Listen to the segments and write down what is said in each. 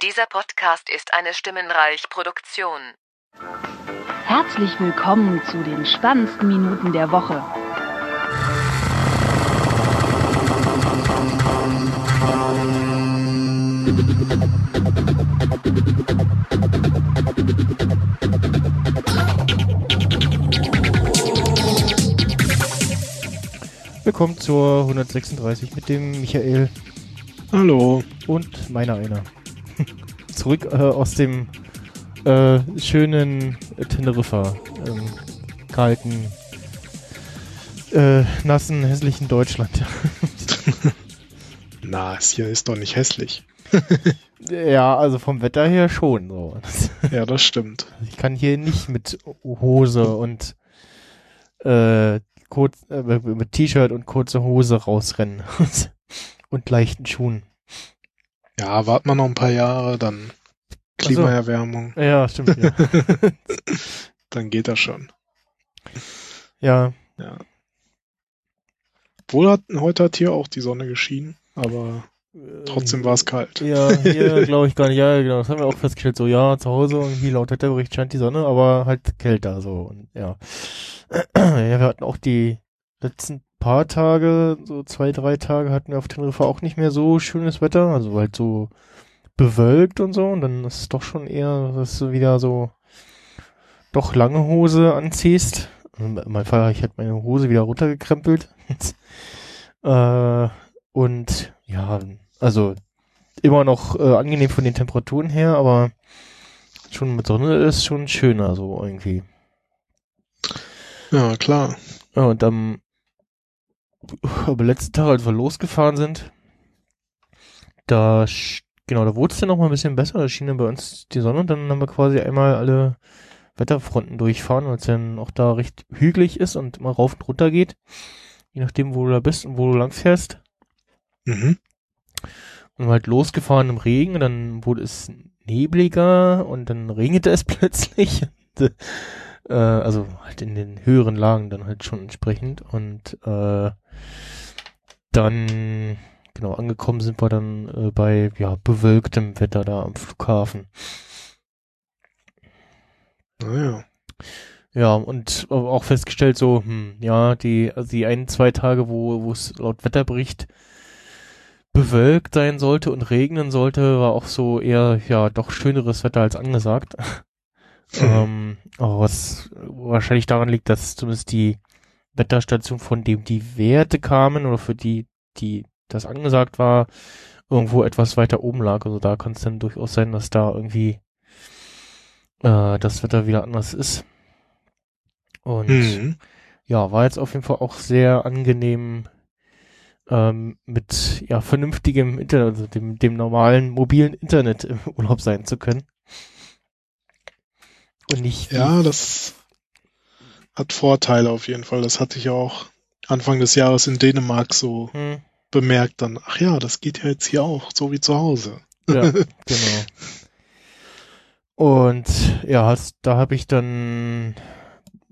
Dieser Podcast ist eine Stimmenreich-Produktion. Herzlich willkommen zu den spannendsten Minuten der Woche. Willkommen zur 136 mit dem Michael Hallo. und meiner einer. Zurück äh, aus dem äh, schönen Teneriffa, ähm, kalten, äh, nassen, hässlichen Deutschland. Na, es hier ist doch nicht hässlich. ja, also vom Wetter her schon. So. Ja, das stimmt. Ich kann hier nicht mit Hose und äh, kurz, äh, mit T-Shirt und kurze Hose rausrennen. und leichten Schuhen. Ja, wart mal noch ein paar Jahre, dann Klimaerwärmung, Ja, stimmt. Ja. dann geht das schon. ja. Ja. Wohl hat, heute hat hier auch die Sonne geschienen, aber trotzdem war es kalt. Ja, hier glaube ich gar nicht. Ja, genau. Das haben wir auch festgestellt. So, ja, zu Hause irgendwie laut Wetterbericht scheint die Sonne, aber halt kälter so. Und ja. ja, wir hatten auch die letzten paar Tage, so zwei, drei Tage hatten wir auf Teneriffa auch nicht mehr so schönes Wetter. Also halt so bewölkt und so. Und dann ist es doch schon eher, dass du wieder so doch lange Hose anziehst. Mein Fall, ich hatte meine Hose wieder runtergekrempelt. äh, und ja, also immer noch äh, angenehm von den Temperaturen her, aber schon mit Sonne ist schon schöner so irgendwie. Ja, klar. Ja, und am aber letzten Tag, als wir losgefahren sind, da genau, da wurde es dann noch mal ein bisschen besser, da schien dann bei uns die Sonne und dann haben wir quasi einmal alle Wetterfronten durchfahren, weil es dann auch da recht hügelig ist und immer rauf und runter geht, je nachdem, wo du da bist und wo du lang fährst. Mhm. Und wir halt losgefahren im Regen, und dann wurde es nebliger und dann regnete es plötzlich. Äh, also halt in den höheren Lagen dann halt schon entsprechend. Und äh, dann, genau, angekommen sind wir dann äh, bei ja, bewölktem Wetter da am Flughafen. Naja. Ja, und auch festgestellt so, hm, ja, die, also die ein, zwei Tage, wo, wo es laut Wetterbericht bewölkt sein sollte und regnen sollte, war auch so eher, ja, doch schöneres Wetter als angesagt. Ähm, was wahrscheinlich daran liegt, dass zumindest die Wetterstation, von dem die Werte kamen oder für die, die das angesagt war, irgendwo etwas weiter oben lag. Also da kann es dann durchaus sein, dass da irgendwie äh, das Wetter wieder anders ist. Und Mhm. ja, war jetzt auf jeden Fall auch sehr angenehm ähm, mit ja vernünftigem Internet, also dem, dem normalen mobilen Internet im Urlaub sein zu können. Und nicht Ja, das hat Vorteile auf jeden Fall. Das hatte ich auch Anfang des Jahres in Dänemark so Hm, bemerkt dann. Ach ja, das geht ja jetzt hier auch, so wie zu Hause. ja, genau. Und ja, da habe ich dann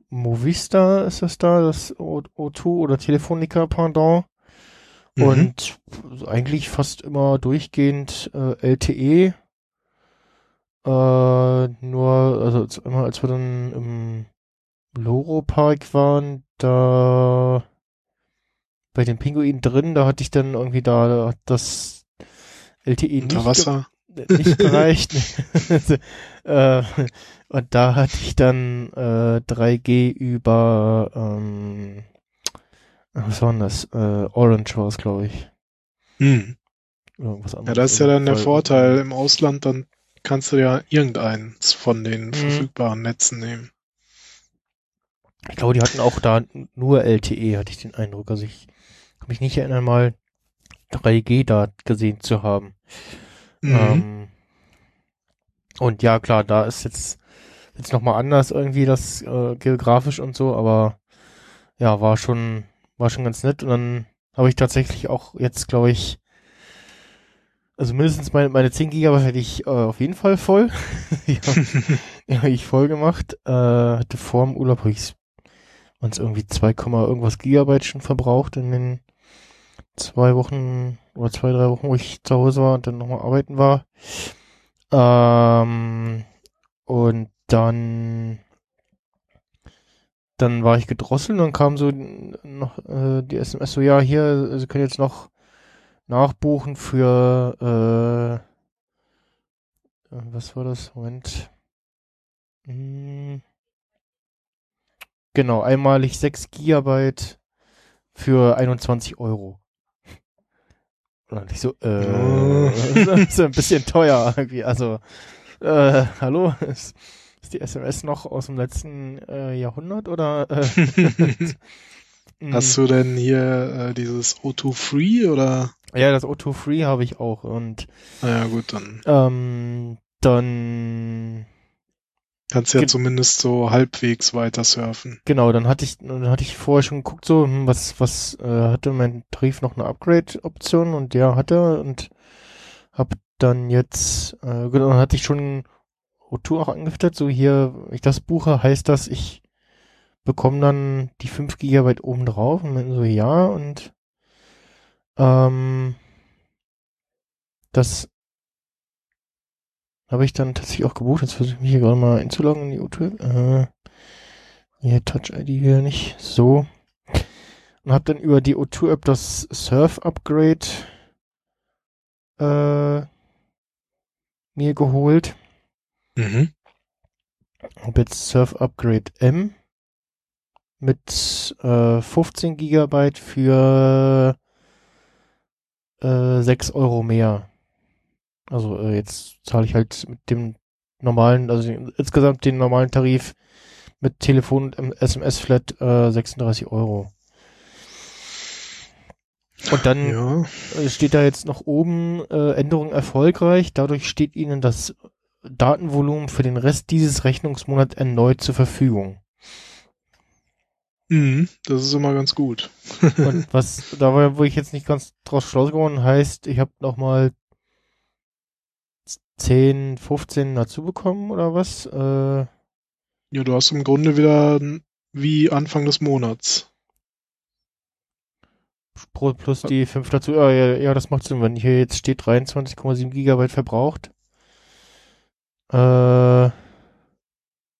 Movistar ist das da, das O- O2 oder Telefonica Pendant. Mhm. Und eigentlich fast immer durchgehend äh, LTE. Äh, nur, also als, immer als wir dann im Loro Park waren, da bei den Pinguinen drin, da hatte ich dann irgendwie da, da hat das LTE nicht, Unter Wasser. ge- nicht gereicht. äh, und da hatte ich dann äh, 3G über ähm, was war denn das? Äh, Orange war es, glaube ich. Mhm. Irgendwas anderes. Ja, das ist ja dann der Vorteil. Im Ausland, dann kannst du ja irgendeins von den Mhm. verfügbaren Netzen nehmen. Ich glaube, die hatten auch da nur LTE, hatte ich den Eindruck. Also ich kann mich nicht erinnern, mal 3G da gesehen zu haben. Mhm. Ähm, und ja, klar, da ist jetzt jetzt noch mal anders irgendwie das äh, geografisch und so, aber ja, war schon war schon ganz nett und dann habe ich tatsächlich auch jetzt, glaube ich, also mindestens meine, meine 10 Gigabyte hätte ich äh, auf jeden Fall voll. ja, ja, hab ich voll gemacht. Äh, hatte vor dem Urlaub habe ich uns irgendwie 2, Komma irgendwas Gigabyte schon verbraucht in den zwei Wochen oder zwei, drei Wochen, wo ich zu Hause war und dann nochmal arbeiten war. Ähm, und dann dann war ich gedrosselt und dann kam so noch äh, die SMS so, ja, hier, Sie können jetzt noch nachbuchen für äh, äh, was war das? Moment. Hm. Genau, einmalig 6 Gigabyte für 21 Euro. Und ich so, äh, das ist ein bisschen teuer irgendwie. Also, äh, hallo, ist, ist die SMS noch aus dem letzten äh, Jahrhundert oder? Äh, Hast du denn hier äh, dieses O2 Free oder? Ja, das O2 Free habe ich auch und. Naja, gut, dann. Ähm, dann Kannst ja zumindest so halbwegs weiter surfen. Genau, dann hatte ich, dann hatte ich vorher schon geguckt, so, hm, was, was, äh, hatte mein Tarif noch eine Upgrade-Option und der hatte und hab dann jetzt, äh, genau, dann hatte ich schon O2 auch angefüttert, so hier, ich das buche, heißt das, ich bekomme dann die 5 Gigabyte oben drauf und dann so, ja, und ähm, das habe ich dann tatsächlich auch gebucht. Jetzt versuche ich mich hier gerade mal einzuloggen in die YouTube. Äh, hier Touch-ID wieder nicht. So. Und habe dann über die O2-App das Surf-Upgrade äh, mir geholt. Mhm. Habe jetzt Surf-Upgrade M mit äh, 15 Gigabyte für äh, 6 Euro mehr. Also äh, jetzt zahle ich halt mit dem normalen, also insgesamt den normalen Tarif mit Telefon und SMS-Flat äh, 36 Euro. Und dann Ja. steht da jetzt noch oben äh, Änderung erfolgreich. Dadurch steht Ihnen das Datenvolumen für den Rest dieses Rechnungsmonats erneut zur Verfügung. Mhm, das ist immer ganz gut. Und was da war, wo ich jetzt nicht ganz draus schlau geworden, heißt, ich habe nochmal 10, 15 dazu bekommen oder was? Äh, Ja, du hast im Grunde wieder wie Anfang des Monats. plus die 5 dazu. Ja, ja, ja, das macht Sinn, wenn hier jetzt steht 23,7 Gigabyte verbraucht. Äh,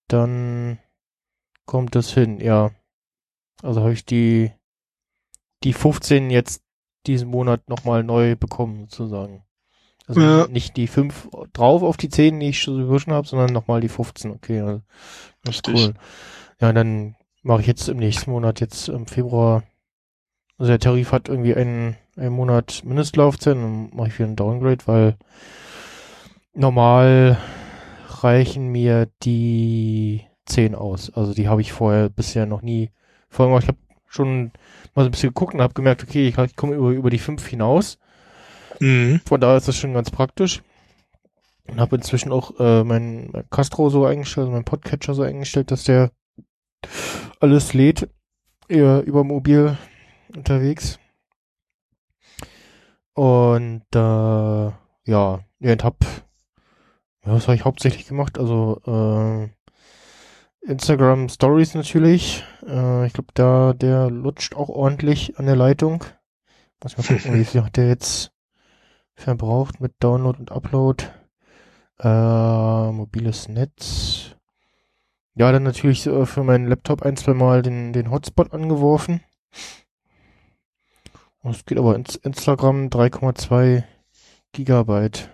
dann kommt das hin, ja. Also habe ich die, die 15 jetzt diesen Monat nochmal neu bekommen, sozusagen. Also Ja. nicht die 5 drauf auf die 10, die ich sowieso schon habe, sondern nochmal die 15. Okay, also das ist cool. Ja, dann mache ich jetzt im nächsten Monat, jetzt im Februar, also der Tarif hat irgendwie einen, einen Monat Mindestlaufzeit, dann mache ich wieder einen Downgrade, weil normal reichen mir die 10 aus. Also die habe ich vorher bisher noch nie voll gemacht. Ich habe schon mal so ein bisschen geguckt und habe gemerkt, okay, ich, ich komme über, über die 5 hinaus. Mhm. Von daher ist das schon ganz praktisch. Und habe inzwischen auch äh, mein, mein Castro so eingestellt, also mein Podcatcher so eingestellt, dass der alles lädt eher über mobil unterwegs. Und äh, ja, ja, und hab, ja, was habe ich hauptsächlich gemacht? Also äh, Instagram Stories natürlich. Äh, ich glaube, da der lutscht auch ordentlich an der Leitung. Muss mal gucken, wie viel hat der jetzt verbraucht mit Download und Upload. Äh, mobiles Netz. Ja, dann natürlich äh, für meinen Laptop ein, zwei Mal den, den Hotspot angeworfen. Und es geht aber ins Instagram 3,2 Gigabyte.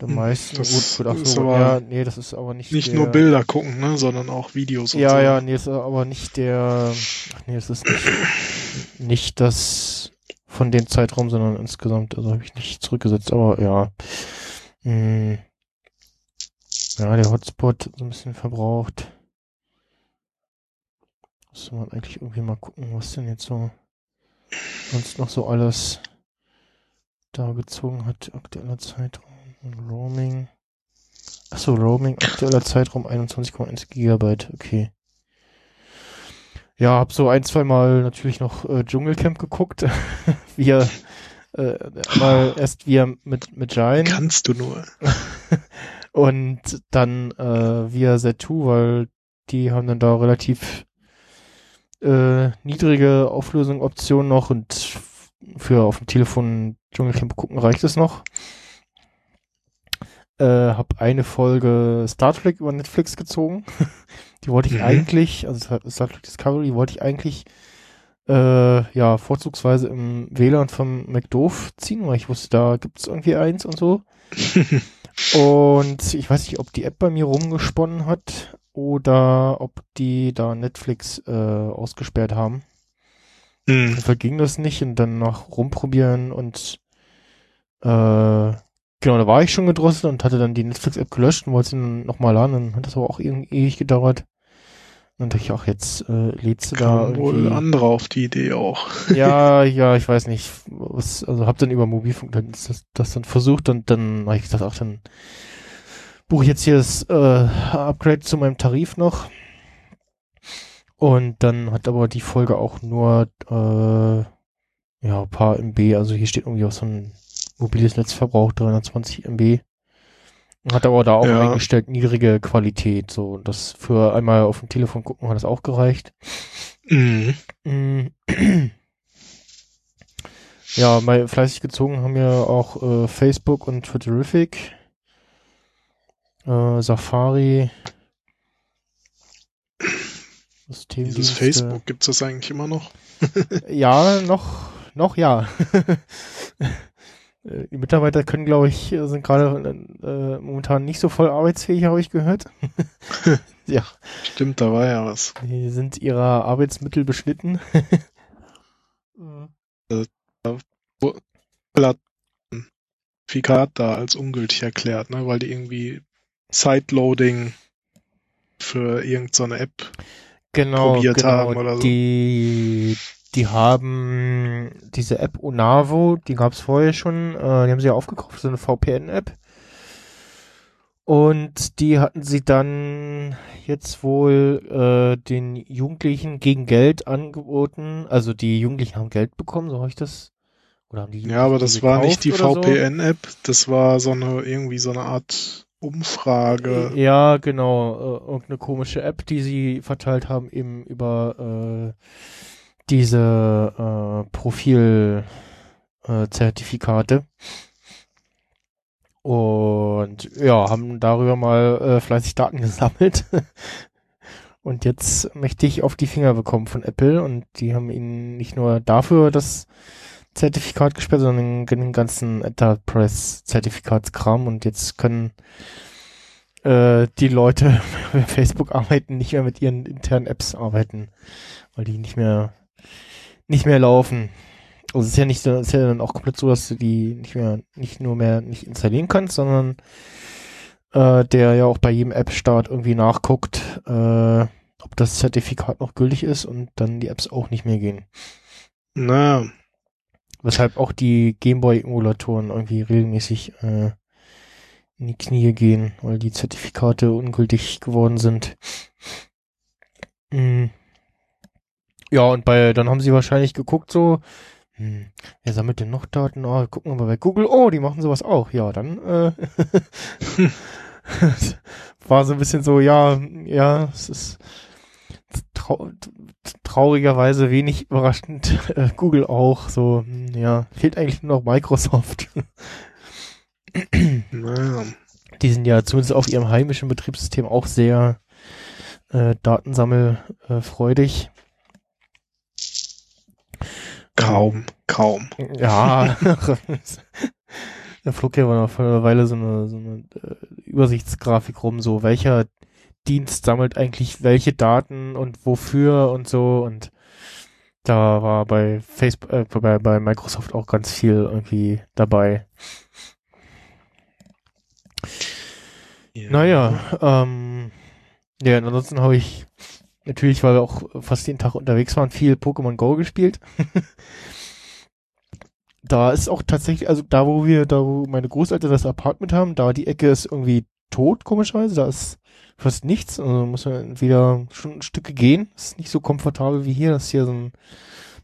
Der Hm, meisten, das ist so, aber ja, nee, das ist aber nicht Nicht der, nur Bilder gucken, ne, sondern auch Videos und Ja, so. ja, nee, ist aber nicht der, ach nee, es ist nicht, nicht das von dem Zeitraum, sondern insgesamt, also habe ich nicht zurückgesetzt, aber ja. Mh, ja, der Hotspot so ein bisschen verbraucht. Muss man eigentlich irgendwie mal gucken, was denn jetzt so sonst noch so alles da gezogen hat. Aktueller Zeitraum, Roaming. Achso, Roaming, aktueller Zeitraum 21,1 Gigabyte, okay. Ja, hab so ein, zwei Mal natürlich noch äh, Dschungelcamp geguckt. wir äh, mal erst wir mit, mit Giant Kannst du nur. und dann äh, via Z2, weil die haben dann da relativ äh, niedrige Auflösung Optionen noch und für auf dem Telefon Dschungelcamp gucken reicht es noch. Äh, habe eine Folge Star Trek über Netflix gezogen. die wollte ich Mhm. eigentlich, also Star Trek Discovery, wollte ich eigentlich äh, ja vorzugsweise im WLAN vom McDoof ziehen, weil ich wusste, da gibt's irgendwie eins und so. Und ich weiß nicht, ob die App bei mir rumgesponnen hat oder ob die da Netflix äh, ausgesperrt haben. Hm. Dann verging das nicht und dann noch rumprobieren und äh, genau, da war ich schon gedrosselt und hatte dann die Netflix-App gelöscht und wollte sie dann nochmal laden. Dann hat das aber auch irgendwie ewig gedauert. Und dann dachte ich auch, jetzt äh, lädst du da wohl andere auf die Idee auch. Ja, ja, ich weiß nicht. Was, also hab dann über Mobilfunk dann das, das dann versucht und dann habe ich gesagt, ach, dann buche ich jetzt hier das äh, Upgrade zu meinem Tarif noch. Und dann hat aber die Folge auch nur äh, ja, ein paar MB, also hier steht irgendwie auch so ein mobiles Netzverbrauch, 320 MB. Hat aber da auch Ja. eingestellt niedrige Qualität. So, und das für einmal auf dem Telefon gucken hat das auch gereicht. Mhm. Mm. Ja, mal fleißig gezogen haben wir auch äh, Facebook und Twitterific, äh, Safari. Dieses Facebook, gibt's das eigentlich immer noch? Ja, noch, noch ja. Äh, Die Mitarbeiter können, glaube ich, äh, sind gerade äh, momentan nicht so voll arbeitsfähig, habe ich gehört. ja, Stimmt, da war ja was. die sind ihrer Arbeitsmittel beschnitten. Zertifikat da als ungültig erklärt, ne, weil die irgendwie Sideloading für irgendeine App. genau, probiert genau. haben oder so. Die, die haben diese App Unavo, die gab es vorher schon, äh, die haben sie ja aufgekauft, so eine VPN-App. Und die hatten sie dann jetzt wohl äh, den Jugendlichen gegen Geld angeboten. Also die Jugendlichen haben Geld bekommen, so habe ich das. Oder haben die Ja, aber das war nicht die oder so? VPN-App, das war so eine irgendwie so eine Art Umfrage. Ja, genau. Äh, irgendeine komische App, die sie verteilt haben, eben über äh, diese äh, Profil äh. Und ja, haben darüber mal äh, fleißig Daten gesammelt. Und jetzt möchte ich auf die Finger bekommen von Apple und die haben ihnen nicht nur dafür das Zertifikat gesperrt, sondern den, ganzen Enterprise-Zertifikatskram und jetzt können äh, die Leute, auf Facebook arbeiten, nicht mehr mit ihren internen Apps arbeiten, weil die nicht mehr nicht mehr laufen. Also es ist ja nicht so, ist ja dann auch komplett so, dass du die nicht mehr, nicht nur mehr nicht installieren kannst, sondern äh, der ja auch bei jedem App-Start irgendwie nachguckt, äh, ob das Zertifikat noch gültig ist und dann die Apps auch nicht mehr gehen. Na, Weshalb auch die Gameboy-Emulatoren irgendwie regelmäßig äh, in die Knie gehen, weil die Zertifikate ungültig geworden sind. Mm. Ja, und bei, dann haben sie wahrscheinlich geguckt so, hm, wer sammelt denn noch Daten? Oh, gucken wir mal bei Google. Oh, die machen sowas auch. Ja, dann äh, war so ein bisschen so, ja, ja, es ist trau traurigerweise wenig überraschend. Äh, Google auch, so, hm, ja, fehlt eigentlich nur noch Microsoft. Die sind ja zumindest auf ihrem heimischen Betriebssystem auch sehr äh, datensammelfreudig. Kaum, kaum. Ja, da flog ja mal vor einer Weile so eine, so eine äh, Übersichtsgrafik rum, so welcher Dienst sammelt eigentlich welche Daten und wofür und so und da war bei Facebook, äh, bei, bei Microsoft auch ganz viel irgendwie dabei. Ja. Naja, ähm, ja, und ansonsten habe ich natürlich, weil wir auch fast jeden Tag unterwegs waren, viel Pokémon Go gespielt. da ist auch tatsächlich, also da, wo wir, da, wo meine Großeltern das Apartment haben, da die Ecke ist irgendwie tot, komischerweise. Da ist fast nichts. Also muss man wieder schon ein Stücke gehen. Ist nicht so komfortabel wie hier, dass hier so ein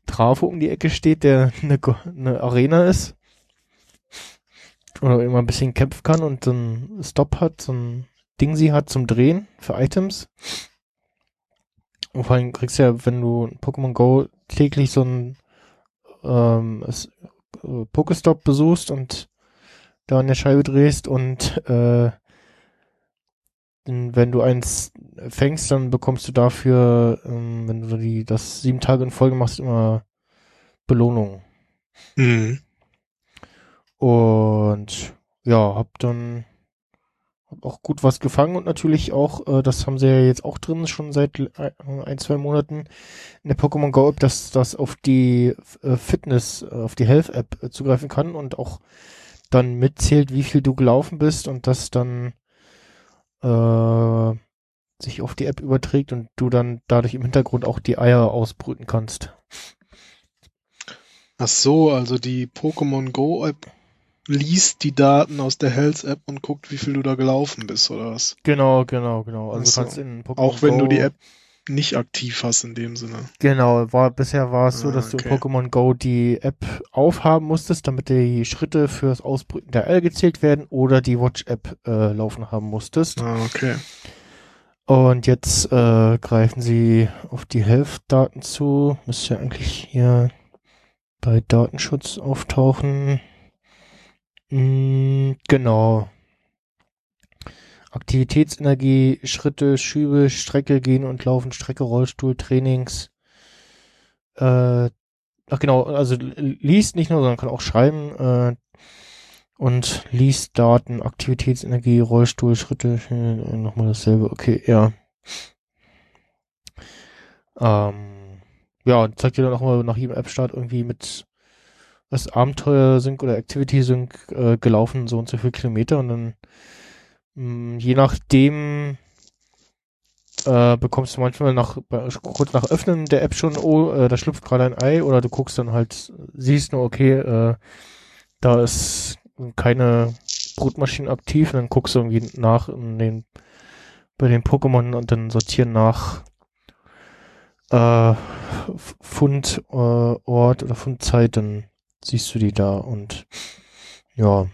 Trafo um die Ecke steht, der eine, eine Arena ist. Oder immer ein bisschen kämpfen kann und so ein Stop hat, so ein Ding sie hat zum Drehen für Items. Und vor allem kriegst du ja, wenn du Pokémon Go täglich so ein ähm, äh, Pokestop besuchst und da an der Scheibe drehst und äh, wenn du eins fängst, dann bekommst du dafür, ähm, wenn du die das sieben Tage in Folge machst, immer Belohnung. Mhm. Und ja, hab dann auch gut was gefangen und natürlich auch, äh, das haben sie ja jetzt auch drin, schon seit äh, ein, zwei Monaten in der Pokémon Go App, dass das auf die äh, Fitness, äh, auf die Health App äh, zugreifen kann und auch dann mitzählt, wie viel du gelaufen bist und das dann äh, sich auf die App überträgt und du dann dadurch im Hintergrund auch die Eier ausbrüten kannst. Ach so, also die Pokémon Go App liest die Daten aus der Health App und guckt, wie viel du da gelaufen bist, oder was? Genau, genau, genau. Also Ach du so. kannst in Pokémon Auch wenn Go, du die App nicht aktiv hast in dem Sinne. Genau, war bisher war es so, Ah, dass du okay. in Pokémon Go die App aufhaben musstest, damit die Schritte fürs Ausbrüten der Eier gezählt werden oder die Watch App äh, laufen haben musstest. Ah, okay. Und jetzt äh, greifen sie auf die Health-Daten zu. Müsste ja eigentlich hier bei Datenschutz auftauchen. Mm, genau. Aktivitätsenergie, Schritte, Schübe, Strecke gehen und laufen, Strecke, Rollstuhl, Trainings. Äh, ach genau, also liest nicht nur, sondern kann auch schreiben. Äh, und liest Daten, Aktivitätsenergie, Rollstuhl, Schritte, äh, nochmal dasselbe, okay, ja. Ähm, ja, zeigt dir dann auch mal nach jedem App-Start irgendwie mit was Abenteuer-Sync oder Activity-Sync äh, gelaufen, so und so viel Kilometer und dann mh, je nachdem äh, bekommst du manchmal nach kurz nach Öffnen der App schon, oh, äh, da schlüpft gerade ein Ei oder du guckst dann halt, siehst nur, okay, äh, da ist keine Brutmaschine aktiv und dann guckst du irgendwie nach in den bei den Pokémon und dann sortieren nach äh, Fundort äh, oder Fundzeit, dann siehst du die da und ja.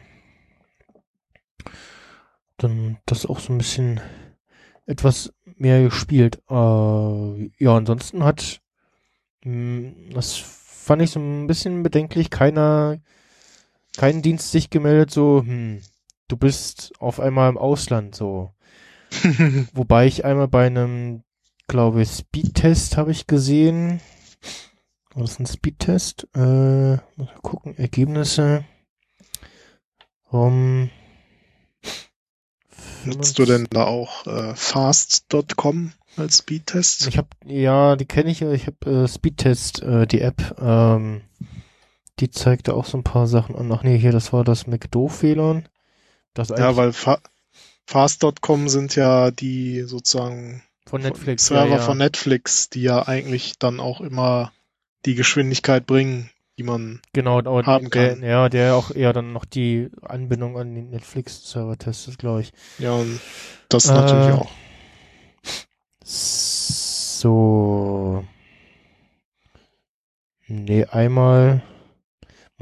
Dann das auch so ein bisschen etwas mehr gespielt. Äh, ja, ansonsten hat mh, das fand ich so ein bisschen bedenklich, keiner kein Dienst sich gemeldet, so, hm, du bist auf einmal im Ausland, so. Wobei ich einmal bei einem, glaube ich, Speedtest habe ich gesehen. War das ein Speedtest? Äh, mal gucken, Ergebnisse. Um, Nutzt du denn da auch äh, fast.com als Speedtest? Ich habe ja, die kenne ich. Ich habe äh, Speedtest, äh, die App. Ähm, die zeigte auch so ein paar Sachen an. Ach nee, hier, das war das. Das Ja, weil fa fast.com sind ja die sozusagen von Netflix. Server ja, ja. von Netflix, die ja eigentlich dann auch immer die Geschwindigkeit bringen, die man Genau, haben kann. ja, der auch eher dann noch die Anbindung an den Netflix-Server testet, glaube ich. ja und das Äh, natürlich auch. So. Nee, einmal.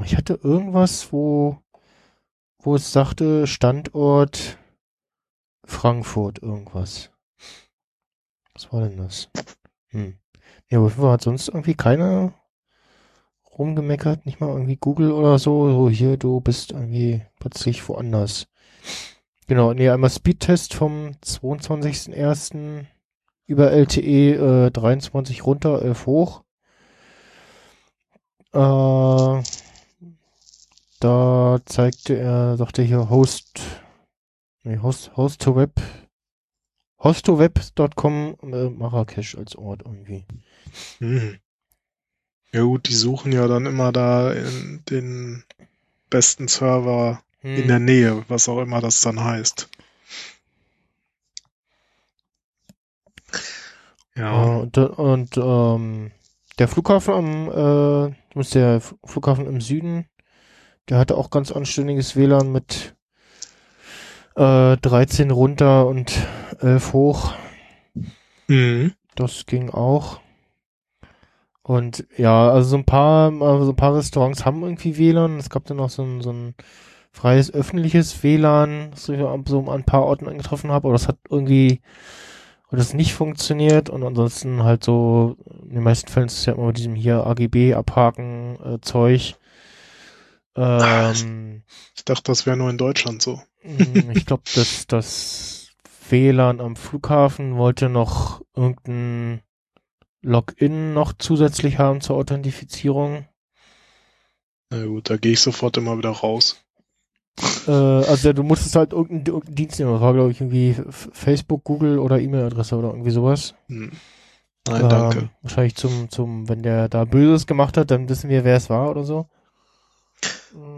Ich hatte irgendwas, wo, wo es sagte, Standort Frankfurt, irgendwas. Was war denn das? Hm. Ja, aber hat sonst irgendwie keiner rumgemeckert, nicht mal irgendwie Google oder so, so hier, du bist irgendwie plötzlich woanders. Genau, nee, einmal Speedtest vom 22.01. über LTE äh, 23 runter, 11 hoch. Äh, da zeigte er, sagte hier Host, nee, Host, Host to Web, hostoweb.com äh, Marrakesch als Ort irgendwie. Mhm. Ja gut, die suchen ja dann immer da in den besten Server Hm. in der Nähe, was auch immer das dann heißt. Ja, Ja, und, und ähm, der Flughafen am, äh, der Flughafen im Süden, der hatte auch ganz anständiges WLAN mit äh, 13 runter und 11 hoch. mhm. Das ging auch. Und ja, also so ein paar, also so ein paar Restaurants haben irgendwie WLAN. Es gab dann noch so ein, so ein freies öffentliches WLAN, das ich so an ein paar Orten angetroffen habe, aber das hat irgendwie oder das nicht funktioniert und ansonsten halt so, in den meisten Fällen ist es ja immer mit diesem hier AGB abhaken äh, Zeug. Ähm, Ich dachte, das wäre nur in Deutschland so. Mm, ich glaube, dass das WLAN am Flughafen wollte noch irgendein Login noch zusätzlich haben zur Authentifizierung. Na gut, da gehe ich sofort immer wieder raus. Äh, also du musstest halt irgendeinen, irgendeinen Dienst nehmen. Das war, glaube ich, irgendwie Facebook, Google oder E-Mail-Adresse oder irgendwie sowas. Hm. Nein, Ähm, danke. Wahrscheinlich zum, zum, wenn der da Böses gemacht hat, dann wissen wir, wer es war oder so.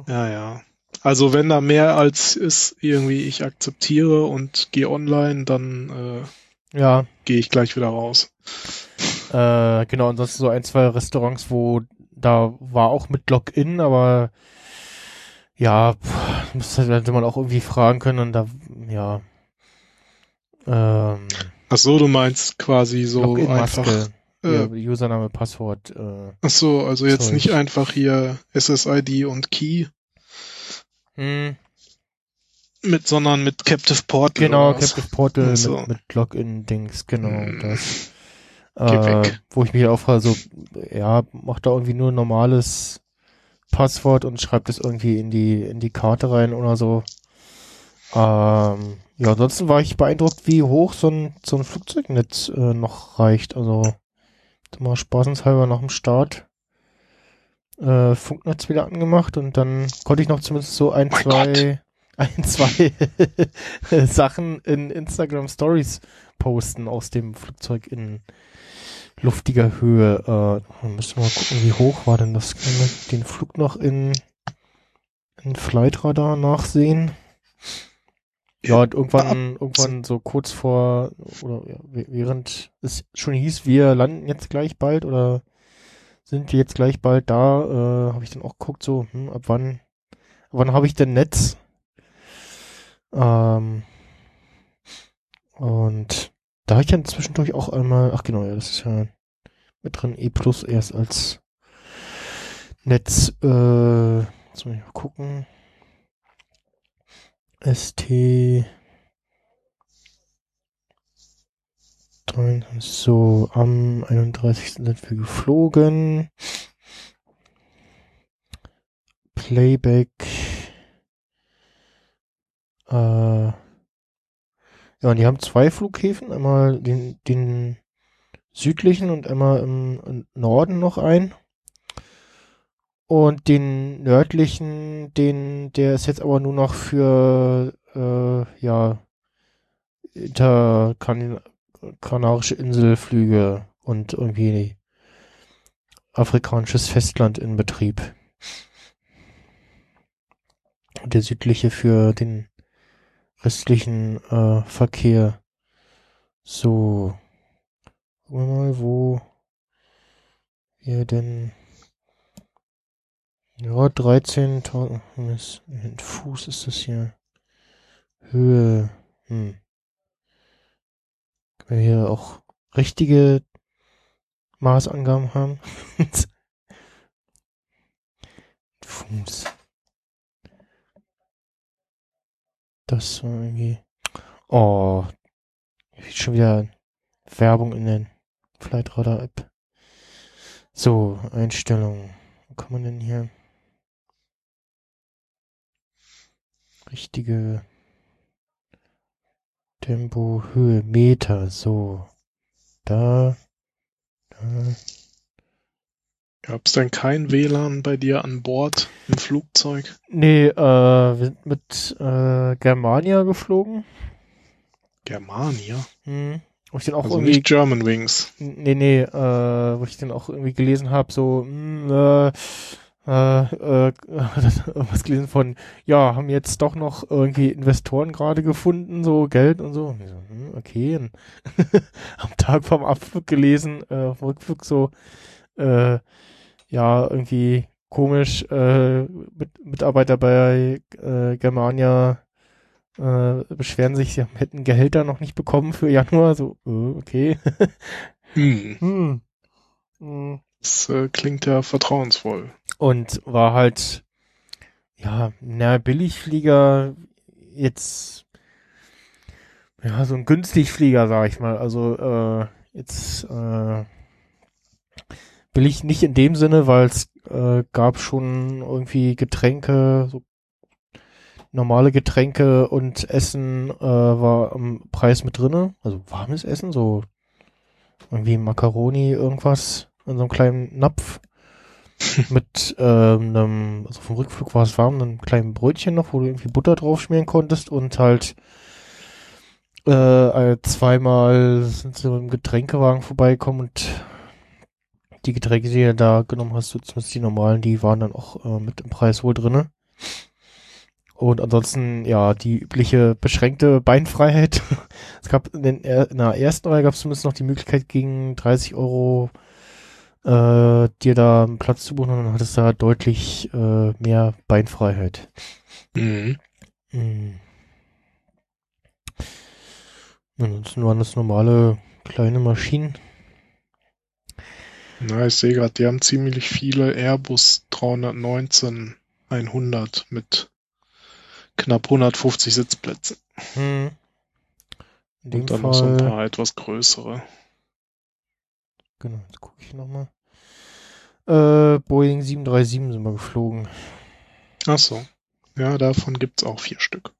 Ja, ja. Also wenn da mehr als ist, irgendwie ich akzeptiere und gehe online, dann äh, Ja, gehe ich gleich wieder raus. Äh, genau, ansonsten so ein, zwei Restaurants, wo da war auch mit Login, aber ja, pff, müsste hätte man auch irgendwie fragen können und da, ja, ähm, Ach so, du meinst quasi so einfach. Äh, ja, Username, Passwort, äh, ach so, also jetzt Zeug. nicht einfach hier SSID und Key hm, mit, sondern mit Captive Portal. genau? Captive Portal Ach so. mit, mit Login-Dings, genau, Hm. das. Äh, wo ich mich auch frage, so, ja, macht da irgendwie nur ein normales Passwort und schreibt es irgendwie in die, in die Karte rein oder so. Ähm, ja, ansonsten war ich beeindruckt, wie hoch so ein, so ein Flugzeugnetz äh, noch reicht. Also, mal spaßenshalber nach dem Start äh, Funknetz wieder angemacht und dann konnte ich noch zumindest so ein, Mein zwei, ein, zwei Sachen in Instagram Stories posten aus dem Flugzeug in luftiger Höhe. Äh, müssen wir mal gucken, wie hoch war denn das? Können wir den Flug noch in, in Flightradar nachsehen? Ja, und irgendwann, irgendwann so kurz vor, oder ja, während es schon hieß, wir landen jetzt gleich bald oder sind wir jetzt gleich bald da, äh, habe ich dann auch geguckt, so, hm, ab wann, ab wann habe ich denn Netz? Ähm, und da habe ich dann zwischendurch auch einmal, ach genau, ja, das ist ja mit drin, E Plus erst als Netz, äh, jetzt muss ich mal gucken. ST. So, am 31. sind wir geflogen. Playback. Äh, ja, und die haben zwei Flughäfen, einmal den, den südlichen und einmal im, Norden noch ein. Und den nördlichen, den, der ist jetzt aber nur noch für, äh, ja, interkanarische Inselflüge und irgendwie afrikanisches Festland in Betrieb. Der südliche für den restlichen äh, Verkehr. So. Gucken wir mal, wo wir denn ja, 13.000 Miss- in Fuß ist das hier. Höhe. Hm. Können wir hier auch richtige Maßangaben haben? Fuß. Das war irgendwie. Oh. Schon wieder Werbung in der Flightradar App. So, Einstellungen. Wo kann man denn hier? Richtige Tempo, Höhe, Meter, so. Da, da. Gab es denn kein WLAN bei dir an Bord im Flugzeug? Nee, äh, wir sind mit äh, Germania geflogen. Germania? Hm. Wo ich dann auch Also irgendwie, nicht German Wings. nee, nee, äh, wo ich dann auch irgendwie gelesen habe, so, hm, äh, äh, äh, was gelesen von, ja, haben jetzt doch noch irgendwie Investoren gerade gefunden, so Geld und so. Und so hm, okay. Am Tag vom Abflug gelesen, äh, Rückflug so, äh, ja, irgendwie komisch, äh, mit, Mitarbeiter bei äh, Germania äh, beschweren sich, sie hätten Gehälter noch nicht bekommen für Januar, so, äh, okay. Hm, hm. Hm. das äh, klingt ja vertrauensvoll. Und war halt, ja, na, Billigflieger jetzt, ja, so ein Günstigflieger, sag ich mal. Also, äh, jetzt, äh, billig nicht in dem Sinne, weil es äh, gab schon irgendwie Getränke, so normale Getränke und Essen äh, war am Preis mit drinne, also warmes Essen, so irgendwie Macaroni, irgendwas in so einem kleinen Napf mit ähm, einem, also vom Rückflug war es warm, einem kleinen Brötchen noch, wo du irgendwie Butter drauf schmieren konntest und halt äh, zweimal sind sie mit dem Getränkewagen vorbeigekommen und die Getränke, die du da genommen hast, zumindest die normalen, die waren dann auch äh, mit im Preis wohl drinne. Und ansonsten, ja, die übliche beschränkte Beinfreiheit. es gab in, den, in der ersten Reihe gab es zumindest noch die Möglichkeit, gegen 30 Euro äh, dir da einen Platz zu buchen und dann hattest du da deutlich äh, mehr Beinfreiheit. Mhm. Mhm. Ansonsten waren das normale kleine Maschinen. Na, ich sehe gerade, die haben ziemlich viele Airbus 319 100 mit knapp 150 Sitzplätzen. Hm. Und dann Fall, noch so ein paar etwas größere. genau, jetzt gucke ich nochmal. Äh, Boeing 737 sind wir geflogen. Ach so. Ja, davon gibt's auch vier Stück.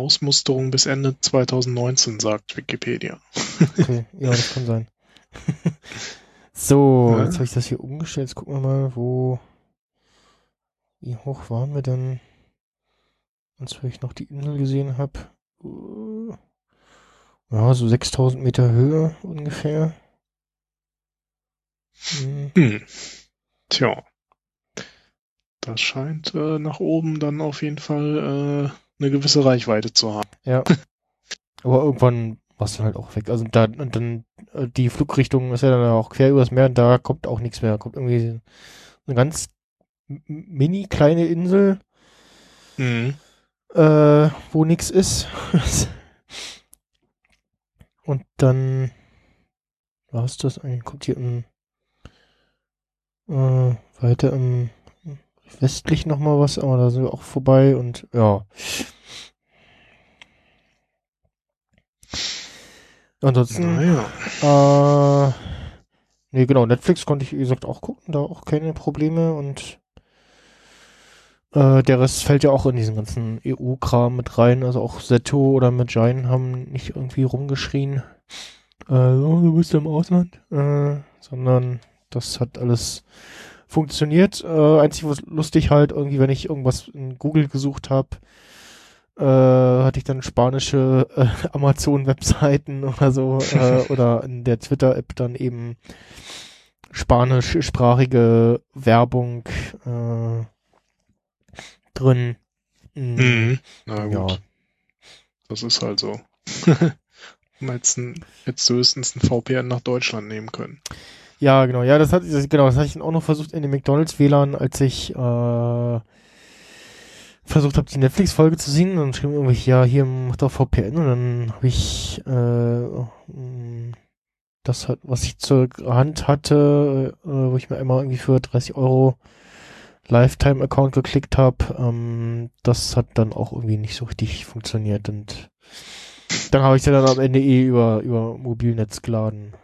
Ausmusterung bis Ende 2019, sagt Wikipedia. Okay, ja, das kann sein. so, Ja. jetzt habe ich das hier umgestellt. Jetzt gucken wir mal, wo. Wie hoch waren wir denn? Als ich noch die Insel gesehen habe. Ja, so 6000 Meter Höhe ungefähr. Hm. Hm. Tja. Das scheint äh, nach oben dann auf jeden Fall äh, eine gewisse Reichweite zu haben. Ja. Aber irgendwann war es dann halt auch weg. Also da, und dann, äh, die Flugrichtung ist ja dann auch quer übers Meer und da kommt auch nichts mehr. Da kommt irgendwie eine ganz mini kleine Insel, Mhm. äh, wo nichts ist. und dann war es das eigentlich? Kommt hier im, äh, weiter im westlich noch mal was, aber da sind wir auch vorbei und ja. Ansonsten Naja. Äh, nee, genau, Netflix konnte ich, wie gesagt, auch gucken, da auch keine Probleme und äh, der Rest fällt ja auch in diesen ganzen EU-Kram mit rein, also auch Zetto oder Magine haben nicht irgendwie rumgeschrien, äh, oh, du bist im Ausland, äh, sondern das hat alles funktioniert. Äh, einzig was lustig halt, irgendwie, wenn ich irgendwas in Google gesucht habe, äh, hatte ich dann spanische äh, Amazon-Webseiten oder so äh, oder in der Twitter-App dann eben spanischsprachige Werbung äh, drin. Mm, Mhm. Na gut, Ja, das ist halt so. Hättest du höchstens ein VPN nach Deutschland nehmen können. Ja, genau. Ja, das hat das, genau, das hatte ich auch noch versucht in den McDonalds WLAN, als ich äh, versucht habe, die Netflix-Folge zu sehen. Dann schrieben irgendwie, ja, hier mach doch VPN. Und dann habe ich äh, das hat, was ich zur Hand hatte, äh, wo ich mir einmal irgendwie für 30 Euro Lifetime-Account geklickt habe, ähm, das hat dann auch irgendwie nicht so richtig funktioniert. Und dann habe ich sie dann am Ende eh über, über Mobilnetz geladen.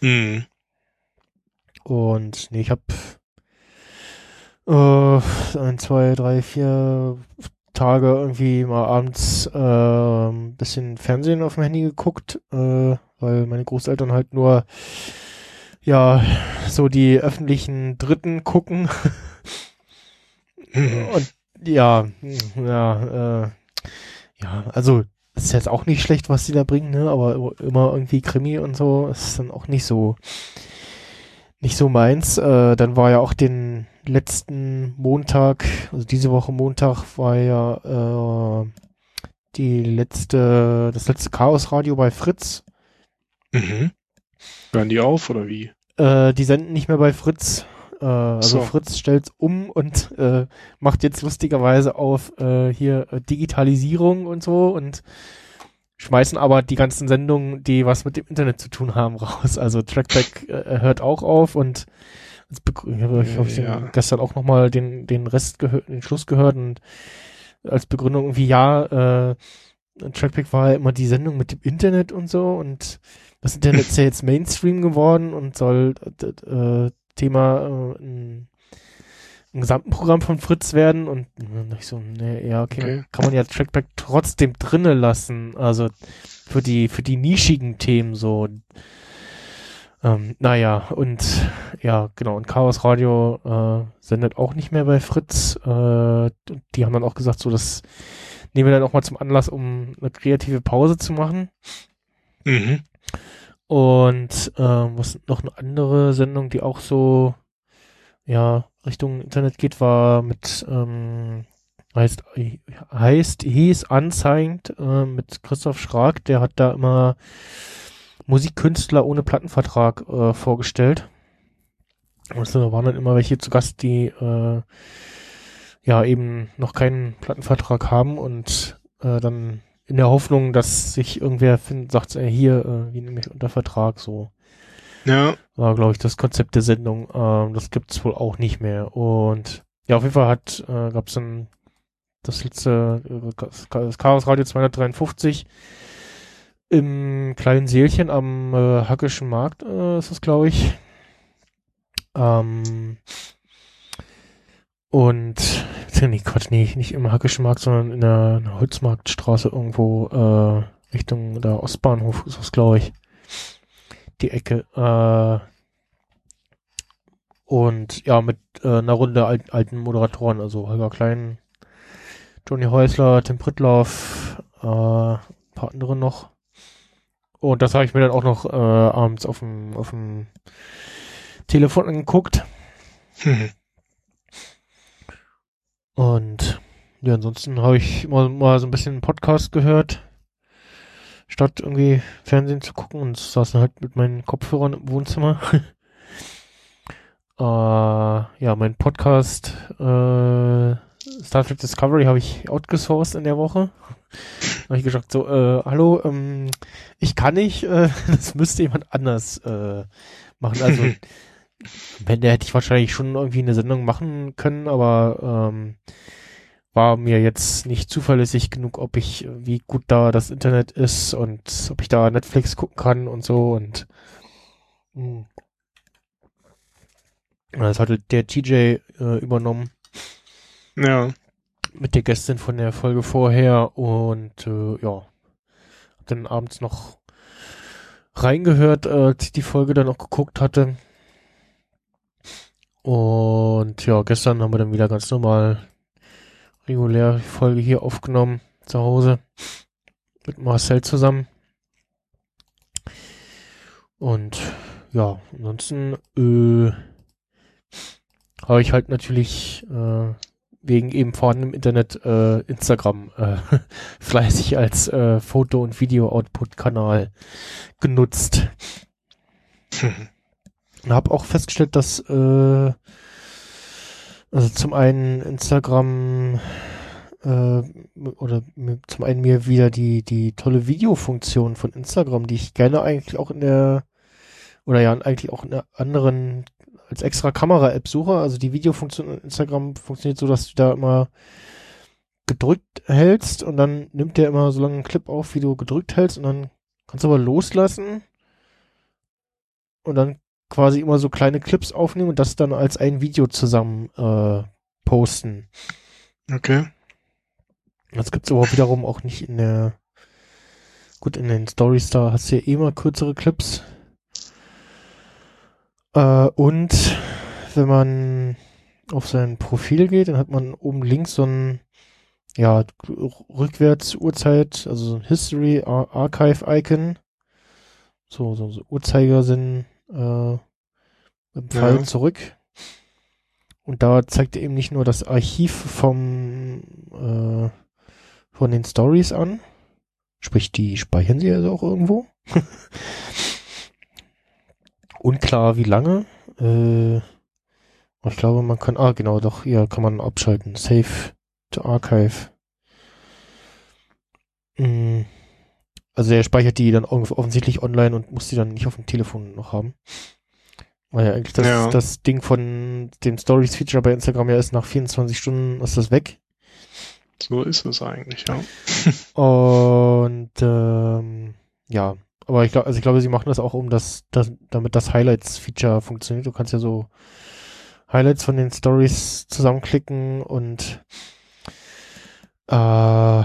Mhm. Und nee, ich habe äh, ein, zwei, drei, vier Tage irgendwie mal abends äh, ein bisschen Fernsehen auf dem Handy geguckt, äh, weil meine Großeltern halt nur ja so die öffentlichen Dritten gucken. Mhm. Und ja, ja, äh, ja, also ist jetzt auch nicht schlecht, was die da bringen, ne? Aber immer irgendwie Krimi und so ist dann auch nicht so nicht so meins. Äh, dann war ja auch den letzten Montag, also diese Woche Montag war ja äh, die letzte, das letzte Chaosradio bei Fritz. Mhm. Hören die auf oder wie? Äh, die senden nicht mehr bei Fritz. Äh, also So. Fritz stellt um und äh, macht jetzt lustigerweise auf äh, hier äh, Digitalisierung und so und schmeißen aber die ganzen Sendungen, die was mit dem Internet zu tun haben, raus. Also Trackback äh, hört auch auf und ich habe Ja. gestern auch nochmal den, den Rest gehört, den Schluss gehört und als Begründung irgendwie, ja, äh, Trackback war ja immer die Sendung mit dem Internet und so und das Internet ist ja jetzt Mainstream geworden und soll äh, Thema äh, ein, ein gesamten Programm von Fritz werden und dann ich so, nee, ja, okay, Okay. kann man ja Trackback trotzdem drinne lassen, also für die, für die nischigen Themen so. Ähm, naja, und ja, genau, und Chaos Radio äh, sendet auch nicht mehr bei Fritz. Äh, die haben dann auch gesagt, so, das nehmen wir dann auch mal zum Anlass, um eine kreative Pause zu machen. Mhm. Und ähm, was noch eine andere Sendung, die auch so ja Richtung Internet geht, war mit ähm, heißt heißt hieß anzeigend äh, mit Christoph Schrag, der hat da immer Musikkünstler ohne Plattenvertrag äh, vorgestellt. Und da waren dann immer welche zu Gast, die äh, ja eben noch keinen Plattenvertrag haben und äh, dann in der Hoffnung, dass sich irgendwer findet, sagt, äh, hier, äh, wie nehme ich unter Vertrag so. Ja, War, glaube ich, das Konzept der Sendung. Ähm, das gibt's wohl auch nicht mehr. Und ja, auf jeden Fall hat, äh, gab's dann das letzte, äh, das Chaos Radio 253 im kleinen Seelchen am äh, Hackischen Markt, äh, ist das, glaube ich. Ähm, und, nee, Quatsch, nee, nicht im Hackischen Markt, sondern in der, in der Holzmarktstraße irgendwo, äh, Richtung der Ostbahnhof ist das, glaube ich. Die Ecke, äh, und ja, mit äh, einer Runde alt, alten Moderatoren, also Holger Klein, Johnny Häusler, Tim Prittlauf, äh, ein paar andere noch. Und das habe ich mir dann auch noch äh, abends auf dem auf dem Telefon angeguckt. Mhm. Und ja, ansonsten habe ich mal, mal so ein bisschen Podcast gehört, statt irgendwie Fernsehen zu gucken und saß dann halt mit meinen Kopfhörern im Wohnzimmer. äh, ja, mein Podcast äh, Star Trek Discovery habe ich outgesourced in der Woche. habe ich gesagt, so, äh, hallo, ähm, ich kann nicht, äh, das müsste jemand anders äh, machen. Also wenn der hätte ich wahrscheinlich schon irgendwie eine Sendung machen können, aber ähm, war mir jetzt nicht zuverlässig genug, ob ich, wie gut da das Internet ist und ob ich da Netflix gucken kann und so und mh. das hatte der TJ äh, übernommen ja. mit der Gästin von der Folge vorher und äh, ja, hab dann abends noch reingehört, äh, als ich die Folge dann auch geguckt hatte. Und ja, gestern haben wir dann wieder ganz normal regulär die Folge hier aufgenommen zu Hause mit Marcel zusammen. Und ja, ansonsten äh, habe ich halt natürlich äh, wegen eben vorhandenem Internet äh, Instagram äh, fleißig als äh, Foto- und Video-Output-Kanal genutzt. Und habe auch festgestellt, dass äh, also zum einen Instagram äh, oder zum einen mir wieder die die tolle Videofunktion von Instagram, die ich gerne eigentlich auch in der oder ja eigentlich auch in der anderen als extra Kamera-App suche. Also die Videofunktion in Instagram funktioniert so, dass du da immer gedrückt hältst und dann nimmt der immer so lange einen Clip auf, wie du gedrückt hältst und dann kannst du aber loslassen und dann quasi immer so kleine Clips aufnehmen und das dann als ein Video zusammen äh, posten. Okay. Das gibt's aber wiederum auch nicht in der gut in den Stories da hast du ja eh immer kürzere Clips. Äh, und wenn man auf sein Profil geht, dann hat man oben links so ein ja, rückwärts Uhrzeit, also so ein History Ar Archive Icon. So, so, so Uhrzeigersinn äh, im Fall Ja. zurück. Und da zeigt er eben nicht nur das Archiv vom äh, von den Stories an. Sprich, die speichern sie also auch irgendwo. Unklar wie lange. Äh, ich glaube, man kann, ah, genau, doch, hier kann man abschalten. Save to Archive. Mm, Also er speichert die dann off- offensichtlich online und muss die dann nicht auf dem Telefon noch haben. Weil ja eigentlich das, Ja. das Ding von dem Stories-Feature bei Instagram ja ist, nach 24 Stunden ist das weg. So ist es eigentlich, ja. Und ähm, ja, aber ich glaube, also ich glaube, sie machen das auch, um das, das damit das Highlights-Feature funktioniert. Du kannst ja so Highlights von den Stories zusammenklicken und äh,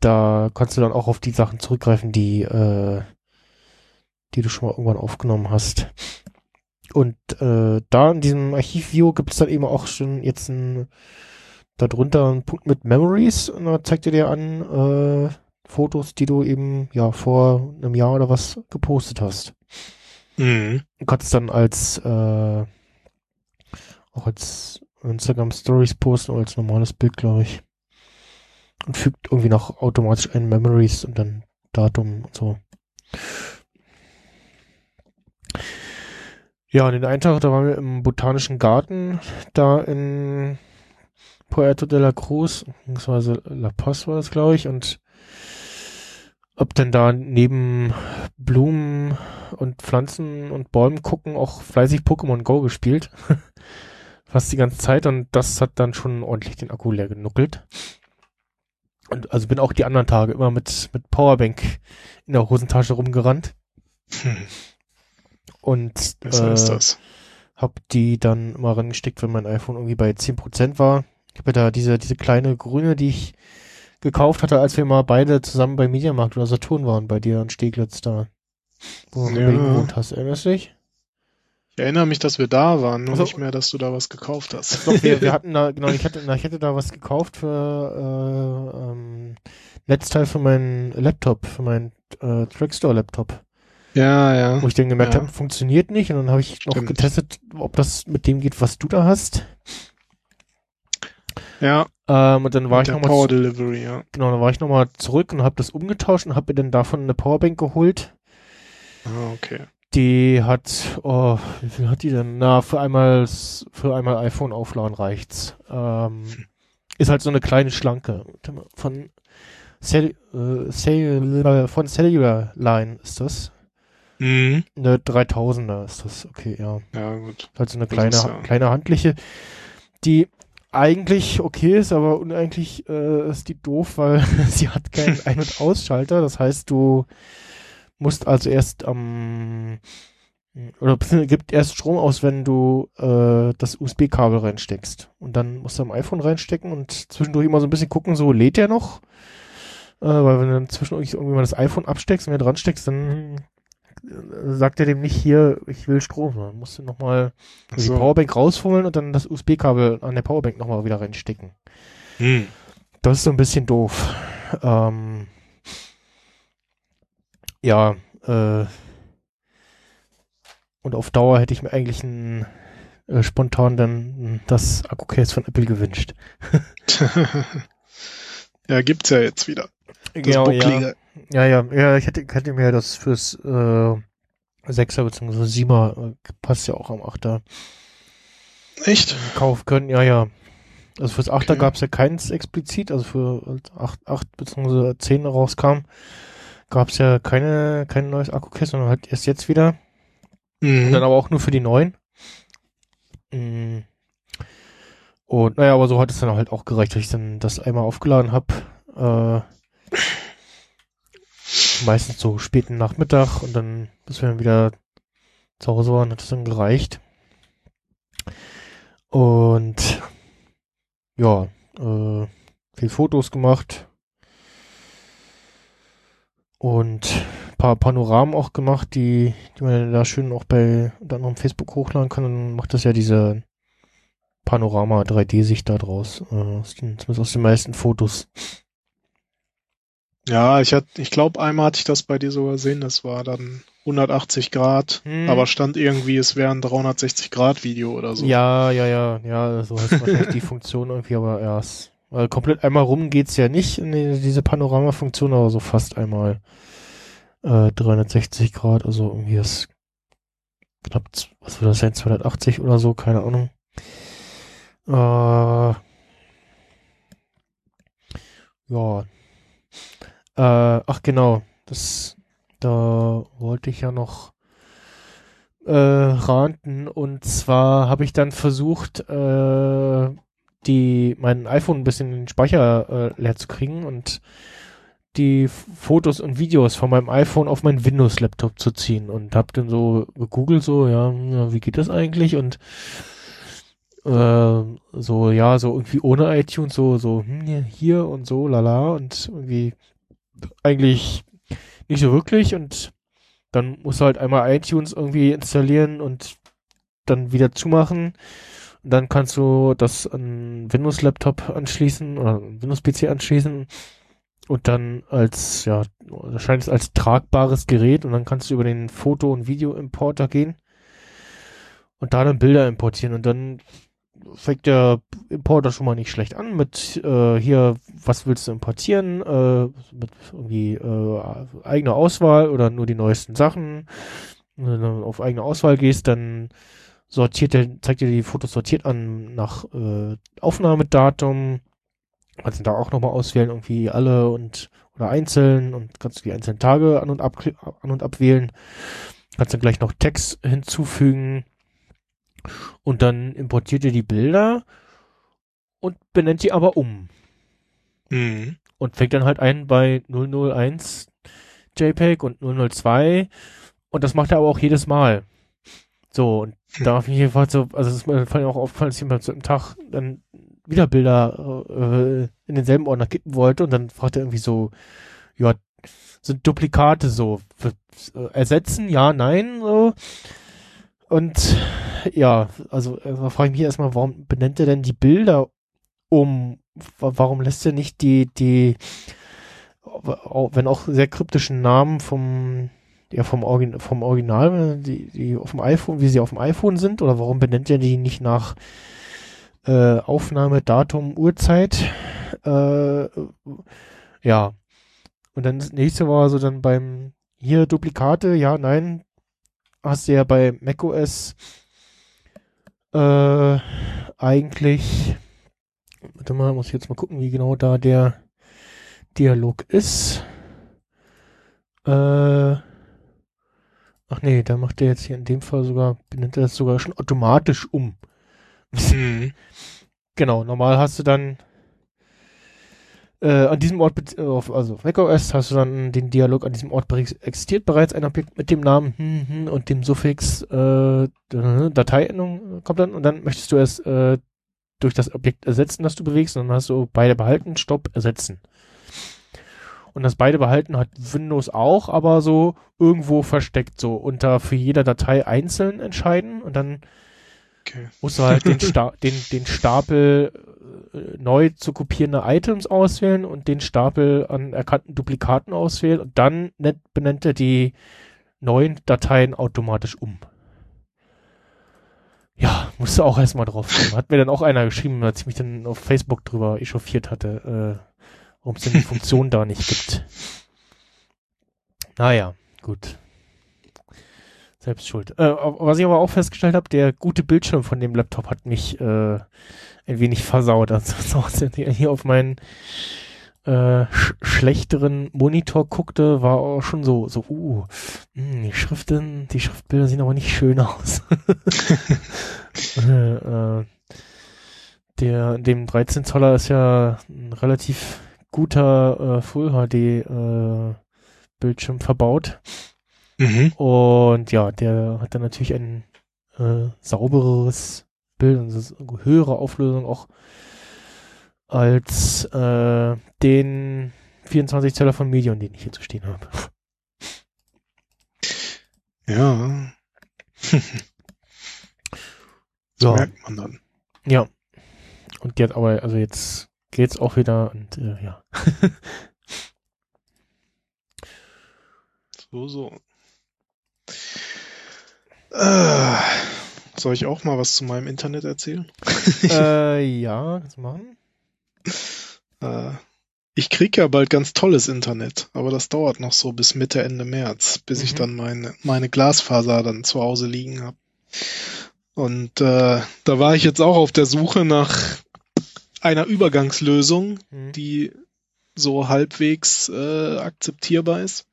da kannst du dann auch auf die Sachen zurückgreifen, die äh, die du schon mal irgendwann aufgenommen hast. Und äh, da in diesem Archivview gibt es dann eben auch schon jetzt ein darunter einen Punkt mit Memories und da zeigt er dir an äh, Fotos, die du eben ja vor einem Jahr oder was gepostet hast. Mhm. Du kannst dann als äh, auch als Instagram Stories posten oder als normales Bild, glaube ich. Und fügt irgendwie noch automatisch ein Memories und dann Datum und so. Ja, und den einen da waren wir im Botanischen Garten, da in Puerto de la Cruz, beziehungsweise La Paz war das, glaube ich, und ob denn da neben Blumen und Pflanzen und Bäumen gucken auch fleißig Pokémon Go gespielt. Fast die ganze Zeit und das hat dann schon ordentlich den Akku leer genuckelt. Und also bin auch die anderen Tage immer mit, mit Powerbank in der Hosentasche rumgerannt Hm. und äh, ist das. hab die dann immer rangesteckt, wenn mein iPhone irgendwie bei 10% war. Ich habe ja da diese, diese kleine grüne, die ich gekauft hatte, als wir mal beide zusammen bei Mediamarkt oder Saturn waren, bei dir in Steglitz da. Wo du Ja. Gewohnt hast. Erinnerst du dich? Ich erinnere mich, dass wir da waren, nur Also- nicht mehr, dass du da was gekauft hast. Doch, wir, wir hatten da, genau, ich hatte, ich hatte da was gekauft für äh, ähm, Netzteil für meinen Laptop, für meinen äh, Trackstore-Laptop. ja, ja. Wo ich dann gemerkt Ja. habe, funktioniert nicht. Und dann habe ich noch Stimmt. getestet, ob das mit dem geht, was du da hast. Ja, Ähm, und dann war mit ich nochmal Power Delivery, ja. Genau, dann war ich nochmal zurück und habe das umgetauscht und habe mir dann davon eine Powerbank geholt. Ah, okay. Die hat, oh, wie viel hat die denn? Na, für einmal, für einmal iPhone aufladen reicht's. Ähm, ist halt so eine kleine schlanke. Von, Cell, äh, Cell, von Cellular Line ist das. Mhm. Eine 3000er ist das, okay, ja. Ja, gut. Halt so eine kleine, ist ja- kleine handliche, die eigentlich okay ist, aber uneigentlich äh, ist die doof, weil sie hat keinen Ein- und Ausschalter. Das heißt, du musst also erst am oder beziehungsweise gibt erst Strom aus, wenn du äh, das USB-Kabel reinsteckst. Und dann musst du am iPhone reinstecken und zwischendurch immer so ein bisschen gucken, so lädt der noch. Äh, weil wenn du dann zwischendurch irgendwie mal das iPhone absteckst und wieder dran steckst, dann äh, sagt er dem nicht hier, ich will Strom. Dann musst du nochmal Ach die so. Powerbank rausholen und dann das USB-Kabel an der Powerbank nochmal wieder reinstecken. Hm. Das ist so ein bisschen doof. Ähm, ja, äh, und auf Dauer hätte ich mir eigentlich ein, äh, spontan dann das Akku-Case von Apple gewünscht. ja, gibt's ja jetzt wieder. Das Genau, ja. Bucklige. ja, ja, ja, ich hätte, hätte mir das fürs äh, 6er bzw. 7er, äh, passt ja auch am 8er, Echt? kaufen können. Ja, ja. Also fürs 8er Okay. gab es ja keins explizit, also für als 8, 8 bzw. 10 rauskam, gab es ja keine, kein neues Akku-Case, sondern halt erst jetzt wieder. Und dann Mhm. aber auch nur für die neuen. Mm. Und naja, aber so hat es dann halt auch gereicht, dass ich dann das einmal aufgeladen habe. Äh, meistens so späten Nachmittag und dann, bis wir dann wieder zu Hause waren, hat es dann gereicht. Und ja, äh, viel Fotos gemacht. Und paar Panoramen auch gemacht, die, die man da schön auch bei unter anderem Facebook hochladen kann. Dann macht das ja diese Panorama 3D-Sicht da draus. Äh, aus den, zumindest aus den meisten Fotos. Ja, ich hatte, ich glaube, einmal hatte ich das bei dir sogar gesehen, das war dann 180 Grad, Hm. aber stand irgendwie, es wäre ein 360 Grad Video oder so. Ja, ja, ja, ja, so heißt wahrscheinlich die Funktion irgendwie, aber ja, es, weil komplett einmal rum geht's ja nicht in die, diese Panorama-Funktion, aber so fast einmal äh, 360 Grad, also irgendwie ist knapp, was wird das sein, 280 oder so, keine Ahnung. Äh, ja. Äh, ach genau, das, da wollte ich ja noch äh, ranten und zwar habe ich dann versucht, äh, die mein iPhone ein bisschen den Speicher äh, leer zu kriegen und die Fotos und Videos von meinem iPhone auf meinen Windows-Laptop zu ziehen und hab dann so gegoogelt so, ja, wie geht das eigentlich und äh, so, ja, so irgendwie ohne iTunes, so, so, hm, hier und so, lala und irgendwie eigentlich nicht so wirklich und dann musst du halt einmal iTunes irgendwie installieren und dann wieder zumachen. Und dann kannst du das an Windows-Laptop anschließen oder Windows-PC anschließen und dann als, ja, erscheint es als tragbares Gerät und dann kannst du über den Foto- und Video-Importer gehen und da dann Bilder importieren und dann fängt der Importer schon mal nicht schlecht an mit äh, hier, was willst du importieren, äh, mit irgendwie äh, eigener Auswahl oder nur die neuesten Sachen. Wenn du auf eigene Auswahl gehst, dann sortiert der, zeigt dir die Fotos sortiert an nach äh, Aufnahmedatum. Kannst du da auch nochmal auswählen, irgendwie alle und oder einzeln und kannst du die einzelnen Tage an und ab an und abwählen. Kannst dann gleich noch Text hinzufügen und dann importiert ihr die Bilder und benennt die aber um Mhm. und fängt dann halt ein bei 001 JPEG und 002 und das macht er aber auch jedes Mal. So, und da ich mich gefragt, so, also es ist mir vor allem auch aufgefallen, dass ich am zweiten Tag dann wieder Bilder äh, in denselben Ordner kippen wollte und dann fragt er irgendwie so, ja, sind Duplikate so, für, äh, ersetzen, ja, nein, so. Und ja, also äh, da frage ich mich erstmal, warum benennt er denn die Bilder um? Wa- Warum lässt er nicht die, die, wenn auch sehr kryptischen Namen vom, ja, vom, Origin, vom Original, die, die auf dem iPhone, wie sie auf dem iPhone sind, oder warum benennt er die nicht nach äh, Aufnahme, Datum, Uhrzeit? Äh, ja. Und dann das nächste war so dann beim hier Duplikate, ja, nein, hast du ja bei macOS äh, eigentlich, warte mal, muss ich jetzt mal gucken, wie genau da der Dialog ist. Äh, ach nee, da macht er jetzt hier in dem Fall sogar, benennt er das sogar schon automatisch um. Mhm. Genau, normal hast du dann äh, an diesem Ort, äh, auf, also auf macOS, hast du dann den Dialog, an diesem Ort existiert bereits ein Objekt mit dem Namen hm, hm, und dem Suffix äh, Dateiendung kommt dann und dann möchtest du es äh, durch das Objekt ersetzen, das du bewegst und dann hast du beide behalten, Stopp, ersetzen. Und das beide behalten hat Windows auch, aber so irgendwo versteckt, so unter für jede Datei einzeln entscheiden und dann Okay. musst du halt den, Sta den, den Stapel äh, neu zu kopierende Items auswählen und den Stapel an erkannten Duplikaten auswählen und dann benennt er die neuen Dateien automatisch um. Ja, musst du auch erstmal drauf kommen. Hat mir dann auch einer geschrieben, als ich mich dann auf Facebook drüber echauffiert hatte, äh, warum es denn die Funktion da nicht gibt. Naja, gut. Selbst schuld. Äh, was ich aber auch festgestellt habe, der gute Bildschirm von dem Laptop hat mich äh, ein wenig versaut. Also hier auf meinen äh, sch schlechteren Monitor guckte, war auch schon so, so, uh, mh, die Schriften, die Schriftbilder sehen aber nicht schön aus. äh, äh, der, dem 13 Zoller ist ja ein relativ guter äh, Full HD äh, Bildschirm verbaut. Mhm. Und ja, der hat dann natürlich ein äh, saubereres Bild und höhere Auflösung auch als äh, den 24 Zöller von Medion, den ich hier zu stehen habe. Ja, Ja. merkt man dann. Ja. Und jetzt aber, also jetzt geht's auch wieder und äh, ja. So, so. Äh, soll ich auch mal was zu meinem Internet erzählen? äh, ja, kannst du machen. Äh, ich krieg ja bald ganz tolles Internet, aber das dauert noch so bis Mitte, Ende März, bis ich Mhm. dann meine, meine Glasfaser dann zu Hause liegen habe. Und äh, da war ich jetzt auch auf der Suche nach einer Übergangslösung, Hm. die so halbwegs äh, akzeptierbar ist.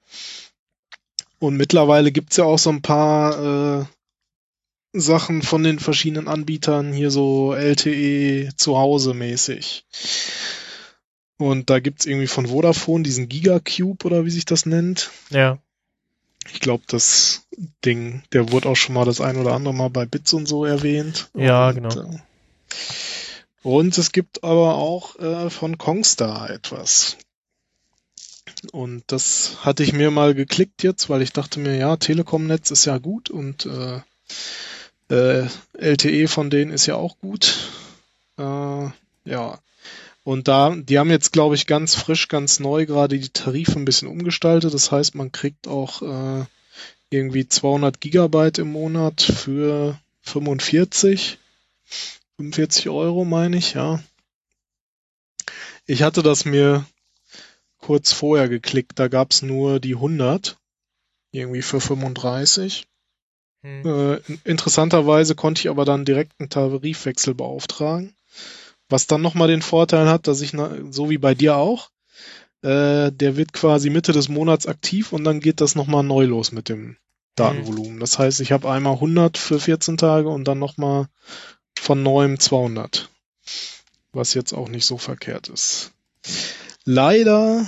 Und mittlerweile gibt's ja auch so ein paar äh, Sachen von den verschiedenen Anbietern, hier so LTE zu Hause mäßig. Und da gibt's irgendwie von Vodafone diesen Gigacube oder wie sich das nennt. Ja. Ich glaube, das Ding, der wurde auch schon mal das ein oder andere Mal bei Bits und so erwähnt. Ja, und, genau. Äh, und es gibt aber auch äh, von Kongstar etwas. Und das hatte ich mir mal geklickt jetzt, weil ich dachte mir, ja, Telekom-Netz ist ja gut und äh, äh, LTE von denen ist ja auch gut. Äh, ja. Und da, die haben jetzt, glaube ich, ganz frisch, ganz neu gerade die Tarife ein bisschen umgestaltet. Das heißt, man kriegt auch äh, irgendwie 200 Gigabyte im Monat für 45, 45 Euro, meine ich, ja. Ich hatte das mir kurz vorher geklickt, da gab's nur die 100, irgendwie für 35. Hm. Äh, interessanterweise konnte ich aber dann direkt einen Tarifwechsel beauftragen. Was dann nochmal den Vorteil hat, dass ich, na, so wie bei dir auch, äh, der wird quasi Mitte des Monats aktiv und dann geht das nochmal neu los mit dem Datenvolumen. Das heißt, ich habe einmal 100 für 14 Tage und dann nochmal von neuem 200. Was jetzt auch nicht so verkehrt ist. Leider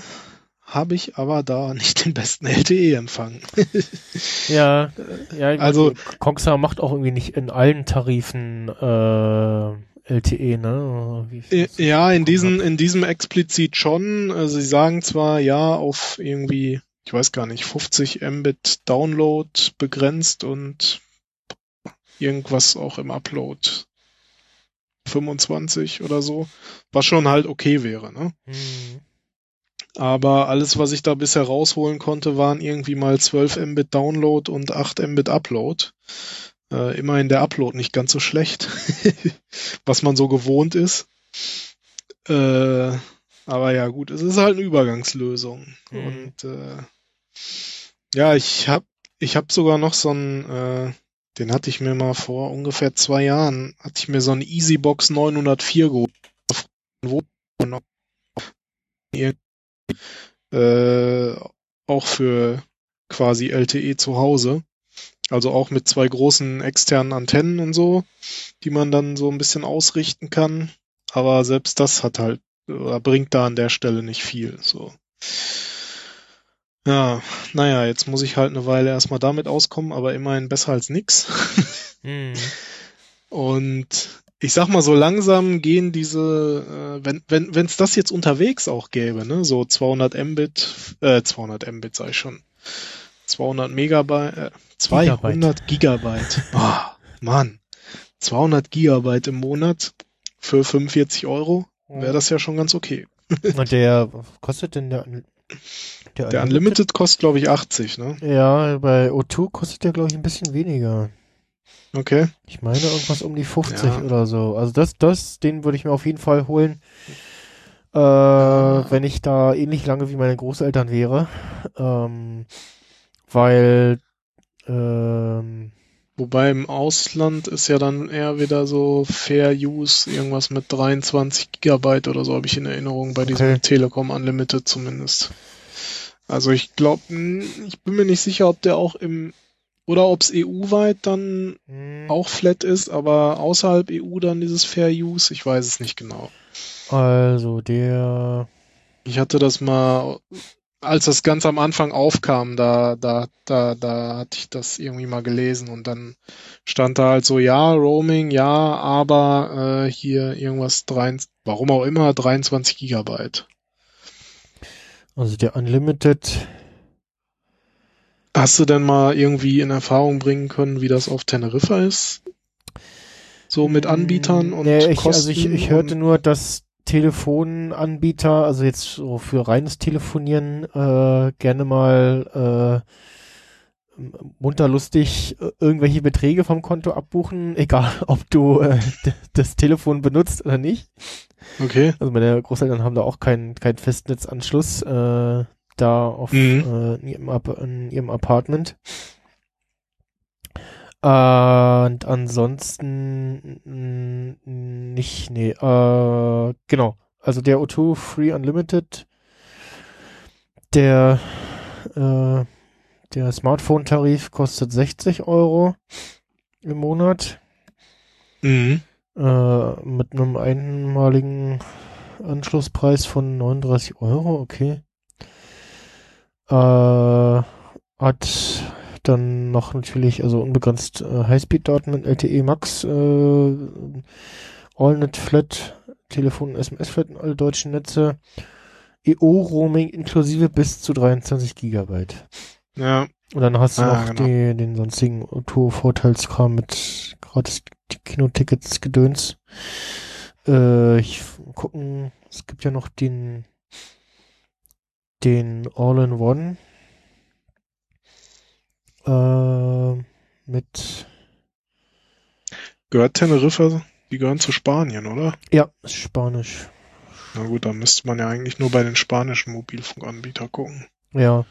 habe ich aber da nicht den besten LTE-Empfang. Ja, ja, Also- Kongstar macht auch irgendwie nicht in allen Tarifen äh, LTE, ne? Ist- Ja, in diesem, in diesem explizit schon. Also sie sagen zwar ja auf irgendwie, ich weiß gar nicht, 50 Mbit Download begrenzt und irgendwas auch im Upload 25 oder so, was schon halt okay wäre, ne? Hm. Aber alles, was ich da bisher rausholen konnte, waren irgendwie mal 12 Mbit Download und 8 Mbit Upload. Äh, immerhin der Upload nicht ganz so schlecht, was man so gewohnt ist. Äh, aber ja, gut, es ist halt eine Übergangslösung. Mhm. Und äh, ja, ich hab, ich hab sogar noch so einen, äh, den hatte ich mir mal vor ungefähr zwei Jahren, hatte ich mir so einen Easybox 904 geholt. Äh, auch für quasi LTE zu Hause. Also auch mit zwei großen externen Antennen und so, die man dann so ein bisschen ausrichten kann. Aber selbst das hat halt, oder bringt da an der Stelle nicht viel, so. Ja, naja, jetzt muss ich halt eine Weile erstmal damit auskommen, aber immerhin besser als nix. Hm. Und ich sag mal, so langsam gehen diese, äh, wenn wenn wenn es das jetzt unterwegs auch gäbe, ne, so 200 Mbit, äh, 200 Mbit sei schon, 200 Megabyte, äh, 200 Gigabyte. Oh, Mann, 200 Gigabyte im Monat für 45 Euro wäre das ja schon ganz okay. Und der, was kostet denn der, der, Der Unlimited kostet, glaube ich, 80, ne? Ja, bei O2 kostet der, glaube ich, ein bisschen weniger. Okay. Ich meine irgendwas um die 50 Ja. oder so. Also das, das, den würde ich mir auf jeden Fall holen, äh, wenn ich da ähnlich lange wie meine Großeltern wäre. Ähm, weil, ähm, Wobei im Ausland ist ja dann eher wieder so Fair Use, irgendwas mit 23 Gigabyte oder so habe ich in Erinnerung, bei diesem Okay. Telekom Unlimited zumindest. Also ich glaube, ich bin mir nicht sicher, ob der auch im, oder ob es EU-weit dann mh, auch flat ist, aber außerhalb EU dann dieses Fair Use, ich weiß es nicht genau. also der, Ich hatte das mal, als das ganz am Anfang aufkam, da, da, da, da hatte ich das irgendwie mal gelesen und dann stand da halt so, ja, Roaming, ja, aber äh, hier irgendwas, 23, warum auch immer, 23 Gigabyte. also der Unlimited, Hast du denn mal irgendwie in Erfahrung bringen können, wie das auf Teneriffa ist? So mit Anbietern und nee, ich, Kosten? also ich, ich hörte nur, dass Telefonanbieter, also jetzt so für reines Telefonieren, äh, gerne mal äh, munter lustig äh, irgendwelche Beträge vom Konto abbuchen, egal ob du äh, das Telefon benutzt oder nicht. Okay. Also meine Großeltern haben da auch keinen keinen Festnetzanschluss äh, da auf Mhm. äh, in, ihrem in ihrem Apartment. Und ansonsten mm, nicht, nee, äh, genau. Also der O2 Free Unlimited, der, äh, der Smartphone-Tarif kostet 60 Euro. im Monat. Mhm. Äh, mit einem einmaligen Anschlusspreis von 39 Euro, okay. Äh, hat dann noch natürlich, also unbegrenzt äh, Highspeed-Daten mit LTE Max, äh, AllNet Flat, Telefon, SMS Flat in alle deutschen Netze, EO-Roaming inklusive bis zu 23 Gigabyte. Ja. Und dann hast du Ah, noch genau. die, den sonstigen Tour-Vorteilskram mit gratis Kinotickets gedöns. Äh, ich gucken, es gibt ja noch den den All-in-One äh, mit Gehört Teneriffa, die gehören zu Spanien, oder? ja, ist Spanisch. Na gut, dann müsste man ja eigentlich nur bei den spanischen Mobilfunkanbietern gucken. Ja.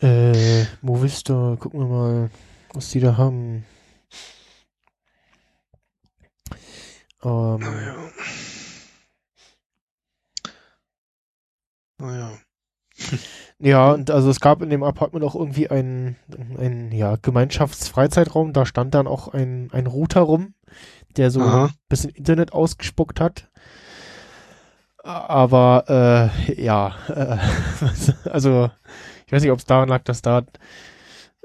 Äh, Movista, gucken wir mal, was die da haben. Ähm, Naja. Naja. Ja, und also es gab in dem Apartment auch irgendwie einen, einen ja, Gemeinschaftsfreizeitraum, da stand dann auch ein, ein Router rum, der so Aha. ein bisschen Internet ausgespuckt hat. Aber äh, ja, äh, also ich weiß nicht, ob es daran lag, dass da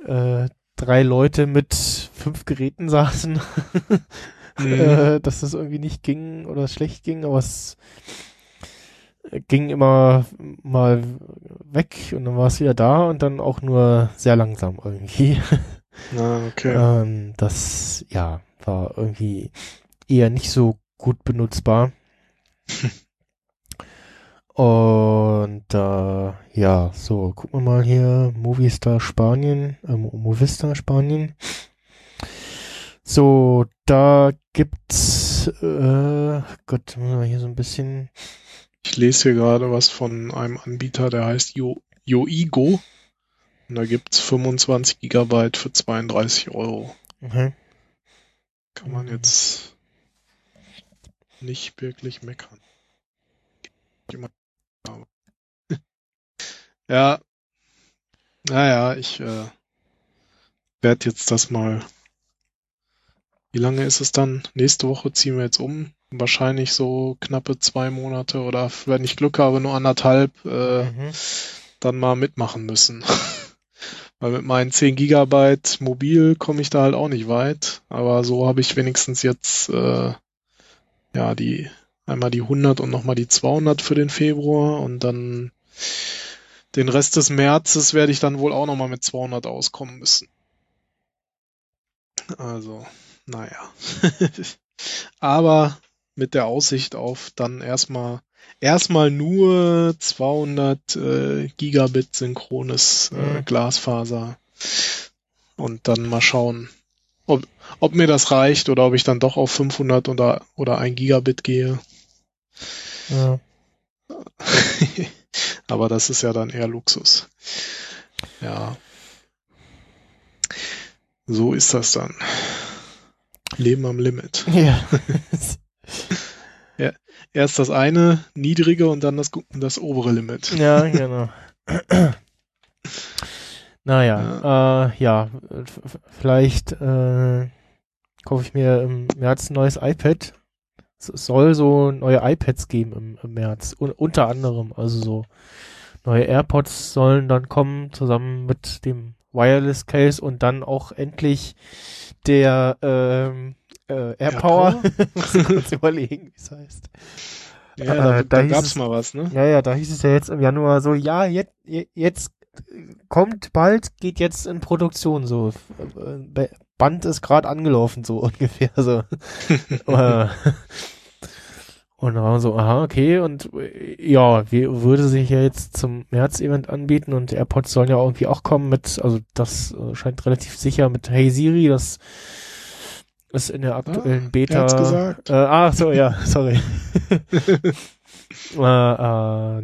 äh, drei Leute mit fünf Geräten saßen, Mhm. äh, dass das irgendwie nicht ging oder schlecht ging, aber es ging immer mal weg und dann war es wieder da und dann auch nur sehr langsam irgendwie. Na, okay. Ähm, das, ja, war irgendwie eher nicht so gut benutzbar. Und äh, ja, so, gucken wir mal hier, Movistar Spanien, äh, Mo- Movista Spanien. So, da gibt's, äh, Gott, müssen wir hier so ein bisschen, Ich lese hier gerade was von einem Anbieter, der heißt Yo Yoigo. Und da gibt's 25 Gigabyte für 32 Euro. okay. Kann man Mhm. jetzt nicht wirklich meckern. Ja, naja, ich äh, werde jetzt das mal. Wie lange ist es dann? Nächste Woche ziehen wir jetzt um. Wahrscheinlich so knappe zwei Monate oder wenn ich Glück habe, nur anderthalb, äh, Mhm. dann mal mitmachen müssen. Weil mit meinen 10 Gigabyte mobil komme ich da halt auch nicht weit. Aber so habe ich wenigstens jetzt äh, ja die einmal die 100 und nochmal die 200 für den Februar und dann den Rest des Märzes werde ich dann wohl auch nochmal mit 200 auskommen müssen. Also, naja. Aber mit der Aussicht auf dann erstmal erstmal nur 200 äh, Gigabit synchrones äh, Mhm. Glasfaser und dann mal schauen, ob, ob mir das reicht oder ob ich dann doch auf 500 oder, oder 1 Gigabit gehe. Ja. Aber das ist ja dann eher Luxus. Ja. So ist das dann. Leben am Limit. Ja. Erst das eine niedrige und dann das, das obere Limit. Ja, genau. naja, äh, ja, f- f- vielleicht äh, kaufe ich mir im März ein neues iPad. Es es soll so neue iPads geben im, im März, un unter anderem. Also so neue AirPods sollen dann kommen, zusammen mit dem Wireless Case und dann auch endlich der ähm, äh, AirPower. Muss ich kurz überlegen, wie es heißt. Ja, Äh, da, da da hieß gab's es- mal was, ne? Ja, ja, da hieß es ja jetzt im Januar so, ja, jetzt, jetzt kommt bald, geht jetzt in Produktion so. Äh, Band ist gerade angelaufen, so ungefähr so. Äh, und dann waren wir so, aha, okay, und äh, ja, wie würde sich ja jetzt zum März-Event anbieten und AirPods sollen ja irgendwie auch kommen mit, also das äh, scheint relativ sicher mit Hey Siri, das ist in der aktuellen Ah, Beta. gesagt. Äh, ach so, ja, sorry. äh,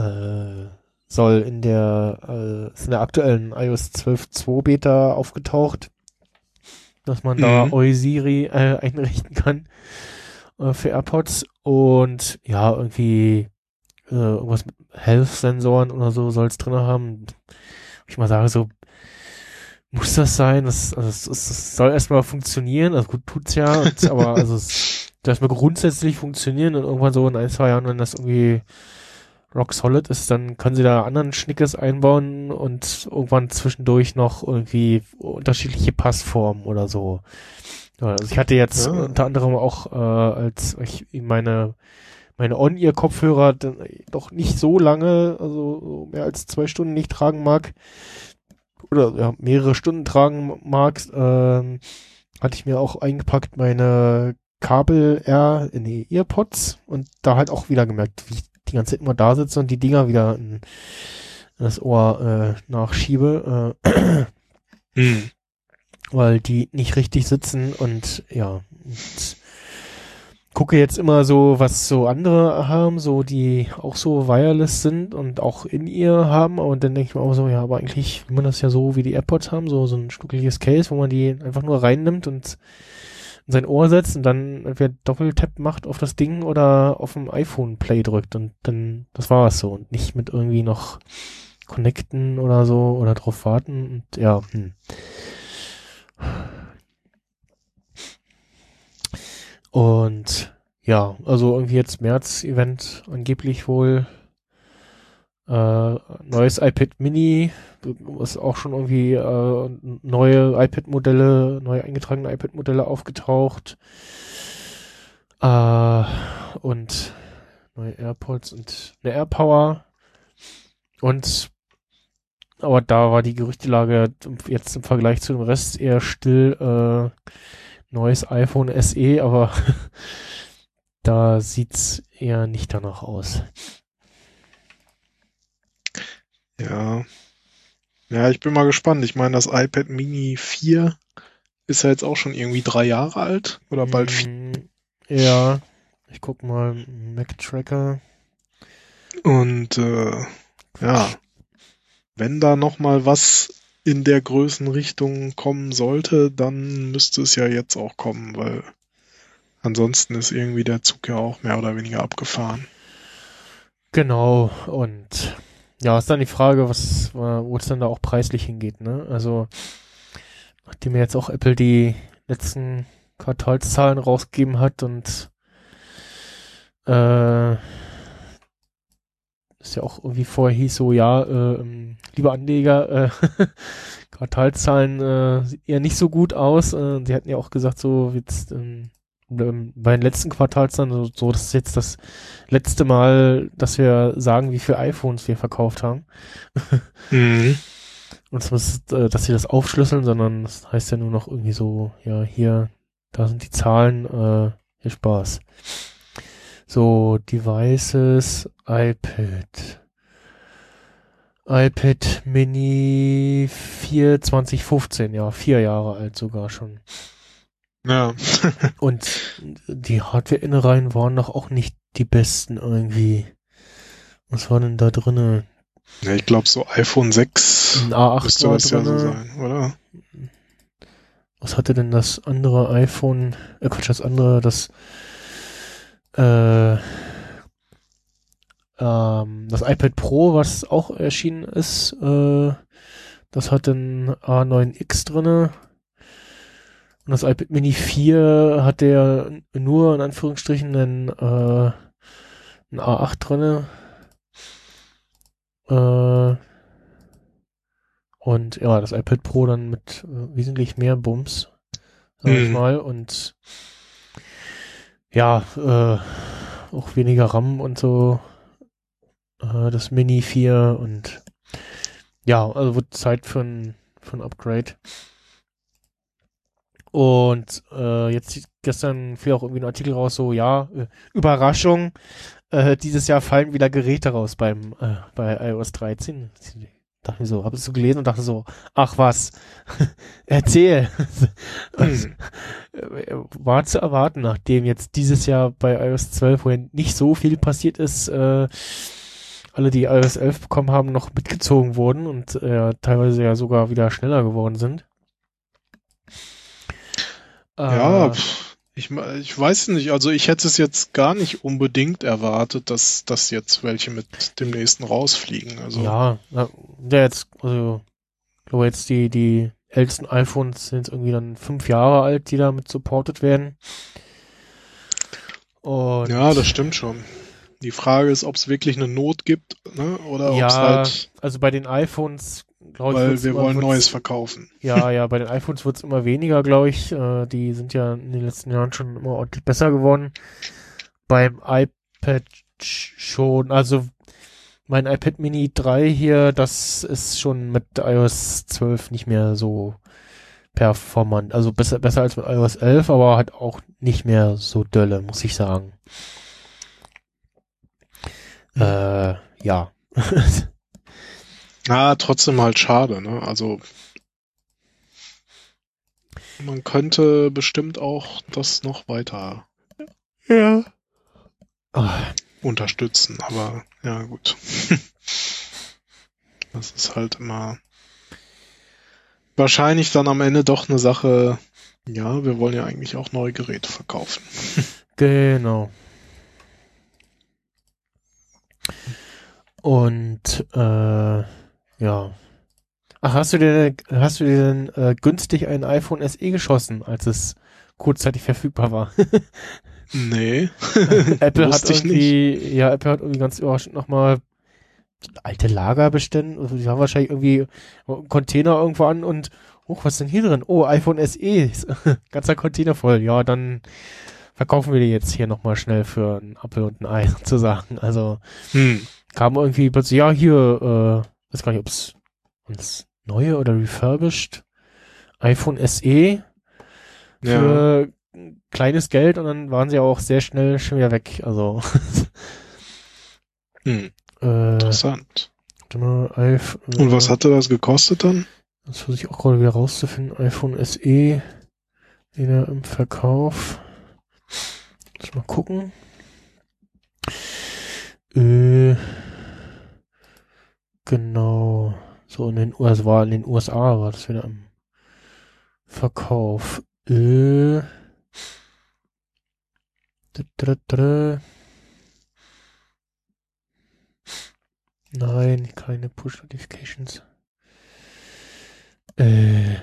äh, soll in der, äh, ist in der aktuellen iOS 12.2 Beta aufgetaucht, dass man da Mhm. Oisiri äh, einrichten kann äh, für AirPods und ja, irgendwie äh, irgendwas mit Health-Sensoren oder so soll es drin haben. Ich mal sage, so muss das sein? Das, also es, es, soll erstmal funktionieren, also gut tut's ja, und, aber also es soll erstmal grundsätzlich funktionieren und irgendwann so in ein, zwei Jahren, wenn das irgendwie rock solid ist, dann können sie da anderen Schnickes einbauen und irgendwann zwischendurch noch irgendwie unterschiedliche Passformen oder so. Also ich hatte jetzt Ja. unter anderem auch, äh, als ich meine meine On-Ear-Kopfhörer doch nicht so lange, also so mehr als zwei Stunden nicht tragen mag, oder ja, mehrere Stunden tragen mag, ähm, hatte ich mir auch eingepackt meine Kabel R in die Earpods und da halt auch wieder gemerkt, wie ich die ganze Zeit immer da sitze und die Dinger wieder in, in das Ohr äh, nachschiebe, äh, Hm. weil die nicht richtig sitzen und ja, und gucke jetzt immer so, was so andere haben, so die auch so wireless sind und auch in ihr haben. Und dann denke ich mir auch so, ja, aber eigentlich will man das ja so wie die AirPods haben, so so ein stuckeliges Case, wo man die einfach nur reinnimmt und in sein Ohr setzt und dann entweder Doppeltap macht auf das Ding oder auf dem iPhone Play drückt und dann, das war es so. Und nicht mit irgendwie noch connecten oder so oder drauf warten. Und ja, hm. Und ja, also irgendwie jetzt März-Event angeblich wohl äh, neues iPad Mini, ist auch schon irgendwie äh, neue iPad-Modelle, neue eingetragene iPad-Modelle aufgetaucht. Äh, und neue AirPods und eine AirPower. Und aber da war die Gerüchtelage jetzt im Vergleich zu dem Rest eher still. Äh, neues iPhone SE, aber da sieht's eher nicht danach aus. Ja. Ja, ich bin mal gespannt. Ich meine, das iPad Mini 4 ist ja jetzt auch schon irgendwie drei Jahre alt oder bald vier. Mm, Ja, ich guck mal, Mac Tracker. Und äh, ja, wenn da noch mal was in der Größenrichtung kommen sollte, dann müsste es ja jetzt auch kommen, weil ansonsten ist irgendwie der Zug ja auch mehr oder weniger abgefahren. Genau, und ja, ist dann die Frage, was, wo es dann da auch preislich hingeht, ne? Also, nachdem ja jetzt auch Apple die letzten Quartalszahlen rausgegeben hat und äh, ist ja auch irgendwie vorher hieß so, ja, äh, ähm, liebe Anleger, äh, Quartalszahlen äh, sieht eher nicht so gut aus. Äh, sie hatten ja auch gesagt, so jetzt ähm, ähm, bei den letzten Quartalszahlen, so, so das ist jetzt das letzte Mal, dass wir sagen, wie viele iPhones wir verkauft haben. Mhm. Und muss, äh, dass sie das aufschlüsseln, sondern das heißt ja nur noch irgendwie so, ja, hier, da sind die Zahlen, äh, viel Spaß. So, Devices, iPad. iPad Mini 4 2015, ja, vier Jahre alt sogar schon. Ja. Und die Hardware-Innereien waren doch auch nicht die besten irgendwie. Was war denn da drinne? ja ich glaube, so iPhone 6 Ein A8 müsste das ja so sein, oder? Was hatte denn das andere iPhone? Äh, Quatsch, das andere, das äh, ähm, das iPad Pro, was auch erschienen ist, äh, das hat ein A9X drinne. Und das iPad Mini 4 hat der nur in Anführungsstrichen einen, äh, ein A8 drinne. Äh, und ja, das iPad Pro dann mit äh, wesentlich mehr Bums, sag ich Mhm. mal. Und ja, äh, auch weniger RAM und so. Äh, das Mini 4 und ja, also wird Zeit für ein, für ein Upgrade. Und äh, jetzt gestern fiel auch irgendwie ein Artikel raus, so ja, äh, Überraschung, äh, dieses Jahr fallen wieder Geräte raus beim äh, bei iOS 13. Dachte mir so, habe es so gelesen und dachte so, ach was, erzähl. Hm. Äh, War zu erwarten, nachdem jetzt dieses Jahr bei iOS 12, wo ja nicht so viel passiert ist, äh, alle, die iOS 11 bekommen haben, noch mitgezogen wurden und äh, teilweise ja sogar wieder schneller geworden sind. Ja, Äh, ich, ich weiß nicht, also ich hätte es jetzt gar nicht unbedingt erwartet, dass, dass jetzt welche mit dem nächsten rausfliegen. Also Ja, der jetzt, also, ich glaube jetzt die, die ältesten iPhones sind jetzt irgendwie dann fünf Jahre alt, die damit supported werden. Und Ja, das stimmt schon. Die Frage ist, ob es wirklich eine Not gibt, ne? oder ob es ja, halt, also bei den iPhones, glaube ich, weil wir immer- wollen Neues verkaufen. Ja, ja, bei den iPhones wird's immer weniger, glaube ich. Äh, die sind ja in den letzten Jahren schon immer ordentlich besser geworden. Beim iPad schon, also mein iPad Mini 3 hier, das ist schon mit iOS 12 nicht mehr so performant. Also besser, besser als mit iOS 11, aber halt auch nicht mehr so dolle, muss ich sagen. Äh, ja. Na, trotzdem halt schade, ne? Also man könnte bestimmt auch das noch weiter ja. Ah, unterstützen, aber ja gut. das ist halt immer wahrscheinlich dann am Ende doch eine Sache, ja, wir wollen ja eigentlich auch neue Geräte verkaufen. Genau. Und äh, ja. Ach, hast du dir hast du dir denn äh, günstig ein iPhone SE geschossen, als es kurzzeitig verfügbar war? Nee. Apple hat irgendwie, ja, Apple hat irgendwie ganz überraschend nochmal alte Lagerbestände, also die haben wahrscheinlich irgendwie einen Container irgendwo an und, oh, was ist denn hier drin? Oh, iPhone SE, ganzer Container voll. Ja, dann verkaufen wir die jetzt hier nochmal schnell für einen Apfel und ein Ei sozusagen. Also Hm. kam irgendwie plötzlich, ja, hier, äh, weiß gar nicht, ob es uns neue oder refurbished iPhone SE Ja. für kleines Geld und dann waren sie auch sehr schnell schon wieder weg. Also Hm. äh, Interessant. mal, iPhone, Und was hatte das gekostet dann? Das versuche ich auch gerade wieder rauszufinden. iPhone SE wieder im Verkauf. Lass mal gucken. Äh, genau. So in den USA, war in den USA war das wieder im Verkauf. Äh. Nein, keine Push Notifications. Äh.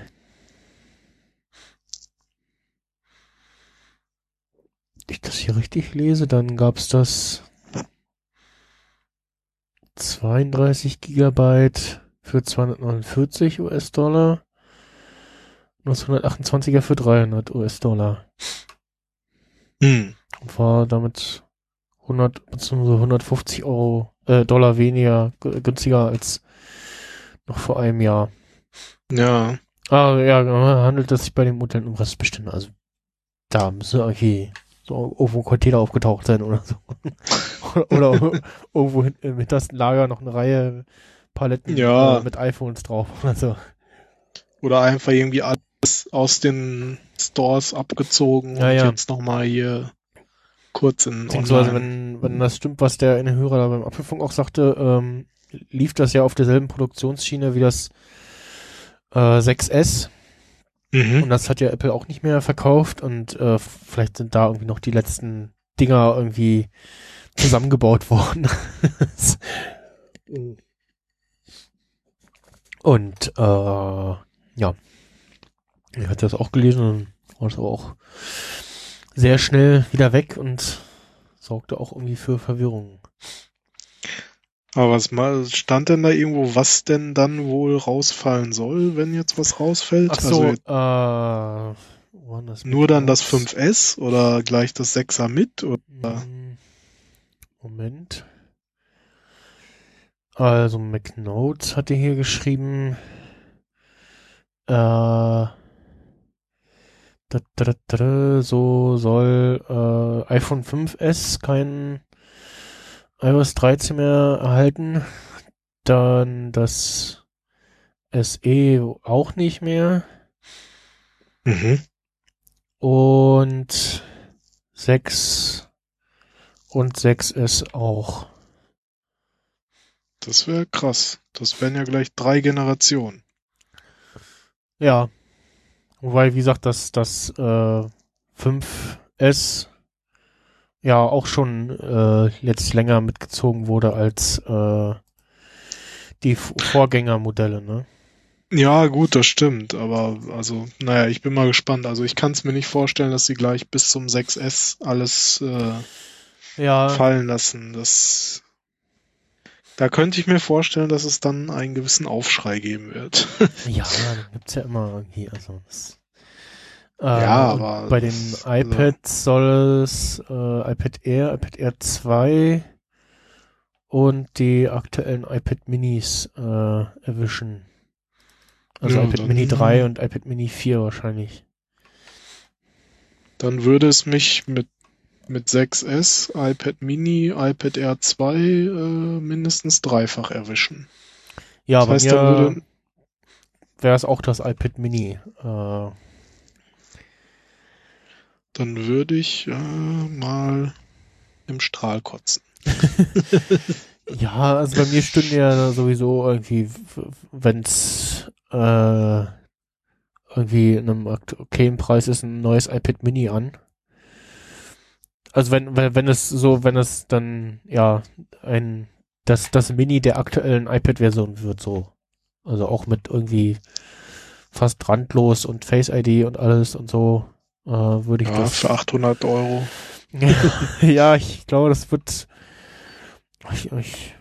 Ich das hier richtig lese, dann gab's das 32 Gigabyte für 249 US-Dollar und das 128er für 300 US-Dollar. Hm. Und war damit 100 bzw. 150 Euro, äh, Dollar weniger günstiger als noch vor einem Jahr. Ja. Ah, ja, genau, handelt es sich bei den Modellen um Restbestände. Also da müssen irgendwie so irgendwo Container aufgetaucht sein oder so. oder, irgendwo hin, im hintersten Lager noch eine Reihe Paletten Ja. äh, mit iPhones drauf oder so. Oder einfach irgendwie alles aus den Stores abgezogen Ja, und ja. jetzt nochmal hier kurz in Beziehungsweise, wenn, wenn das stimmt, was der eine Hörer da beim Apfelfunk auch sagte, ähm, lief das ja auf derselben Produktionsschiene wie das äh, 6S. Und Mhm. das hat ja Apple auch nicht mehr verkauft und äh, vielleicht sind da irgendwie noch die letzten Dinger irgendwie zusammengebaut worden. und äh, ja, ich hatte das auch gelesen und war das aber auch sehr schnell wieder weg und sorgte auch irgendwie für Verwirrung. Aber was mal stand denn da irgendwo, was denn dann wohl rausfallen soll, wenn jetzt was rausfällt? Ach so, Also äh, das nur dann das Raus? 5S oder gleich das 6er mit? Oder? Moment. Also McNotes hatte hier geschrieben, äh, da, da, da, da, so soll äh, iPhone 5S kein iOS 13 mehr erhalten. Dann das SE auch nicht mehr. Mhm. Und 6 und 6S auch. Das wäre krass. Das wären ja gleich drei Generationen. Ja. Wobei, wie gesagt, das, das äh, 5S ja auch schon äh, jetzt länger mitgezogen wurde als äh, die Vorgängermodelle, ne? Ja, gut, das stimmt, aber also, naja, ich bin mal gespannt. Also ich kann es mir nicht vorstellen, dass sie gleich bis zum 6S alles äh, Ja, fallen lassen. Das, da könnte ich mir vorstellen, dass es dann einen gewissen Aufschrei geben wird. ja, dann gibt's ja immer irgendwie, also das, äh, Ja, und aber bei den das- iPads soll es äh, iPad Air, iPad Air 2 und die aktuellen iPad Minis äh, erwischen. Also Ja, iPad Mini 3 und iPad Mini 4 wahrscheinlich. Dann würde es mich mit, mit 6S, iPad Mini, iPad Air 2 äh, mindestens dreifach erwischen. Ja, das bei heißt, mir wäre es auch das iPad Mini. Äh, dann würde ich äh, mal im Strahl kotzen. Ja, also bei mir stünde ja sowieso irgendwie, wenn es äh, irgendwie in einem okayen Preis ist, ein neues iPad Mini an. Also wenn, wenn, wenn es so, wenn es dann, ja, ein, das, das Mini der aktuellen iPad-Version wird so. Also auch mit irgendwie fast randlos und Face ID und alles und so, äh, würde ich Ja, das. für 800 Euro. ja, ich glaube, das wird. Ich, ich,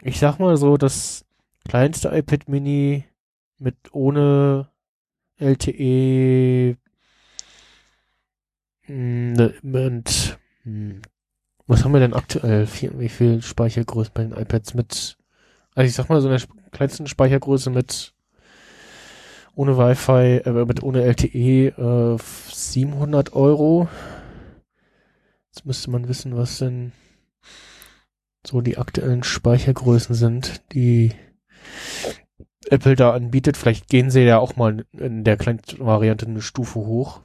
ich sag mal so, das kleinste iPad Mini mit ohne LTE mh, ne, und mh, was haben wir denn aktuell? Wie, viel Speichergröße bei den iPads mit? Also ich sag mal so eine sp- kleinsten Speichergröße mit ohne Wi-Fi, äh, mit ohne LTE äh, 700 Euro. Jetzt müsste man wissen, was denn so die aktuellen Speichergrößen sind, die Apple da anbietet. Vielleicht gehen sie ja auch mal in der kleinsten Variante eine Stufe hoch.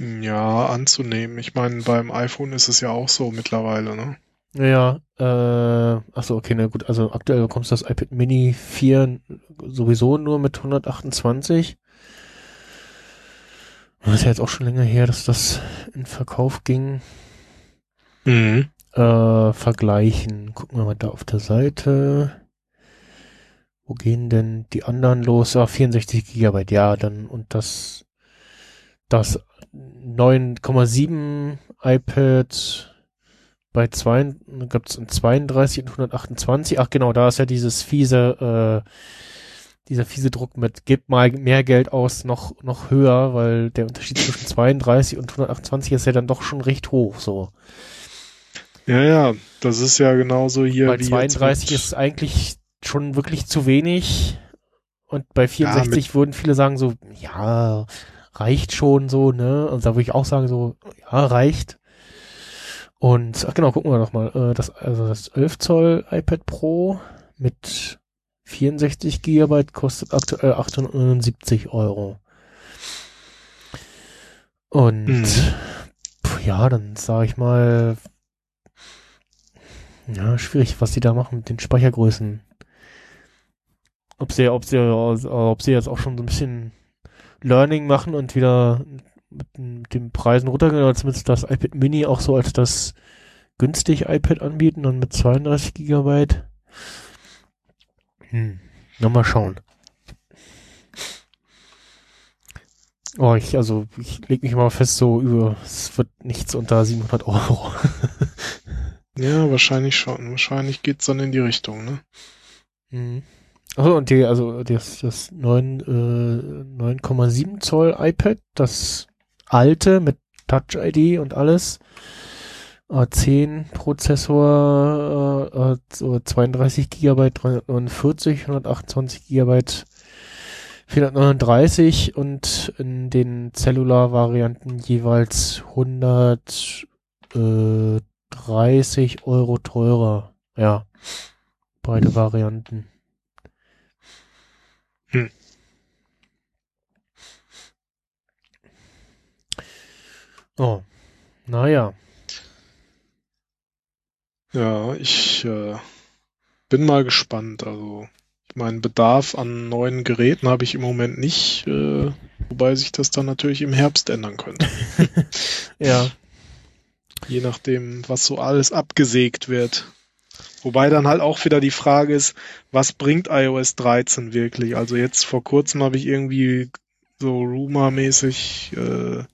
Ja, anzunehmen. Ich meine, beim iPhone ist es ja auch so mittlerweile, ne? Ja, äh, achso, okay, na gut, also aktuell bekommst du das iPad Mini 4 sowieso nur mit 128. Das ist ja jetzt auch schon länger her, dass das in Verkauf ging. Mhm. Äh, vergleichen. Gucken wir mal da auf der Seite. Wo gehen denn die anderen los? Ah, 64 Gigabyte, ja, dann und das das 9,7 iPad bei zwei gab es 32 und 128. Ach genau, da ist ja dieses fiese äh, dieser fiese Druck mit gib mal mehr Geld aus noch noch höher, weil der Unterschied zwischen 32 und 128 ist ja dann doch schon recht hoch so. Ja, ja, das ist ja genauso hier Bei wie 32 jetzt ist eigentlich schon wirklich zu wenig. Und bei 64 würden viele sagen so, ja, reicht schon so, ne? Und da würde ich auch sagen so, ja, reicht. Und, ach genau, gucken wir doch mal. Äh, das, also das 11 Zoll iPad Pro mit 64 Gigabyte kostet aktuell 879 Euro. Und Mhm. pf, ja, dann sage ich mal, ja, schwierig, was die da machen mit den Speichergrößen. Ob sie, ob sie, ob sie jetzt auch schon so ein bisschen Learning machen und wieder mit, den- mit den Preisen runtergehen, oder zumindest das iPad Mini auch so als das günstig iPad anbieten und mit 32 Gigabyte. Hm, na mal schauen. Oh, ich, also, ich leg mich mal fest, so über, es wird nichts unter 700 Euro. Ja, wahrscheinlich schon. Wahrscheinlich geht's dann in die Richtung, ne? Mhm. Achso, und die, also das, das 9, äh, 9,7 Zoll iPad, das alte mit Touch ID und alles. A10 Prozessor, äh, äh, so 32 GB, 349, 128 GB, 439 und in den Cellular-Varianten jeweils 130 Euro teurer. Ja, beide Varianten. Hm. Oh, naja. Ja, ich äh, bin mal gespannt. Also, ich meine, Bedarf an neuen Geräten habe ich im Moment nicht, äh, wobei sich das dann natürlich im Herbst ändern könnte. Ja, Je nachdem, was so alles abgesägt wird. Wobei dann halt auch wieder die Frage ist, was bringt iOS 13 wirklich? Also jetzt vor kurzem habe ich irgendwie so Rumor-mäßig äh,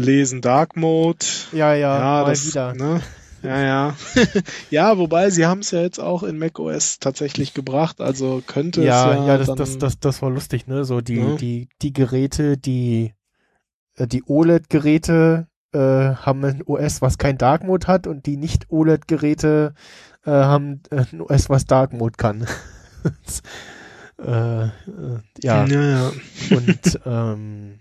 gelesen, Dark Mode. Ja, ja, Ja, das, wieder. ne? Ja, ja. ja, wobei sie haben es ja jetzt auch in macOS tatsächlich gebracht, also könnte Ja, es ja, ja, das, dann, das, das, das war lustig, ne? So die, Ja. die, die Geräte, die, äh, die OLED-Geräte äh, haben ein OS, was kein Dark Mode hat und die nicht OLED-Geräte äh, haben äh, ein OS, was Dark Mode kann. äh, äh, ja, ja, ja. und ähm,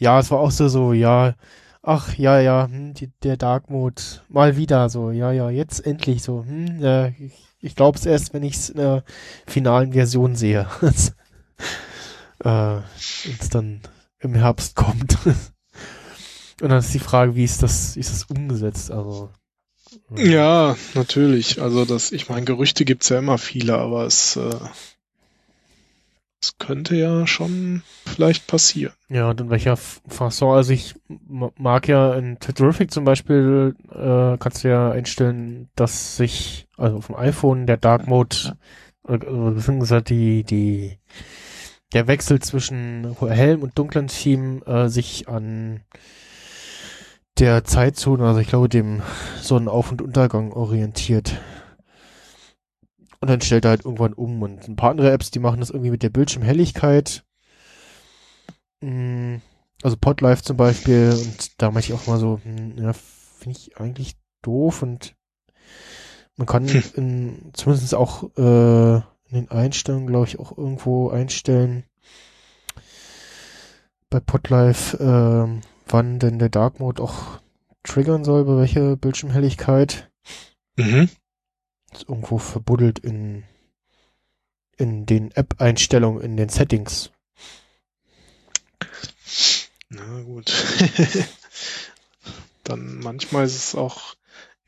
ja, es war auch so, so, ja, ach, ja, ja, hm, die, der Dark Mode, mal wieder so, ja, ja, jetzt endlich so, hm, ja, ich, ich glaube es erst, wenn ich es in der finalen Version sehe. äh, es dann im Herbst kommt. und dann ist die Frage, wie ist das, ist das umgesetzt? Also, äh, Ja, natürlich. Also das, ich meine, Gerüchte gibt's ja immer viele, aber es, äh, es könnte ja schon vielleicht passieren. Ja, und in welcher Fasson, also ich ma- mag ja in Terrific zum Beispiel, äh, kannst du ja einstellen, dass sich, also auf dem iPhone der Dark Mode, äh, äh, beziehungsweise die, die, der Wechsel zwischen hellem und dunklen Theme äh, sich an der Zeitzone, also ich glaube dem Sonnenauf- und Untergang orientiert. Und dann stellt er halt irgendwann um. Und ein paar andere Apps, die machen das irgendwie mit der Bildschirmhelligkeit. Mm, Also Podlife zum Beispiel. Und da meinte ich auch mal so, hm, ja, finde ich eigentlich doof. Und man kann Hm. in, zumindest auch äh, in den Einstellungen, glaube ich, auch irgendwo einstellen bei Podlife, ähm, wann denn der Dark Mode auch triggern soll, bei welcher Bildschirmhelligkeit Mhm. Ist irgendwo verbuddelt in, in den App-Einstellungen, in den Settings. Na gut. dann manchmal ist es auch,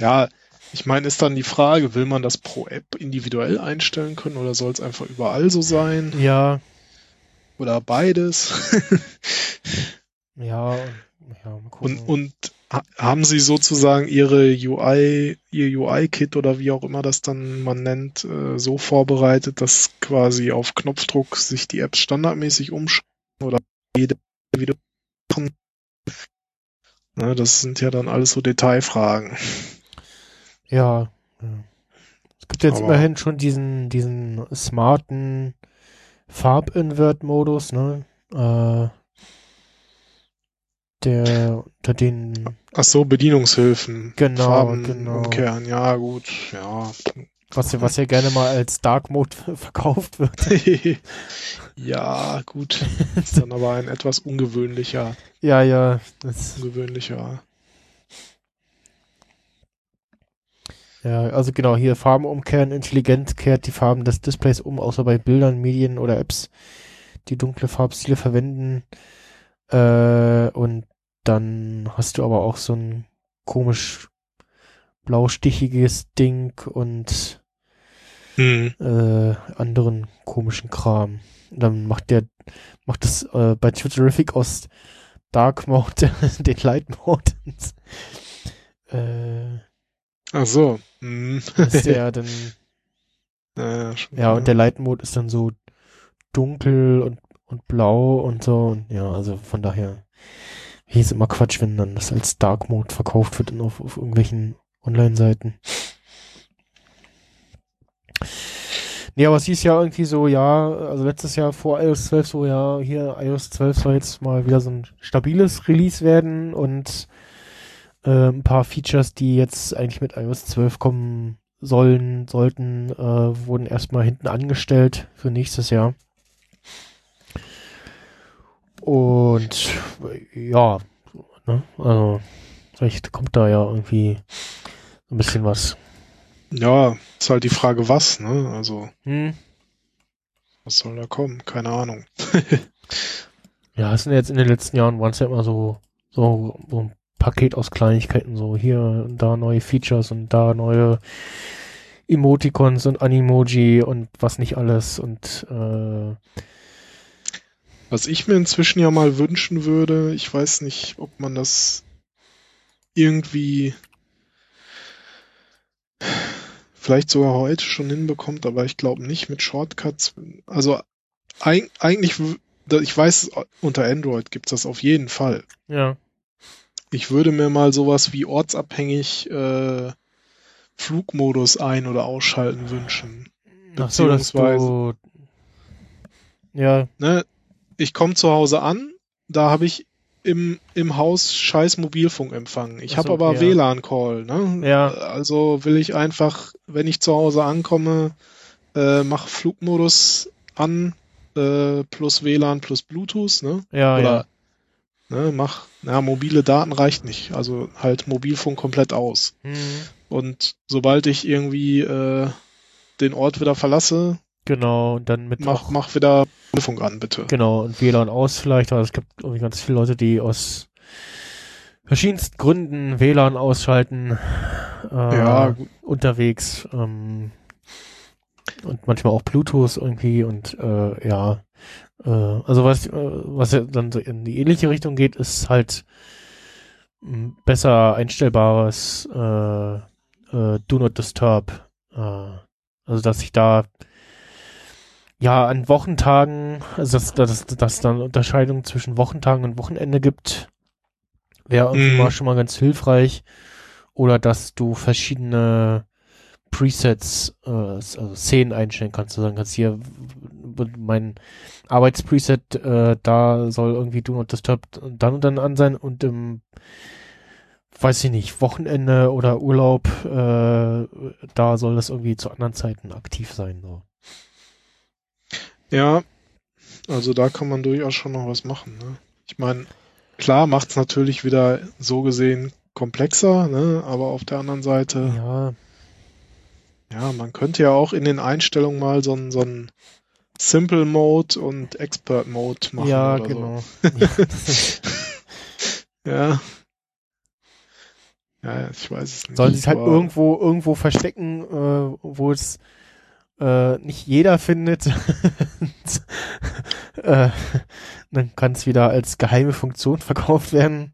ja, ich meine, ist dann die Frage, will man das pro App individuell einstellen können oder soll es einfach überall so sein? Ja, Oder beides? ja, ja, mal gucken. Und, und haben Sie sozusagen Ihre UI, Ihr UI-Kit oder wie auch immer das dann man nennt, äh, so vorbereitet, dass quasi auf Knopfdruck sich die Apps standardmäßig umschalten oder jede wieder machen? Ne, das sind ja dann alles so Detailfragen. ja, ja. Es gibt jetzt Aber- immerhin schon diesen, diesen smarten Farbinvert-Modus, ne? Äh, der unter den, Ach so, Bedienungshilfen. Genau, Farben genau. umkehren. Ja, gut. Ja. was ja, was ja gerne mal als Dark Mode verkauft wird. ja, gut. Ist dann aber ein etwas ungewöhnlicher, ja, ja, das, ungewöhnlicher. ja, also genau, hier Farben umkehren, intelligent kehrt die Farben des Displays um, außer bei Bildern, Medien oder Apps, die dunkle Farbstile verwenden. Äh, und dann hast du aber auch so ein komisch blaustichiges Ding und Hm. äh, anderen komischen Kram. Dann macht der, macht das äh, bei Twitterific aus Dark Mode den Light Mode. äh, Ach so. Hm. ist der dann, ja, ja, und der Light Mode ist dann so dunkel und, und blau und so. Und ja, also von daher, hier ist immer Quatsch, wenn dann das als Dark Mode verkauft wird auf, auf irgendwelchen Online-Seiten. Nee, aber es hieß ja irgendwie so, ja, also letztes Jahr vor iOS 12 so, ja, hier iOS 12 soll jetzt mal wieder so ein stabiles Release werden und äh, ein paar Features, die jetzt eigentlich mit iOS 12 kommen sollen, sollten, äh, wurden erstmal hinten angestellt für nächstes Jahr. Und ja, ne, also vielleicht kommt da ja irgendwie ein bisschen was. Ja, ist halt die Frage, was, ne? Also, Hm. was soll da kommen? Keine Ahnung. Ja, es sind jetzt in den letzten Jahren waren es ja immer so, so, so ein Paket aus Kleinigkeiten, so hier und da neue Features und da neue Emoticons und Animoji und was nicht alles und äh, Was ich mir inzwischen ja mal wünschen würde, ich weiß nicht, ob man das irgendwie vielleicht sogar heute schon hinbekommt, aber ich glaube nicht mit Shortcuts. Also eig eigentlich, ich weiß, unter Android gibt's das auf jeden Fall. Ja. Ich würde mir mal sowas wie ortsabhängig äh, Flugmodus ein- oder ausschalten wünschen. Ach so, dass du, ja, Ne? Ich komme zu Hause an, da habe ich im, im Haus scheiß Mobilfunkempfang. Ich Ach habe so, aber ja. WLAN-Call. Ne? Ja. Also will ich einfach, wenn ich zu Hause ankomme, äh, mach Flugmodus an, äh, plus WLAN plus Bluetooth. Ne? ja, Oder ne, mach, na, mobile Daten reicht nicht. Also halt Mobilfunk komplett aus. ja. Hm, Und sobald ich irgendwie äh, den Ort wieder verlasse, genau, und dann mit mach, auch- mach wieder Mobilfunk an, bitte. Genau, und WLAN aus vielleicht, aber es gibt irgendwie ganz viele Leute, die aus verschiedensten Gründen WLAN ausschalten äh, Ja, unterwegs ähm, und manchmal auch Bluetooth irgendwie und äh, ja, äh, also was, äh, was ja dann so in die ähnliche Richtung geht, ist halt m, besser einstellbares äh, äh, Do Not Disturb. Also dass ich da ja an Wochentagen, also dass, dass, dass dann Unterscheidung zwischen Wochentagen und Wochenende gibt, wäre irgendwie Mhm. mal schon mal ganz hilfreich. Oder dass du verschiedene Presets, äh, also Szenen einstellen kannst. Du sagen kannst hier mein Arbeitspreset, äh, da soll irgendwie Do Not Disturb dann und dann an sein und im weiß ich nicht, Wochenende oder Urlaub, äh, da soll das irgendwie zu anderen Zeiten aktiv sein. So. Ja, also da kann man durchaus schon noch was machen. Ne? Ich meine, klar macht's natürlich wieder so gesehen komplexer, ne? aber auf der anderen Seite, Ja, ja, man könnte ja auch in den Einstellungen mal so einen so einen Simple Mode und Expert Mode machen ja, oder genau. Ja, so. Ja. Ja, ich weiß es nicht. Sollen sie es halt irgendwo, irgendwo verstecken, äh, wo es äh, nicht jeder findet. äh, dann kann es wieder als geheime Funktion verkauft werden.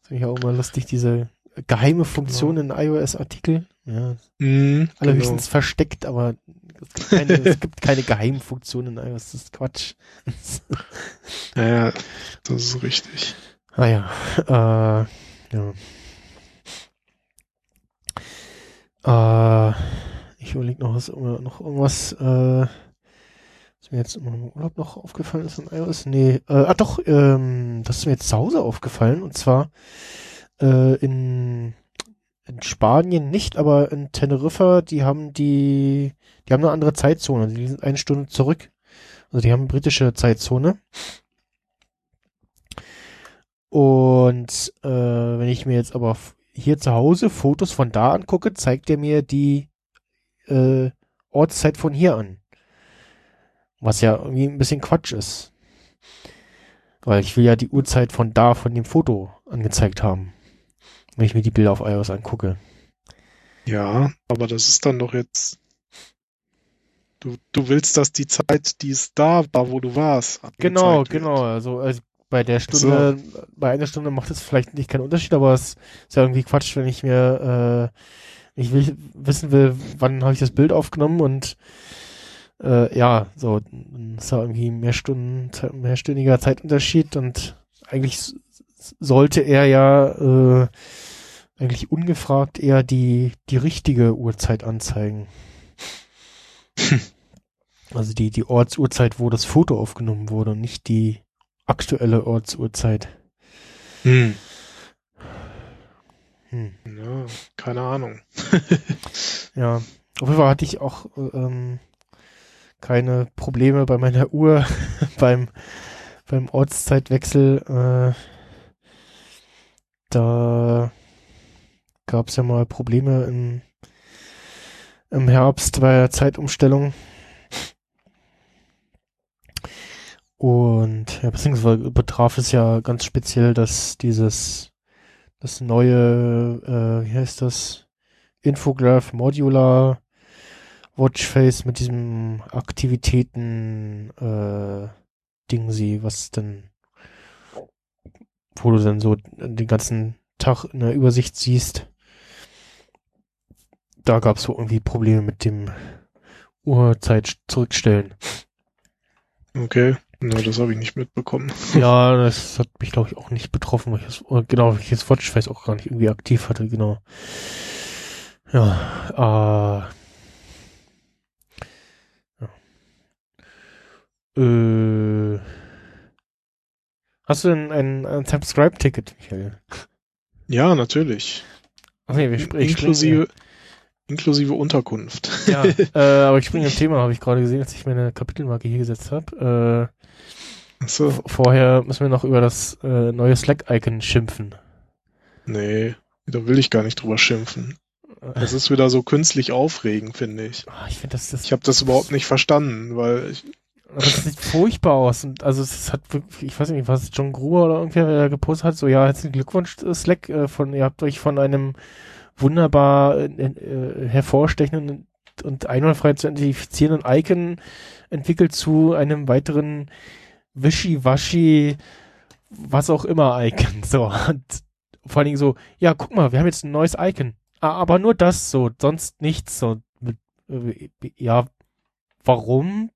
Das finde ich auch immer lustig, diese geheime Funktion in iOS-Artikel. Ja, Mhm, allerhöchstens versteckt, aber es gibt keine, es gibt keine Geheimfunktion in iOS. Das ist Quatsch. genau. Ja, ja, das ist richtig. Ah ja, äh, ja. Äh, ich überlege noch, was, noch irgendwas, äh, was mir jetzt im Urlaub noch aufgefallen ist in iOS. Nee, äh, ah doch, ähm, das ist mir jetzt zu Hause aufgefallen und zwar äh, in, in Spanien nicht, aber in Teneriffa, die haben die, die haben eine andere Zeitzone, die sind eine Stunde zurück. Also die haben britische Zeitzone. Und äh, wenn ich mir jetzt aber hier zu Hause Fotos von da angucke, zeigt er mir die äh, Ortszeit von hier an. Was ja irgendwie ein bisschen Quatsch ist. Weil ich will ja die Uhrzeit von da, von dem Foto angezeigt haben. Wenn ich mir die Bilder auf iOS angucke. Ja, aber das ist dann doch jetzt. Du, du willst, dass die Zeit, die es da war, wo du warst. Genau, genau. Also, also bei der Stunde, bei einer Stunde macht es vielleicht nicht keinen Unterschied, aber es ist ja irgendwie Quatsch, wenn ich mir, äh, ich will wissen will, wann habe ich das Bild aufgenommen und äh, ja, so, ist da irgendwie mehr Stunden, mehrstündiger Zeitunterschied und eigentlich sollte er ja äh, eigentlich ungefragt eher die, die richtige Uhrzeit anzeigen. Also die, die Ortsuhrzeit, wo das Foto aufgenommen wurde und nicht die aktuelle Ortsuhrzeit. Hm. Hm. Ja, keine Ahnung. Ja, auf jeden Fall hatte ich auch äh, ähm, keine Probleme bei meiner Uhr beim, beim Ortszeitwechsel. Äh, da gab es ja mal Probleme im, im Herbst bei der Zeitumstellung. Und ja, beziehungsweise betraf es ja ganz speziell, dass dieses das neue, äh, wie heißt das? Infograph Modular Watchface mit diesem Aktivitäten äh, Ding sie, was dann wo du dann so den ganzen Tag in der Übersicht siehst. da gab es so irgendwie Probleme mit dem Uhrzeit zurückstellen. Okay. Na, das habe ich nicht mitbekommen. Ja, das hat mich, glaube ich, auch nicht betroffen, weil ich das, oder genau, weil ich das Watchface auch gar nicht irgendwie aktiv hatte, genau. Ja, äh, ja. Äh, hast du denn ein, ein Subscribe-Ticket, Michael? Ja, natürlich. Okay, wir sprechen. Inklusive, inklusive Unterkunft. Ja, äh, aber ich springe im Thema, habe ich gerade gesehen, als ich meine Kapitelmarke hier gesetzt habe. Äh, v- vorher müssen wir noch über das äh, neue Slack-Icon schimpfen. Nee, da will ich gar nicht drüber schimpfen. Das ist wieder so künstlich aufregend, finde ich. Ah, ich finde, das, das, Ich habe das überhaupt nicht verstanden, weil ich, aber das sieht furchtbar aus. Und also es hat wirklich, ich weiß nicht, was John Gruber oder irgendwer der gepostet hat, so ja, herzlichen Glückwunsch, äh, Slack, äh, von, ihr habt euch von einem wunderbar äh, äh, hervorstechenden und einwandfrei zu identifizierenden Icon entwickelt zu einem weiteren Wischiwaschi, was auch immer Icon. So, und vor allen Dingen so, ja, guck mal, wir haben jetzt ein neues Icon. Ah, aber nur das so, sonst nichts so. Äh, ja, warum?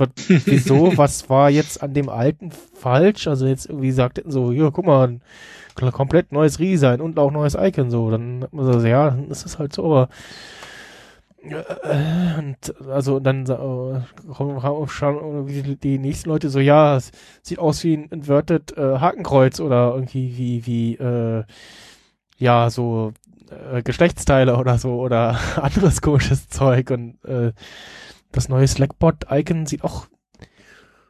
Was- Wieso? Was war jetzt an dem alten falsch? Also jetzt irgendwie sagt so, ja, guck mal, ein komplett neues Redesign und auch neues Icon so. Dann hat man so, ja, dann ist es halt so, aber äh, und also dann äh, kommen irgendwie die, die nächsten Leute so, ja, es sieht aus wie ein inverted äh, Hakenkreuz oder irgendwie wie wie äh, ja so äh, Geschlechtsteile oder so oder anderes komisches Zeug und äh, das neue Slackbot-Icon sieht auch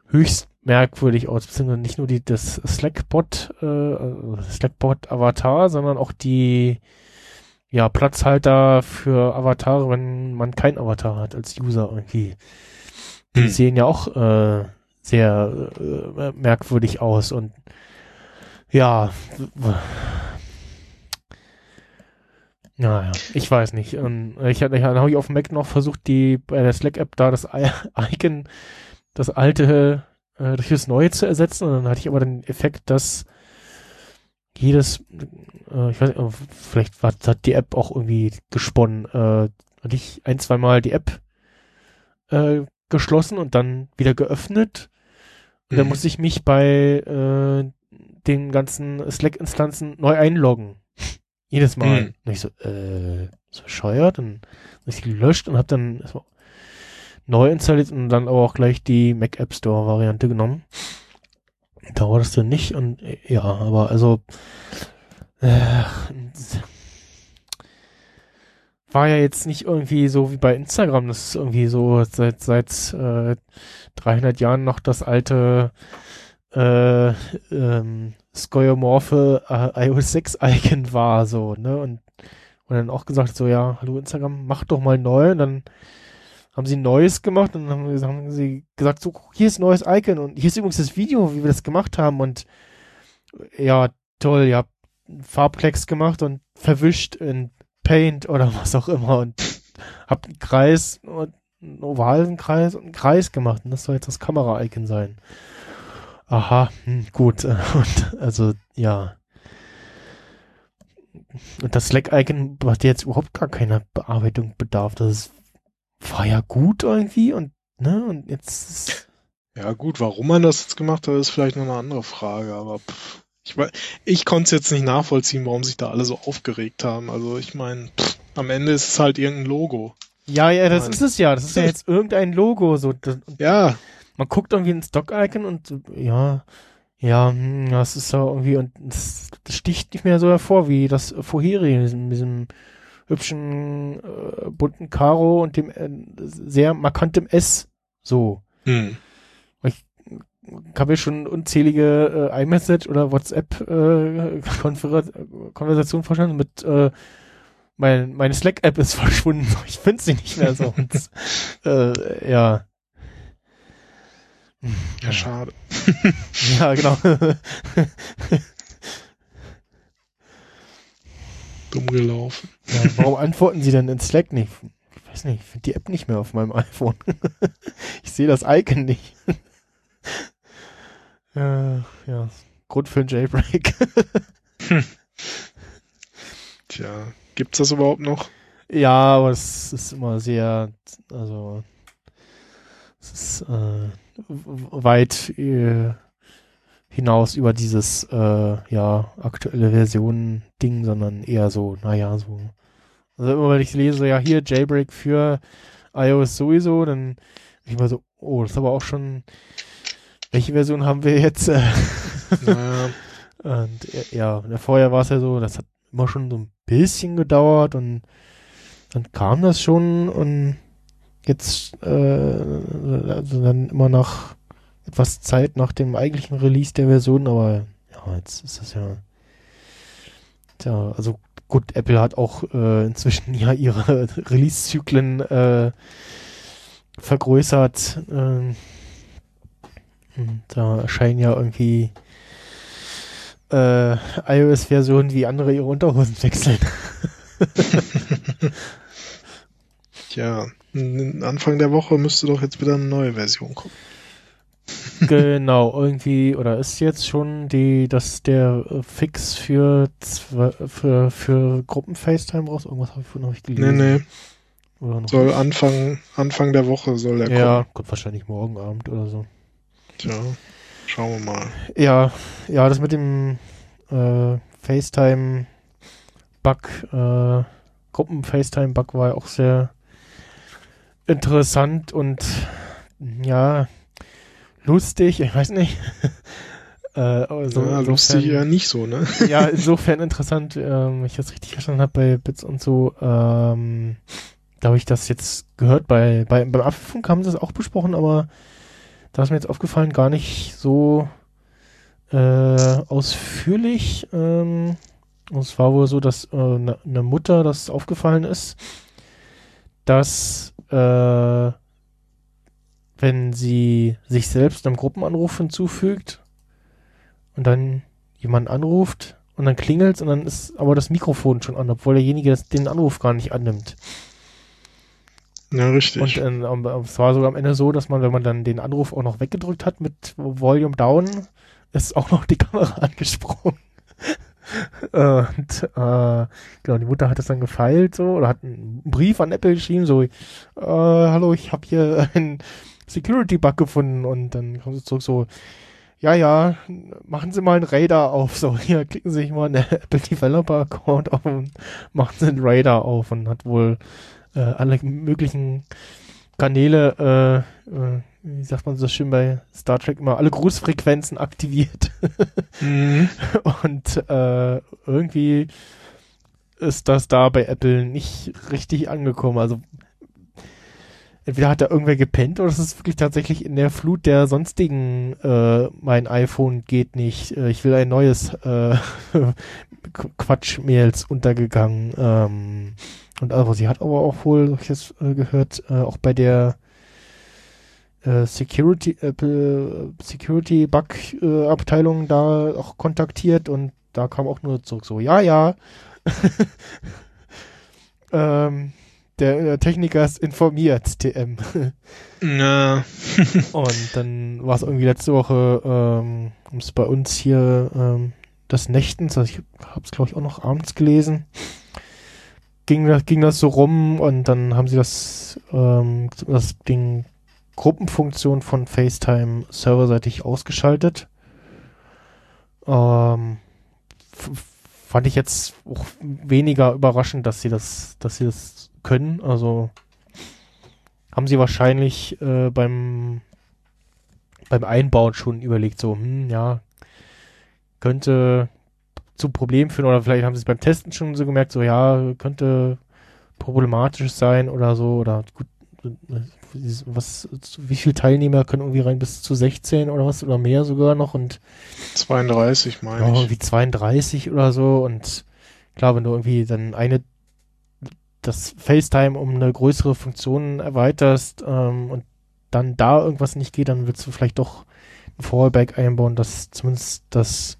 höchst merkwürdig aus, beziehungsweise nicht nur die, das Slackbot, äh, also Slackbot-Avatar, sondern auch die ja, Platzhalter für Avatare, wenn man kein Avatar hat als User irgendwie. Die Hm. sehen ja auch äh, sehr äh, merkwürdig aus und ja, naja, ich weiß nicht. Ähm, ich hatte, dann habe ich auf dem Mac noch versucht, die bei der Slack-App da das Icon, das alte äh, durch das neue zu ersetzen. Und dann hatte ich aber den Effekt, dass jedes, äh, ich weiß nicht, äh, vielleicht war, hat die App auch irgendwie gesponnen. Äh, hatte ich ein, zweimal die App äh, geschlossen und dann wieder geöffnet. Und dann Mhm. musste ich mich bei äh, den ganzen Slack-Instanzen neu einloggen. Jedes Mal. Mhm. Und ich so, äh, so bescheuert. Und hab ich gelöscht und habe dann erstmal neu installiert und dann aber auch gleich die Mac App Store Variante genommen. Da war das dann nicht und äh, ja, aber also äh, war ja jetzt nicht irgendwie so wie bei Instagram, das ist irgendwie so seit seit äh, 300 Jahren noch das alte äh, ähm, skeuomorphe äh, iOS 6 Icon war so, ne? Und, und dann auch gesagt so, ja, hallo Instagram, mach doch mal neu. Und dann haben sie ein neues gemacht und dann haben, sie- gesagt, so, hier ist ein neues Icon. Und hier ist übrigens das Video, wie wir das gemacht haben. Und ja, toll, ihr habt Farbklecks gemacht und verwischt in Paint oder was auch immer. Und habt einen Kreis und einen ovalen Kreis und einen Kreis gemacht. Und das soll jetzt das Kamera-Icon sein. Aha, hm, gut. Und also, ja. Und das Slack-Icon hat jetzt überhaupt gar keiner Bearbeitung bedarf. Das ist, war ja gut irgendwie und, ne, und jetzt ist, Ja gut, warum man das jetzt gemacht hat, ist vielleicht noch eine andere Frage, aber pff, ich, ich konnte es jetzt nicht nachvollziehen, warum sich da alle so aufgeregt haben. Also ich meine, am Ende ist es halt irgendein Logo. ja, ja, das Nein. ist es ja. Das ist ja jetzt irgendein Logo, so. Ja, man guckt irgendwie ein Stock-Icon und ja, ja, hm, das ist so irgendwie, und das, das sticht nicht mehr so hervor wie das vorherige, mit diesem, diesem hübschen, äh, bunten Karo und dem äh, sehr markantem S, so. hm. Ich habe ja schon unzählige äh, iMessage oder WhatsApp äh, verstanden mit äh, mein, meine Slack-App ist verschwunden. Ich finde sie nicht mehr so. Und, äh, ja. Ja, schade. Ja, genau. Dumm gelaufen. ja, warum antworten Sie denn in Slack nicht? Ich weiß nicht, ich finde die App nicht mehr auf meinem iPhone. ich sehe das Icon nicht. ja, ja, Grund für ein Jailbreak. Tja, gibt's das überhaupt noch? Ja, aber es ist immer sehr, also es ist äh, weit äh, hinaus über dieses äh, ja aktuelle Versionen Ding, sondern eher so, naja, so. Also immer wenn ich lese, ja hier Jailbreak für iOS sowieso, dann ich mal so, oh, das ist aber auch schon, welche Version haben wir jetzt? Naja, und ja, vorher war es ja so, das hat immer schon so ein bisschen gedauert und dann kam das schon und jetzt äh, also dann immer nach etwas Zeit nach dem eigentlichen Release der Version, aber ja, jetzt ist das ja Tja, also gut, Apple hat auch äh, inzwischen ja ihre Release-Zyklen äh, vergrößert. Äh, da erscheinen ja irgendwie äh, iOS-Versionen wie andere ihre Unterhosen wechseln. Tja, Anfang der Woche müsste doch jetzt wieder eine neue Version kommen. genau, irgendwie, oder ist jetzt schon die, dass der äh, Fix für, zwei, für, für Gruppen-FaceTime raus? Irgendwas habe ich vorhin noch nicht gelesen. Nee, nee. Oder noch soll nicht? Anfang, Anfang der Woche soll der ja, kommen. Ja, kommt wahrscheinlich morgen Abend oder so. Tja, schauen wir mal. Ja, ja, das mit dem äh, FaceTime-Bug, äh, Gruppen-FaceTime-Bug war ja auch sehr interessant und ja, lustig, ich weiß nicht. äh, also ja, lustig ja nicht so, ne? ja, insofern interessant, ähm, ich das richtig verstanden habe bei Bits und so, ähm, da habe ich das jetzt gehört, bei, bei beim Apfelfunk haben sie das auch besprochen, aber da ist mir jetzt aufgefallen, gar nicht so äh, ausführlich. Ähm, und es war wohl so, dass eine äh, ne Mutter das aufgefallen ist, dass äh, wenn sie sich selbst einem Gruppenanruf hinzufügt und dann jemand anruft und dann klingelt und dann ist aber das Mikrofon schon an, obwohl derjenige das, den Anruf gar nicht annimmt. Ja, richtig. Und äh, es war sogar am Ende so, dass man, wenn man dann den Anruf auch noch weggedrückt hat mit Volume Down, ist auch noch die Kamera angesprungen. und äh, genau, die Mutter hat das dann gefeilt so oder hat einen Brief an Apple geschrieben, so, äh, hallo, ich habe hier einen Security-Bug gefunden und dann kommt sie zurück so, ja, ja, machen Sie mal einen Radar auf. So, hier klicken Sie sich mal einen Apple Developer Account auf und machen Sie einen Radar auf und hat wohl äh, alle möglichen Kanäle, äh, äh, wie sagt man so schön bei Star Trek immer, alle Grußfrequenzen aktiviert. mhm. Und äh, irgendwie ist das da bei Apple nicht richtig angekommen. Also entweder hat da irgendwer gepennt oder es ist wirklich tatsächlich in der Flut der sonstigen äh, mein iPhone geht nicht, äh, ich will ein neues äh, Quatsch-Mails untergegangen. Ähm, und also sie hat aber auch wohl, ich jetzt äh, gehört, äh, auch bei der äh, Security Apple Security Bug äh, Abteilung da auch kontaktiert und da kam auch nur zurück so ja ja. Ähm, der, der, Techniker ist informiert TM ja. und dann war es irgendwie letzte Woche ähm, bei uns hier ähm, das Nächtens also ich habe es glaube ich auch noch abends gelesen. Ging das, ging das so rum und dann haben sie das, ähm, das Ding Gruppenfunktion von FaceTime serverseitig ausgeschaltet. Ähm, fand ich jetzt auch weniger überraschend, dass sie das, dass sie das können. Also haben sie wahrscheinlich äh, beim beim Einbauen schon überlegt, so, hm, ja, könnte zu Problemen führen oder vielleicht haben sie es beim Testen schon so gemerkt, so ja, könnte problematisch sein oder so oder gut, was, wie viele Teilnehmer können irgendwie rein bis zu 16 oder was oder mehr sogar noch und 32 meine ja, ich. Irgendwie 32 oder so und klar, wenn du irgendwie dann eine das FaceTime um eine größere Funktion erweiterst ähm, und dann da irgendwas nicht geht, dann willst du vielleicht doch ein Fallback einbauen, dass zumindest das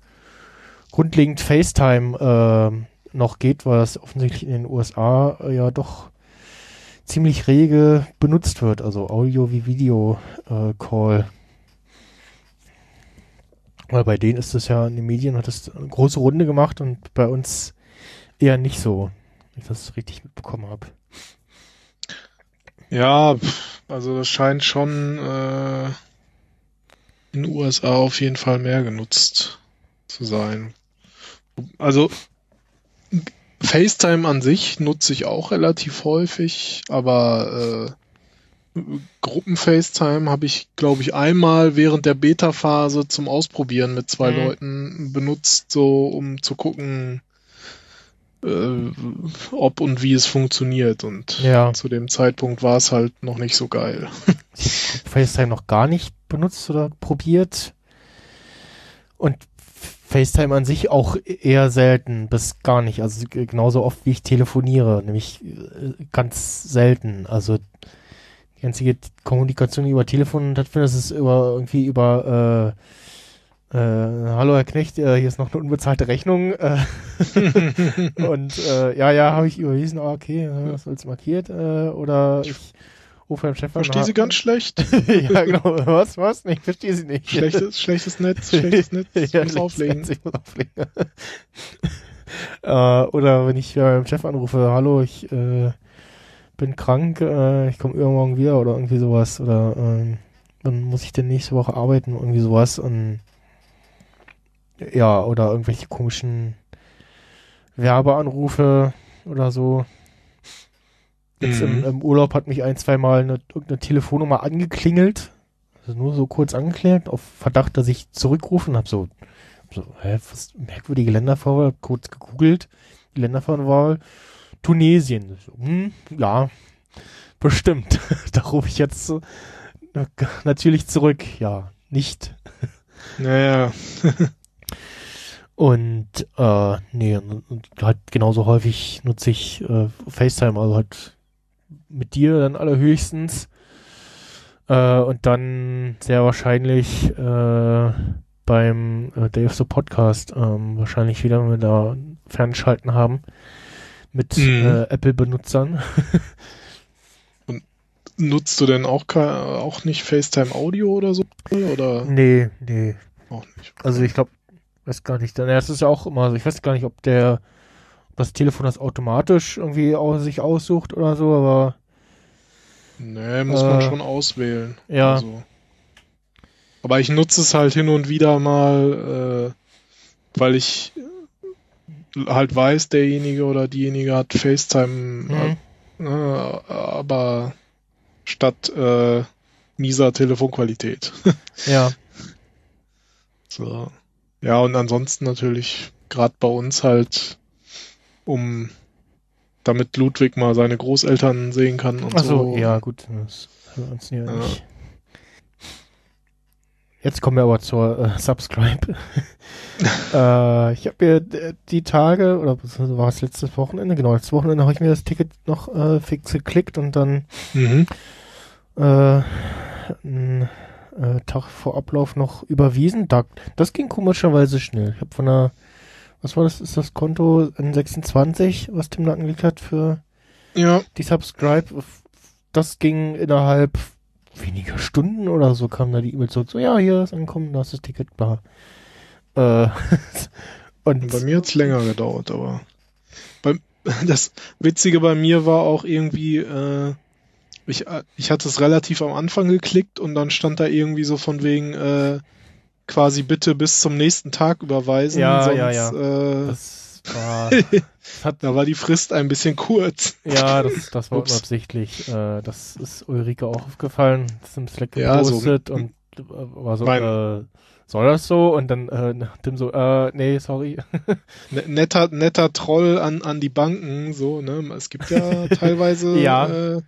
grundlegend FaceTime äh, noch geht, weil das offensichtlich in den USA äh, ja doch ziemlich rege benutzt wird, also Audio wie Video äh, Call. Weil bei denen ist es ja in den Medien hat es eine große Runde gemacht und bei uns eher nicht so. wenn ich das richtig mitbekommen habe. Ja, also das scheint schon äh, in den USA auf jeden Fall mehr genutzt zu sein. Also FaceTime an sich nutze ich auch relativ häufig, aber äh, Gruppen-FaceTime habe ich, glaube ich, einmal während der Beta-Phase zum Ausprobieren mit zwei Mhm. Leuten benutzt, so um zu gucken, äh, ob und wie es funktioniert. Und Ja. zu dem Zeitpunkt war es halt noch nicht so geil. FaceTime noch gar nicht benutzt oder probiert. Und FaceTime an sich auch eher selten bis gar nicht. Also genauso oft wie ich telefoniere, nämlich äh, ganz selten. Also die einzige Kommunikation die über Telefon stattfindet, das ist über irgendwie über äh, äh, Hallo Herr Knecht, äh, hier ist noch eine unbezahlte Rechnung. Äh, und äh, ja, ja, habe ich überwiesen, ah, okay, äh, was als markiert. Äh, oder ich rufe beim Chef an. Verstehe sie ganz schlecht. ja, genau. Was, was? Ich verstehe sie nicht. Schlechtes, schlechtes Netz, schlechtes Netz. Ich ja, muss auflegen. Netz, Ich muss auflegen. äh, oder wenn ich beim Chef anrufe, hallo, ich äh, bin krank, äh, ich komme übermorgen wieder oder irgendwie sowas. Oder ähm, dann muss ich denn nächste Woche arbeiten, irgendwie sowas. Und ja, oder irgendwelche komischen Werbeanrufe oder so. Jetzt im, Mhm. im Urlaub hat mich ein, zwei Mal eine, irgendeine Telefonnummer angeklingelt. Also nur so kurz angeklingelt, auf Verdacht, dass ich zurückrufe und hab so, so, hä, was, merkwürdige Ländervorwahl, kurz gegoogelt, die Ländervorwahl, Tunesien. So, hm, ja, bestimmt. da rufe ich jetzt so, na- natürlich zurück. Ja, nicht. Naja, Und äh, nee, und, und halt genauso häufig nutze ich äh, FaceTime, also halt mit dir dann allerhöchstens. Äh, und dann sehr wahrscheinlich äh, beim äh, Day of the Podcast ähm, wahrscheinlich wieder, wenn wir da Fernschalten haben mit Mhm. äh, Apple-Benutzern. nutzt du denn auch, auch nicht FaceTime Audio oder so? Oder nee, nee. auch nicht? Also ich glaube, weiß gar nicht. Dann es ist ja auch immer so, ich weiß gar nicht, ob der ob das Telefon das automatisch irgendwie aus, sich aussucht oder so, aber Nee, muss man Äh, schon auswählen. ja. Also. Aber ich nutze es halt hin und wieder mal, äh, weil ich halt weiß, derjenige oder diejenige hat FaceTime, hm, äh, aber statt äh, mieser Telefonqualität. ja. So. Ja, und ansonsten natürlich gerade bei uns halt, um damit Ludwig mal seine Großeltern sehen kann und Achso, so. ja, gut. Das wir uns ja, Ja. nicht. Jetzt kommen wir aber zur äh, Subscribe. äh, ich habe mir d- die Tage, oder war es letztes Wochenende, genau, letztes Wochenende habe ich mir das Ticket noch äh, fix geklickt und dann Mhm. äh, einen äh, Tag vor Ablauf noch überwiesen. Da, das ging komischerweise schnell. Ich habe von der, was war das, ist das Konto N26, was Tim da angelegt hat für Ja, die Subscribe, das ging innerhalb weniger Stunden oder so, kam da die E-Mail zurück, so, ja, hier ist angekommen, da ist das Ticket, bla. Äh, und bei mir hat's länger gedauert, aber beim, das Witzige bei mir war auch irgendwie, äh, ich, äh, ich hatte es relativ am Anfang geklickt und dann stand da irgendwie so von wegen, äh, quasi bitte bis zum nächsten Tag überweisen, Ja, sonst, ja, ja. Äh, das war, das hat, da war die Frist ein bisschen kurz. ja, das, das war Ups. unabsichtlich, äh, das ist Ulrike auch aufgefallen, das ist im Slack Ja, so- gepostet und war so, äh, soll das so? Und dann, äh, Tim so, äh, nee, sorry. Ne- Netter, netter Troll an, an die Banken, so, ne? Es gibt ja teilweise Ja. äh,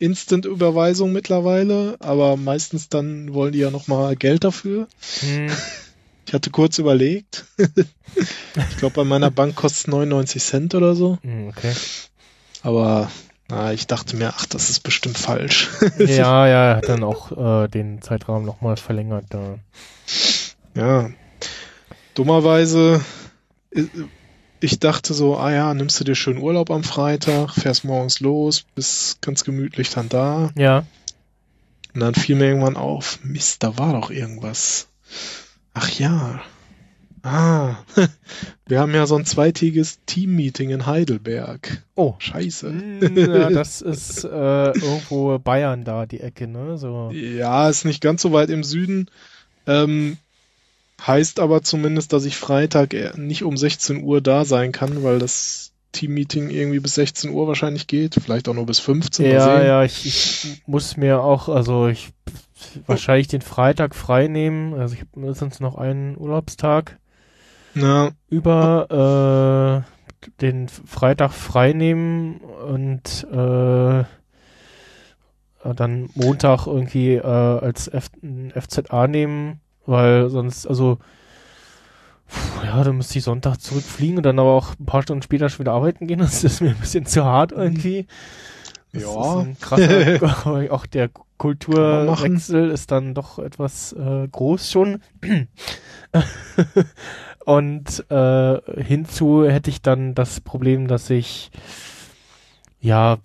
Instant-Überweisung mittlerweile, aber meistens dann wollen die ja nochmal Geld dafür. Hm, Ich hatte kurz überlegt. ich glaube, bei meiner Bank kostet es 99 Cent oder so. hm, okay. Aber na, ich dachte mir, ach, das ist bestimmt falsch. Ja, ja, er hat dann auch äh, den Zeitraum nochmal verlängert. Da. ja. Dummerweise, ich dachte so, ah ja, nimmst du dir schön Urlaub am Freitag, fährst morgens los, bist ganz gemütlich dann da. Ja, Und dann fiel mir irgendwann auf, Mist, da war doch irgendwas. Ach ja, Ah, wir haben ja so ein zweitägiges Team-Meeting in Heidelberg. Oh. Scheiße. Mm, ja, das ist äh, irgendwo Bayern da, die Ecke, ne? So. Ja, ist nicht ganz so weit im Süden. Ähm, heißt aber zumindest, dass ich Freitag eher nicht um 16 Uhr da sein kann, weil das Team-Meeting irgendwie bis 16 Uhr wahrscheinlich geht. Vielleicht auch nur bis 15 Uhr. Ja, ja, ich, ich muss mir auch, also ich wahrscheinlich den Freitag frei nehmen. Also ich habe mindestens noch einen Urlaubstag ja. über äh, den Freitag frei nehmen und äh, dann Montag irgendwie äh, als F FZA nehmen, weil sonst, also pf, ja, dann müsste ich Sonntag zurückfliegen und dann aber auch ein paar Stunden später schon wieder arbeiten gehen. Das ist mir ein bisschen zu hart irgendwie. Das Ja. ist krasser, auch der Kulturwechsel ist dann doch etwas äh, groß schon. Und äh, hinzu hätte ich dann das Problem, dass ich ja,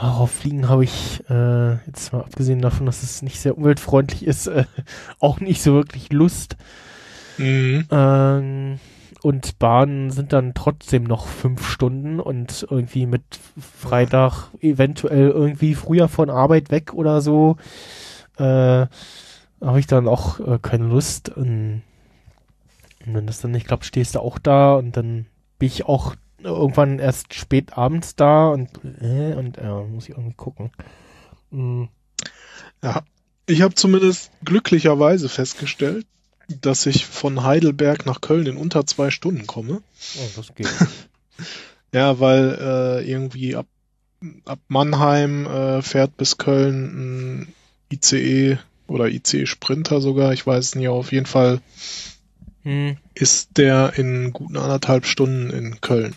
auf Fliegen habe ich äh, jetzt mal abgesehen davon, dass es nicht sehr umweltfreundlich ist, äh, auch nicht so wirklich Lust. Mhm. Ähm, und Bahnen sind dann trotzdem noch fünf Stunden und irgendwie mit Freitag eventuell irgendwie früher von Arbeit weg oder so, äh, habe ich dann auch äh, keine Lust. Und, und wenn das dann nicht klappt, stehst du auch da und dann bin ich auch irgendwann erst spät abends da und äh, und ja, muss ich irgendwie gucken. Mm, Ja, ich habe zumindest glücklicherweise festgestellt, dass ich von Heidelberg nach Köln in unter zwei Stunden komme. oh, das geht. Ja, weil äh, irgendwie ab, ab Mannheim äh, fährt bis Köln ein ICE oder ICE Sprinter sogar, ich weiß es nicht, auf jeden Fall Hm, ist der in guten anderthalb Stunden in Köln.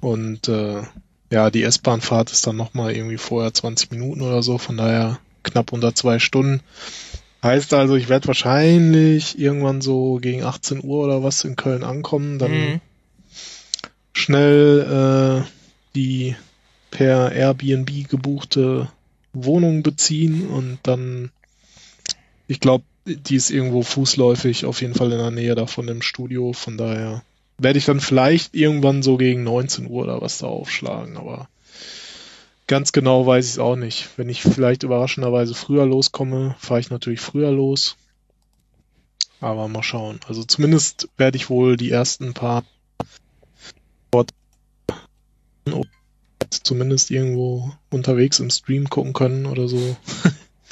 Und äh, ja, die S-Bahn-Fahrt ist dann nochmal irgendwie vorher 20 Minuten oder so, von daher knapp unter zwei Stunden. Heißt also, ich werde wahrscheinlich irgendwann so gegen 18 Uhr oder was in Köln ankommen, dann hm. schnell äh, die per Airbnb gebuchte Wohnung beziehen und dann, ich glaube, die ist irgendwo fußläufig auf jeden Fall in der Nähe davon im Studio, von daher werde ich dann vielleicht irgendwann so gegen 19 Uhr oder was da aufschlagen, aber ganz genau weiß ich es auch nicht. Wenn ich vielleicht überraschenderweise früher loskomme, fahre ich natürlich früher los. Aber mal schauen. Also zumindest werde ich wohl die ersten paar zumindest irgendwo unterwegs im Stream gucken können oder so.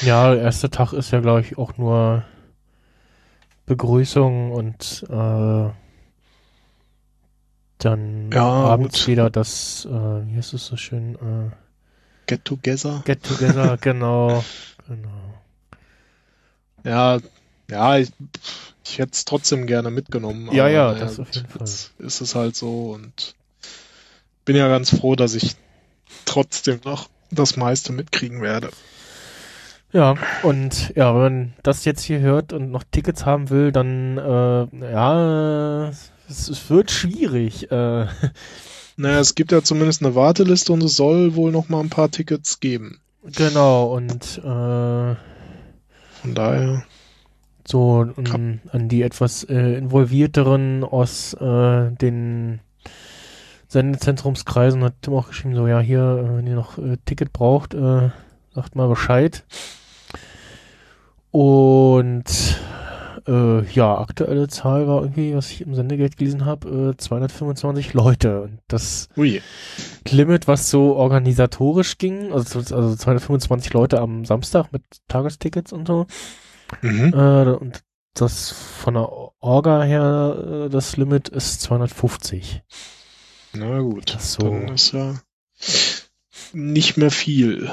Ja, der erste Tag ist ja, glaube ich, auch nur Begrüßung und äh, dann Ja, abends gut. wieder das, äh, wie heißt es so schön, äh, Get Together. Get Together, genau, genau. Ja, ja, ich, ich hätte es trotzdem gerne mitgenommen. Ja, ja, das auf jeden Jetzt ist es halt so und bin ja ganz froh, dass ich trotzdem noch das meiste mitkriegen werde. Ja, und ja, wenn man das jetzt hier hört und noch Tickets haben will, dann äh, ja, es, wird schwierig. Äh, Naja, es gibt ja zumindest eine Warteliste und es soll wohl noch mal ein paar Tickets geben. genau, und äh, Von daher, so an, an die etwas äh, involvierteren aus äh, den Sendezentrumskreisen hat Tim auch geschrieben, so ja, hier, äh, wenn ihr noch äh, Ticket braucht, äh, sagt mal Bescheid. Und äh, ja, aktuelle Zahl war irgendwie, was ich im Sendegeld gelesen habe, äh, 225 Leute. Und das ui, Limit, was so organisatorisch ging, also, also 225 Leute am Samstag mit Tagestickets und so, mhm. äh, und das von der Orga her, äh, das Limit ist 250. na gut, Das so. dann ist ja nicht mehr viel.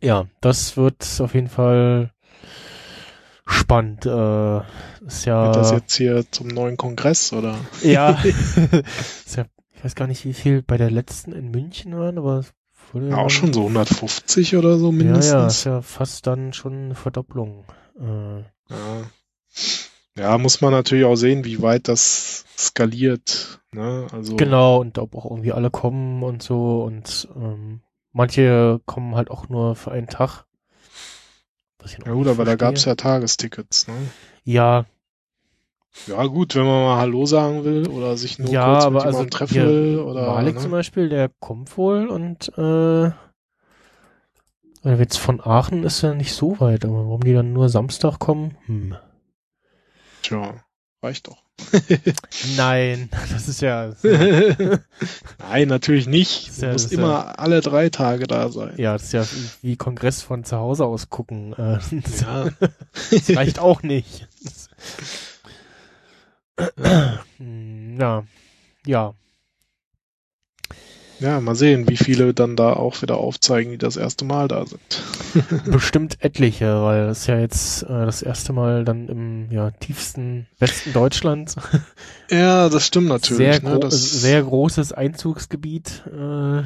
Ja, das wird auf jeden Fall spannend. Äh, ist ja, Wird das jetzt hier zum neuen Kongress oder? ja, ist ja, ich weiß gar nicht, wie viel bei der letzten in München waren, aber es wurde Ja, auch schon so 150 oder so Ja, ja, mindestens. ist ja fast dann schon eine Verdopplung. Äh, Ja. ja, muss man natürlich auch sehen, wie weit das skaliert. Ne? Also, Genau, und ob auch irgendwie alle kommen und so und ähm, manche kommen halt auch nur für einen Tag. Ja gut, aber da verstehe. gab's ja Tagestickets. Ne? Ja. Ja, gut, wenn man mal Hallo sagen will oder sich nur Ja, kurz aber mit also treffen will oder. Malik ne? zum Beispiel, der kommt wohl und äh, äh, jetzt von Aachen ist ja nicht so weit, aber warum die dann nur Samstag kommen? Hm. Tja, reicht doch. Nein, das ist ja Nein, natürlich nicht. Du ja- musst ist immer alle drei Tage da sein. ja, das ist ja wie Kongress von zu Hause aus gucken. Äh, das Ja. reicht auch nicht. Ja, ja. Ja, mal sehen, wie viele dann da auch wieder aufzeigen, die das erste Mal da sind. Bestimmt etliche, weil es ja jetzt äh, das erste Mal dann im ja, tiefsten Westen Deutschlands Ja, das stimmt natürlich. sehr, ne? gro das, sehr großes Einzugsgebiet. Äh,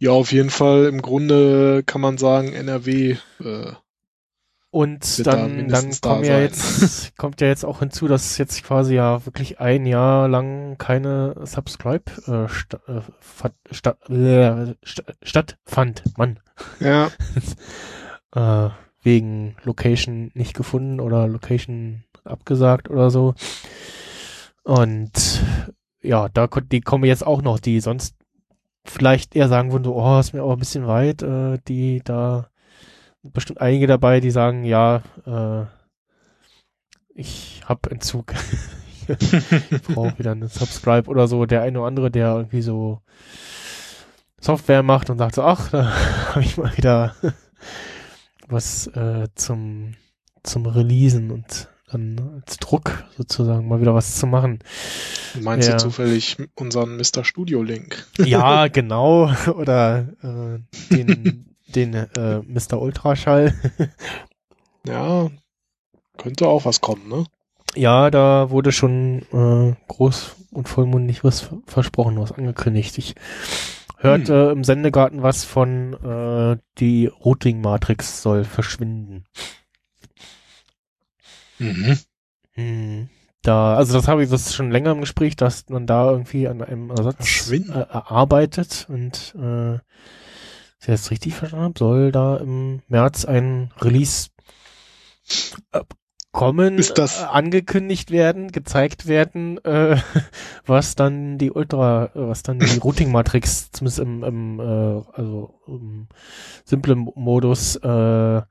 ja, auf jeden Fall im Grunde kann man sagen, NRW. Äh, und dann, dann kommen ja jetzt, kommt ja jetzt auch hinzu, dass jetzt quasi ja wirklich ein Jahr lang keine Subscribe äh, sta äh, sta äh, sta stattfand. Mann. ja, äh, wegen Location nicht gefunden oder Location abgesagt oder so. Und ja, da die kommen jetzt auch noch, die sonst vielleicht eher sagen würden, so, oh, ist mir aber ein bisschen weit, äh, die da bestimmt einige dabei, die sagen, ja, äh, ich hab Entzug. ich brauche wieder eine Subscribe oder so. Der eine oder andere, der irgendwie so Software macht und sagt so, ach, da habe ich mal wieder was äh, zum, zum Releasen und dann als Druck sozusagen mal wieder was zu machen. meinst Ja. du zufällig unseren Mr. Studio Link? Ja, genau. Oder äh, den, den äh, Mr. Ultraschall. Ja, könnte auch was kommen, ne? Ja, da wurde schon äh, groß und vollmundig was versprochen, was angekündigt. Ich hörte im Sendegarten was von äh, die Routing-Matrix soll verschwinden. Mhm. Hm. Da, also das habe ich, das ist schon länger im Gespräch, dass man da irgendwie an einem Ersatz äh, arbeitet und äh, ich jetzt richtig verstanden habe, soll da im März ein Release äh, kommen, Ist das- äh, angekündigt werden, gezeigt werden, äh, was dann die Ultra, äh, was dann die Routing-Matrix zumindest im, im äh, also im simplen Modus äh,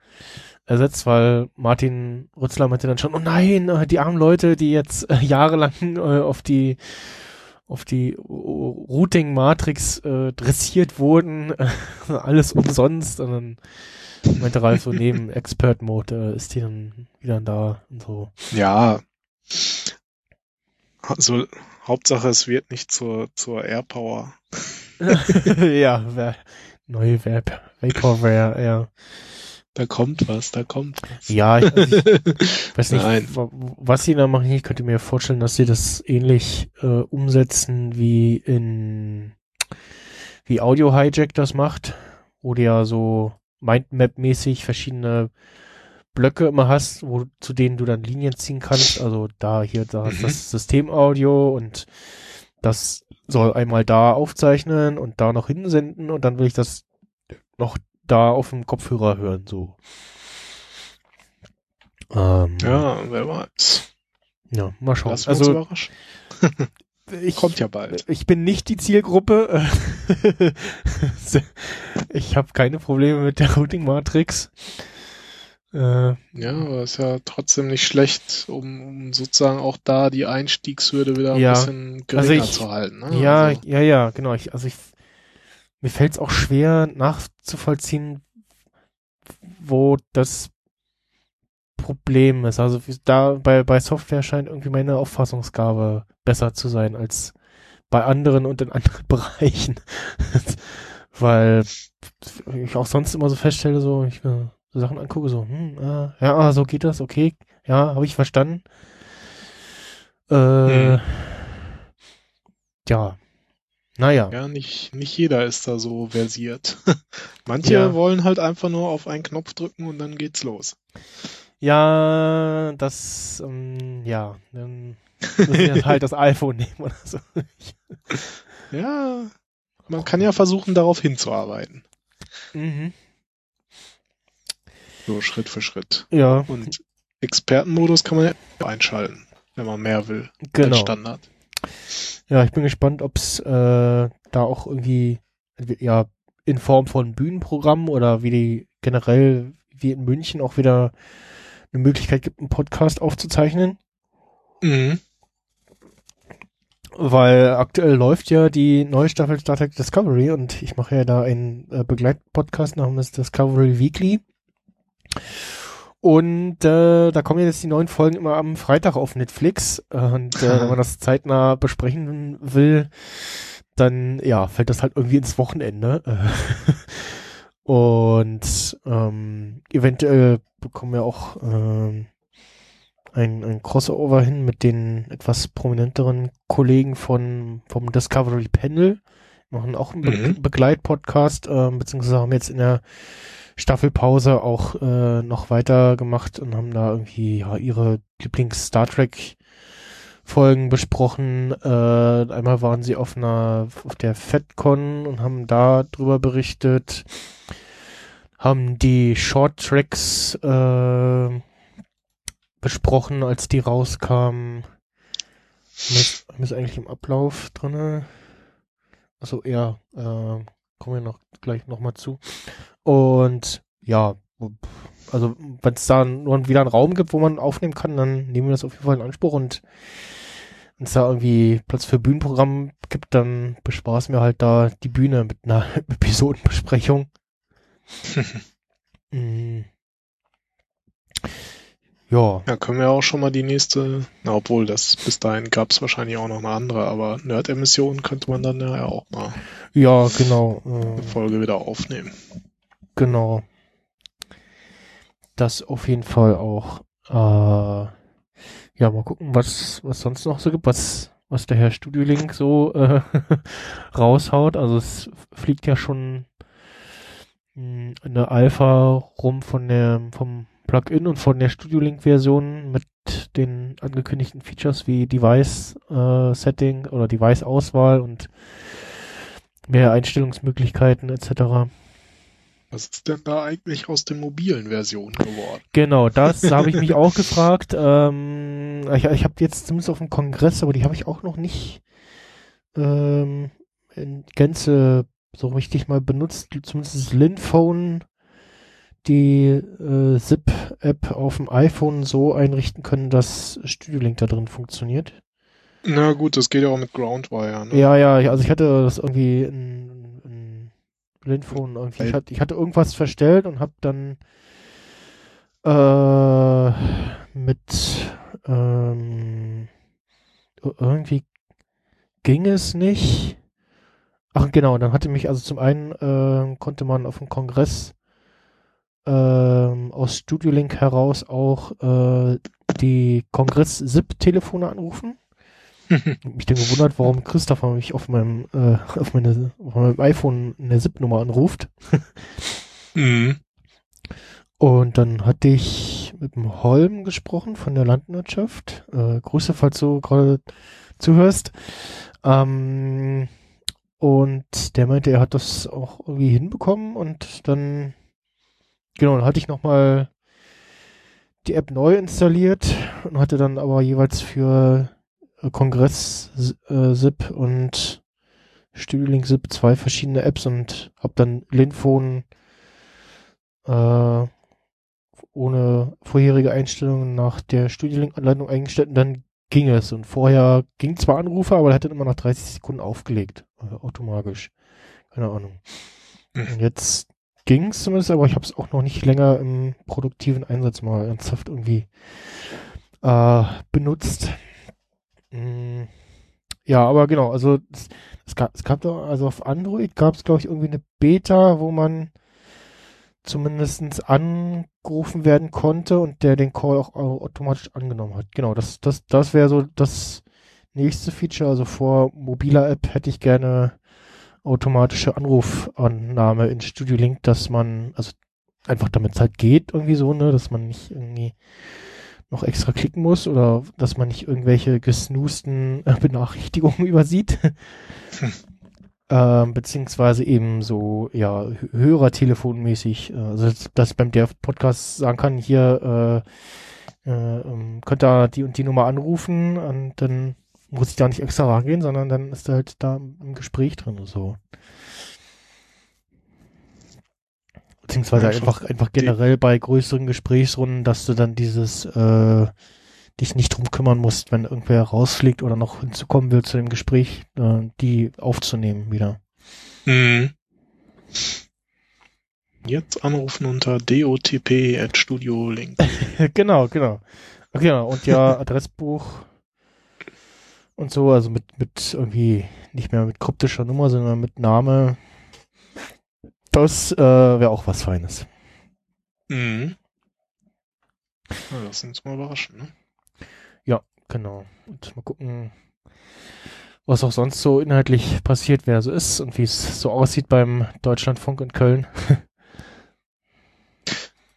ersetzt, weil Martin Rützler meinte dann schon, oh nein, äh, die armen Leute, die jetzt äh, jahrelang äh, auf die auf die Routing-Matrix äh, dressiert wurden, alles umsonst und dann meinte Ralf so neben Expert-Mode äh, ist die dann wieder da und so. Ja. Also, Hauptsache, es wird nicht zur, zur Airpower. ja, wer, neue Vap Vaporware, ja. Da kommt was, da kommt was. Ja, ich, also ich weiß nicht, Nein. was sie da machen. Ich könnte mir vorstellen, dass sie das ähnlich äh, umsetzen wie in wie Audio Hijack das macht, wo du ja so Mindmap-mäßig verschiedene Blöcke immer hast, wo zu denen du dann Linien ziehen kannst. Also da hier da Mhm. das Systemaudio und das soll einmal da aufzeichnen und da noch hinsenden und dann will ich das noch da auf dem Kopfhörer hören, so. Ähm, Ja, wer weiß. ja, mal schauen. Lass Also überraschen. ich, Kommt ja bald. ich bin nicht die Zielgruppe. ich habe keine Probleme mit der Routing Matrix. Äh, Ja, aber ist ja trotzdem nicht schlecht, um, um sozusagen auch da die Einstiegshürde wieder ein Ja. bisschen Also geringer ich- zu halten. Ne? ja, Also, ja, ja, genau. Ich, also ich, mir fällt es auch schwer nachzuvollziehen, wo das Problem ist. Also da bei, bei Software scheint irgendwie meine Auffassungsgabe besser zu sein als bei anderen und in anderen Bereichen. Weil ich auch sonst immer so feststelle, so ich mir so Sachen angucke, so, hm, ah, ja, ah, so geht das, okay, ja, habe ich verstanden. Äh, Hm. ja. Naja. ja, nicht, nicht jeder ist da so versiert. Manche Ja. wollen halt einfach nur auf einen Knopf drücken und dann geht's los. Ja, das, ähm, ja, dann müssen wir halt das iPhone nehmen oder so. Ja, man kann ja versuchen, darauf hinzuarbeiten. mhm. So Schritt für Schritt. Ja, Und Expertenmodus kann man ja einschalten, wenn man mehr will als Genau. Standard. Ja, ich bin gespannt, ob es äh, da auch irgendwie ja in Form von Bühnenprogrammen oder wie die generell wie in München auch wieder eine Möglichkeit gibt, einen Podcast aufzuzeichnen. Mhm. Weil aktuell läuft ja die neue Staffel Star Trek Discovery und ich mache ja da einen äh, Begleitpodcast namens Discovery Weekly. Und äh, da kommen jetzt die neuen Folgen immer am Freitag auf Netflix. Und äh, wenn man das zeitnah besprechen will, dann ja, fällt das halt irgendwie ins Wochenende. Und ähm, eventuell bekommen wir auch ähm, ein, ein Crossover hin mit den etwas prominenteren Kollegen von vom Discovery Panel. Machen auch einen Be Mhm. Begleitpodcast, äh, beziehungsweise haben jetzt in der Staffelpause auch äh, noch weiter gemacht und haben da irgendwie ja, ihre Lieblings-Star Trek Folgen besprochen. Äh, einmal waren sie auf einer auf der FedCon und haben da drüber berichtet. Haben die Short Tracks äh, besprochen, als die rauskamen. Wir es eigentlich im Ablauf drinne? Also ja, äh, kommen wir noch gleich nochmal zu. Und ja, also wenn es da nur wieder einen Raum gibt, wo man aufnehmen kann, dann nehmen wir das auf jeden Fall in Anspruch und wenn es da irgendwie Platz für Bühnenprogramm gibt, dann bespaßen wir halt da die Bühne mit einer Episodenbesprechung. Mm. Ja, Ja, können wir auch schon mal die nächste, na, obwohl das bis dahin gab es wahrscheinlich auch noch eine andere, aber Nerd-Emission könnte man dann ja auch mal ja, genau. Äh, eine Folge wieder aufnehmen. Genau. Das auf jeden Fall auch. Äh, ja, mal gucken, was, was sonst noch so gibt, was, was der Herr Studiolink so äh, raushaut. Also es fliegt ja schon mh, eine Alpha rum von der, vom Plugin und von der Studiolink-Version mit den angekündigten Features wie Device-Setting oder Device-Auswahl und mehr Einstellungsmöglichkeiten etc. Was ist denn da eigentlich aus den mobilen Versionen geworden? Genau, das habe ich mich auch gefragt. Ähm, ich ich habe jetzt zumindest auf dem Kongress, aber die habe ich auch noch nicht ähm, in Gänze so richtig mal benutzt. Zumindest das Linphone, die äh, Zip-App auf dem iPhone so einrichten können, dass Studio Link da drin funktioniert. Na gut, das geht ja auch mit Groundwire. Ne? Ja, ja, also ich hatte das irgendwie in, Linphone irgendwie. Ich, hatte, ich hatte irgendwas verstellt und habe dann äh, mit ähm, ir- irgendwie ging es nicht. Ach genau, dann hatte mich also zum einen äh, konnte man auf dem Kongress ähm, aus Studio Link heraus auch äh, die Kongress-SIP-Telefone anrufen. Mich dann gewundert, warum Christopher mich auf meinem, äh, auf, meine, auf meinem iPhone eine SIP-Nummer anruft. Mhm. Und dann hatte ich mit dem Holm gesprochen von der Landwirtschaft. Äh, Grüße, falls du gerade zuhörst. Ähm, und der meinte, er hat das auch irgendwie hinbekommen und dann, genau, dann hatte ich nochmal die App neu installiert und hatte dann aber jeweils für äh, Kongress äh, SIP und Studio Link SIP zwei verschiedene Apps und habe dann Linphone äh, ohne vorherige Einstellungen nach der Studio Link Anleitung eingestellt und dann ging es. Und vorher ging zwar Anrufe, aber er hat dann immer nach 30 Sekunden aufgelegt, äh, automatisch. Keine Ahnung. Mhm. Und jetzt ging es zumindest, aber ich habe es auch noch nicht länger im produktiven Einsatz mal ernsthaft irgendwie äh, benutzt. Mm, ja, aber genau, also es, es gab, es gab doch, also auf Android gab es, glaube ich, irgendwie eine Beta, wo man zumindest angerufen werden konnte und der den Call auch au- automatisch angenommen hat. Genau, das, das, das wäre so das nächste Feature. Also vor mobiler App hätte ich gerne automatische Anrufannahme in Studio Link, dass man, also einfach damit es halt geht, irgendwie so, ne, dass man nicht irgendwie noch extra klicken muss oder dass man nicht irgendwelche gesnoosten äh, Benachrichtigungen übersieht. ähm, beziehungsweise eben so, ja, hö- hörer telefonmäßig, äh, also dass, ich beim der Podcast sagen kann, hier, äh, äh, ähm, könnt da die und die Nummer anrufen und dann muss ich da nicht extra rangehen, sondern dann ist er halt da im Gespräch drin und so. Beziehungsweise Einfach einfach, einfach generell bei größeren Gesprächsrunden, dass du dann dieses äh, dich nicht drum kümmern musst, wenn irgendwer rausfliegt oder noch hinzukommen will zu dem Gespräch, äh, die aufzunehmen wieder. Mhm. Jetzt anrufen unter DOTP at Studio Link. genau, genau. Okay, ja, und ja, Adressbuch und so, also mit, mit irgendwie nicht mehr mit kryptischer Nummer, sondern mit Name. Das äh, wäre auch was Feines. Mhm. Ja, lass uns mal überraschen, ne? Genau. Und mal gucken, was auch sonst so inhaltlich passiert, wer so ist und wie es so aussieht beim Deutschlandfunk in Köln.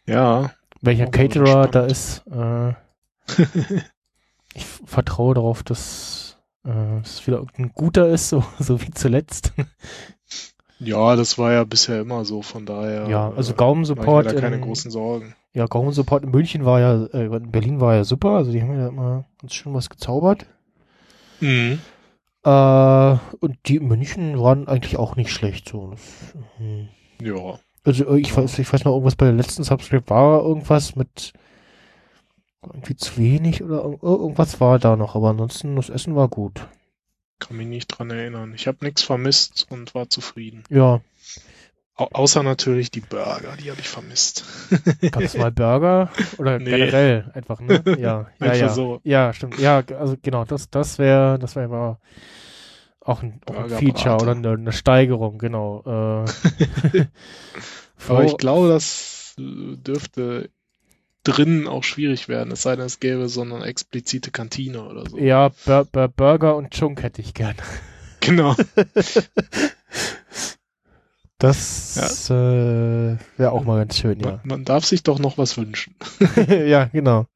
Ja. Welcher Caterer da ist. Äh, ich vertraue darauf, dass äh, es wieder irgendein guter ist, so, so wie zuletzt. Ja, das war ja bisher immer so, von daher. Ja, also äh, Gaumen-Support ich da keine in- großen Sorgen. Ja, Gaumen Support in München war ja, äh, in Berlin war ja super, also die haben ja immer ganz schön was gezaubert. Mhm. Äh, und die in München waren eigentlich auch nicht schlecht, so. Das, hm. Ja. Also äh, ich weiß, ich weiß noch, irgendwas bei der letzten Subscript war irgendwas mit irgendwie zu wenig oder ir- irgendwas war da noch, aber ansonsten das Essen war gut. Kann mich nicht dran erinnern. Ich habe nichts vermisst und war zufrieden. Ja, Au außer natürlich die Burger, die habe ich vermisst. gab es mal Burger oder Nee. generell einfach, ne? Ja, ja, ja. so. Ja, stimmt. Ja, also genau, das, das wäre, das wäre aber auch ein, auch ein. Feature oder eine, eine Steigerung, genau. Äh, Aber ich glaube, das äh, dürfte drinnen auch schwierig werden, es sei denn, es gäbe so eine explizite Kantine oder so. ja, Bur Bur Burger und Chunk hätte ich gern. Genau. Das äh, wäre auch mal ganz schön, ja. Man, man darf sich doch noch was wünschen. ja, genau.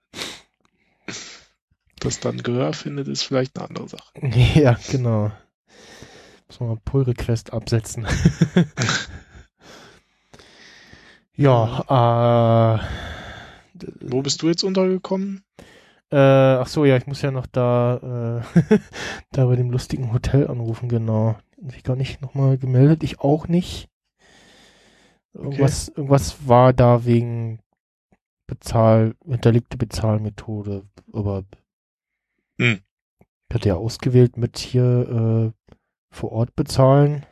Dass dann Gehör findet, ist vielleicht eine andere Sache. Ja, genau. Muss man mal Pull-Request absetzen. ja, äh, Wo bist du jetzt untergekommen? äh, ach so, ja, ich muss ja noch da, äh, da bei dem lustigen Hotel anrufen, genau. Ich gar nicht nochmal gemeldet, ich auch nicht. Irgendwas, irgendwas war da wegen Bezahl, hinterlegte Bezahlmethode, aber Hm. ich hatte ja ausgewählt mit hier äh, vor Ort bezahlen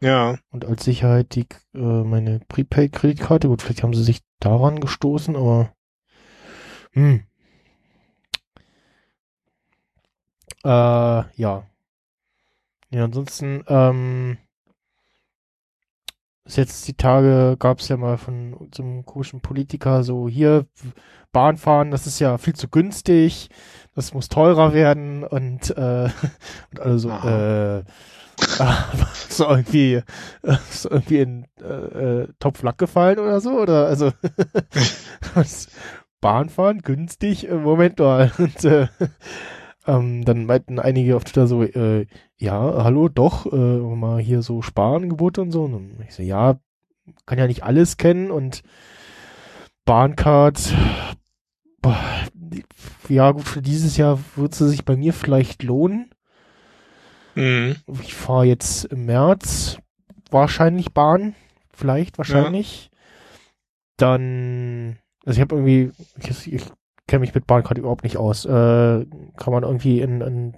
Ja, und als Sicherheit die äh, meine Prepaid-Kreditkarte. Gut, vielleicht haben sie sich daran gestoßen, aber hm. Äh, ja. Ja, ansonsten, ähm, bis jetzt die Tage gab es ja mal von unserem komischen Politiker so hier Bahn fahren, das ist ja viel zu günstig, das muss teurer werden und äh, und alle so Aha. äh, so irgendwie äh, so irgendwie in äh, äh, Topf Lack gefallen oder so oder also Bahnfahren günstig äh, Moment und äh, ähm, dann meinten einige auf Twitter so äh, ja hallo doch äh, mal hier so Sparangebote und so. Und ich so ja kann ja nicht alles kennen und Bahncard boah, ja gut für dieses Jahr wird sie sich bei mir vielleicht lohnen mhm. ich fahre jetzt im März wahrscheinlich Bahn, vielleicht, wahrscheinlich. Dann, also ich habe irgendwie, ich, ich kenne mich mit Bahn gerade überhaupt nicht aus. Äh, kann man irgendwie in, in,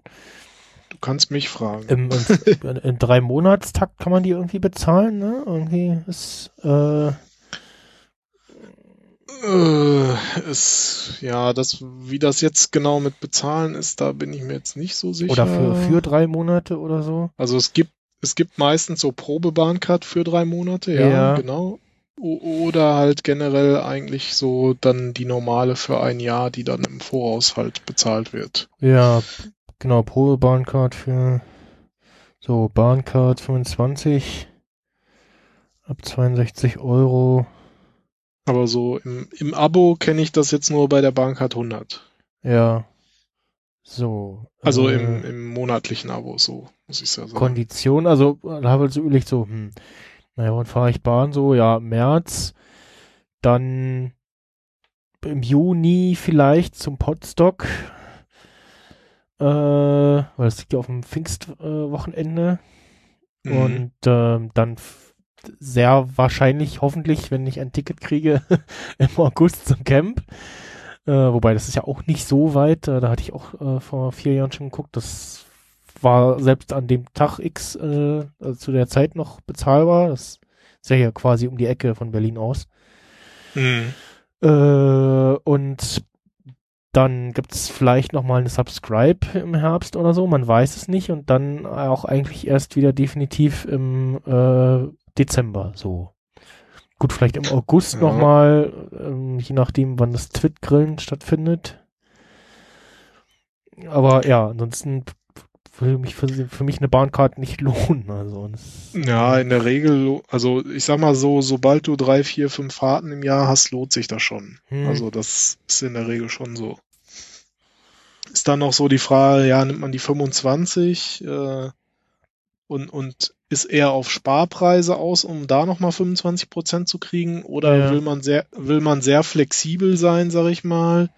du kannst mich fragen. im, in, in drei Monatstakt kann man die irgendwie bezahlen, ne? Irgendwie ist, äh, Äh, es, ja, das, wie das jetzt genau mit bezahlen ist, da bin ich mir jetzt nicht so sicher. oder für, für drei Monate oder so. Also es gibt, es gibt meistens so Probebahncard für drei Monate, ja, Ja. genau. O oder halt generell eigentlich so dann die normale für ein Jahr, die dann im Voraus halt bezahlt wird. Ja, genau, Probe-Bahncard für so Bahncard 25 ab 62 Euro. Aber so im, im Abo kenne ich das jetzt nur bei der Bahncard 100. Ja. So. Also äh, im, im monatlichen Abo, so muss ich ja sagen. Kondition, also da habe ich so überlegt, so, hm, naja, wann fahre ich Bahn so? Ja, März, dann im Juni vielleicht zum Podstock. Äh, weil es liegt ja auf dem Pfingstwochenende. Mhm. Und ähm, dann sehr wahrscheinlich, hoffentlich, wenn ich ein Ticket kriege, im August zum Camp. Äh, wobei, das ist ja auch nicht so weit. Äh, da hatte ich auch äh, vor vier Jahren schon geguckt. Das war selbst an dem Tag X äh, also zu der Zeit noch bezahlbar. Das ist ja hier quasi um die Ecke von Berlin aus. Mhm. Äh, und dann gibt's vielleicht noch mal eine Subscribe im Herbst oder so, man weiß es nicht. Und dann auch eigentlich erst wieder definitiv im äh, Dezember so. Gut, vielleicht im August Ja. noch mal, ähm, je nachdem, wann das Twit-Grillen stattfindet. Aber ja, ansonsten würde mich für, für mich eine Bahncard nicht lohnen. Also Ja, in der Regel, also ich sag mal so, sobald du drei, vier, fünf Fahrten im Jahr hast, lohnt sich das schon. hm, Also das ist in der Regel schon so. Ist dann noch so die Frage, ja, nimmt man die 25 äh, und, und ist eher auf Sparpreise aus, um da nochmal 25 Prozent zu kriegen? Oder Ja. will man sehr, will man sehr flexibel sein, sag ich mal?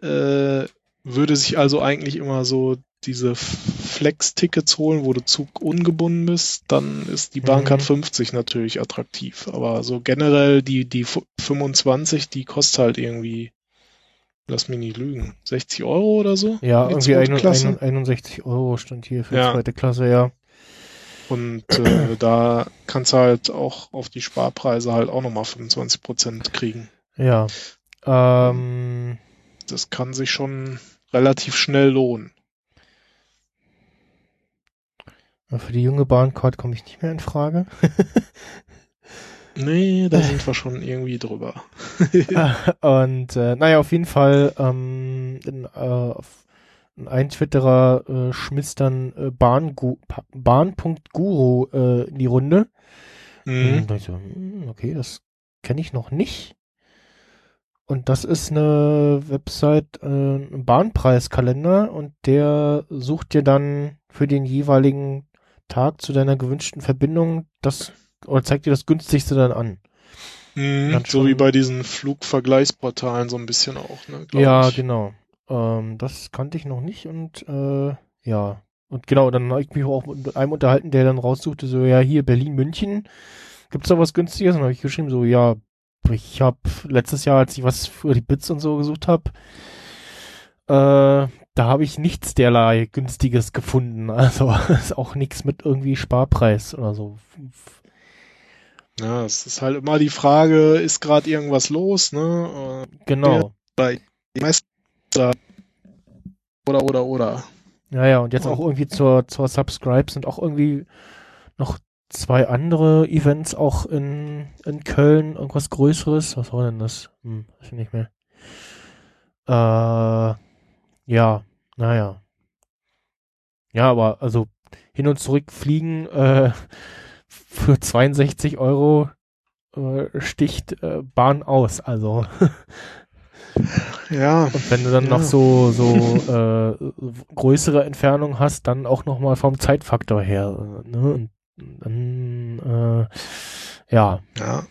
Äh, würde sich also eigentlich immer so diese Flex-Tickets holen, wo du Zug ungebunden bist, dann ist die Bahncard Mhm. 50 natürlich attraktiv. Aber so generell die, die fu- 25, die kostet halt irgendwie, lass mich nicht lügen, 60 Euro oder so? ja, irgendwie zweite ein- Klasse. ein- 61 Euro stand hier für Ja. zweite Klasse, ja. Und äh, da kannst du halt auch auf die Sparpreise halt auch nochmal 25 Prozent kriegen. Ja. Ähm, Das kann sich schon relativ schnell lohnen. für die junge Bahncard komme ich nicht mehr in Frage. Nee, da sind wir schon irgendwie drüber. Und äh, naja, auf jeden Fall, ähm, in, äh, auf- ein Twitterer äh, schmiss dann äh, Bahn.guru äh, in die Runde. Mhm. Und ich so, hm, okay, das kenne ich noch nicht. Und das ist eine Website, äh, ein Bahnpreiskalender und der sucht dir dann für den jeweiligen Tag zu deiner gewünschten Verbindung das oder zeigt dir das günstigste dann an. Mhm. Dann So wie bei diesen Flugvergleichsportalen so ein bisschen auch, ne? Ja, ich. genau. Ähm, das kannte ich noch nicht und äh, ja. Und genau, dann habe ich mich auch mit einem unterhalten, der dann raussuchte, so, ja, hier Berlin, München, gibt's da was günstiges? Und dann habe ich geschrieben, so, ja, ich habe letztes Jahr, als ich was für die Bits und so gesucht habe, äh, da habe ich nichts derlei günstiges gefunden. Also ist auch nichts mit irgendwie Sparpreis oder so. Ja, es ist halt immer die Frage, ist gerade irgendwas los, ne? Genau. Äh, die meisten oder oder oder. Ja, ja, und jetzt auch irgendwie zur, zur Subscribe sind auch irgendwie noch zwei andere Events auch in, in Köln, irgendwas Größeres. Was war denn das? Hm, weiß ich nicht mehr. Äh, ja, naja. Ja, aber also hin und zurück fliegen äh, für 62 Euro äh, sticht äh, Bahn aus. Also Ja, und wenn du dann Ja. noch so, so äh, größere Entfernung hast, dann auch nochmal vom Zeitfaktor her. Ne? Und dann, äh, ja. ja.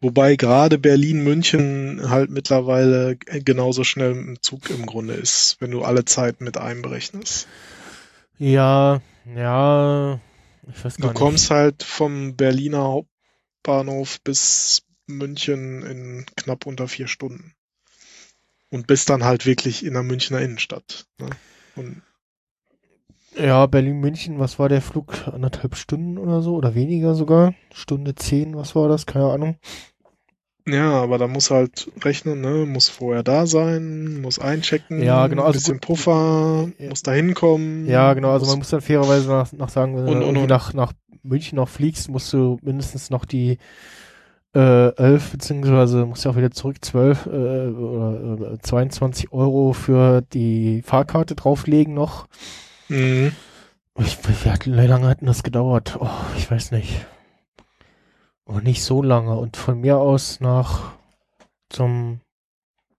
Wobei gerade Berlin-München halt mittlerweile genauso schnell im Zug im Grunde ist, wenn du alle Zeit mit einberechnest. Ja, ja, ich weiß gar Du nicht. kommst halt vom Berliner Hauptbahnhof bis München in knapp unter vier Stunden. Und bist dann halt wirklich in der Münchner Innenstadt. Ne? Und Ja, Berlin-München, was war der Flug? Anderthalb Stunden oder so? Oder weniger sogar? Stunde zehn, was war das? Keine Ahnung. ja, aber da muss halt rechnen, ne? Muss vorher da sein, muss einchecken, Ja, genau, also bisschen gut- Puffer, Ja. muss da hinkommen. Ja, genau, also muss- man muss dann fairerweise nach, nach sagen, wenn Und- du und- irgendwie und- nach, nach München noch fliegst, musst du mindestens noch die äh, 11, beziehungsweise musst du auch wieder zurück 12 äh, oder äh, 22 Euro für die Fahrkarte drauflegen noch. Mhm. Ich, wie, lange hat denn das gedauert? Oh, ich weiß nicht. Oh, nicht so lange. Und von mir aus nach zum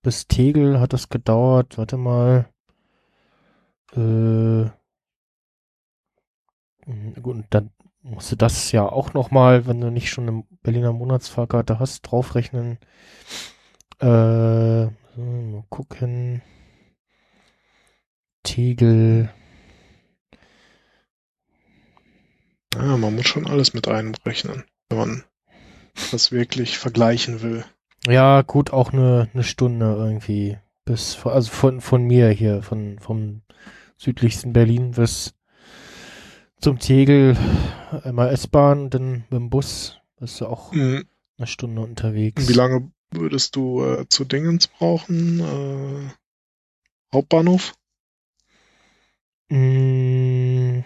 bis Tegel hat das gedauert. Warte mal. Äh, gut, und dann musst du das ja auch noch mal, wenn du nicht schon eine Berliner Monatsfahrkarte hast, draufrechnen. Äh, so, mal gucken. Tegel. Ja, man muss schon alles mit einrechnen, wenn man das wirklich vergleichen will. Ja, gut, auch eine, eine Stunde irgendwie. Bis, also von, von mir hier, von, vom südlichsten Berlin bis zum Tegel, einmal S-Bahn, dann mit dem Bus. Bist du auch Mhm. eine Stunde unterwegs. Wie lange würdest du äh, zu Dingens brauchen? Äh, Hauptbahnhof? Mm,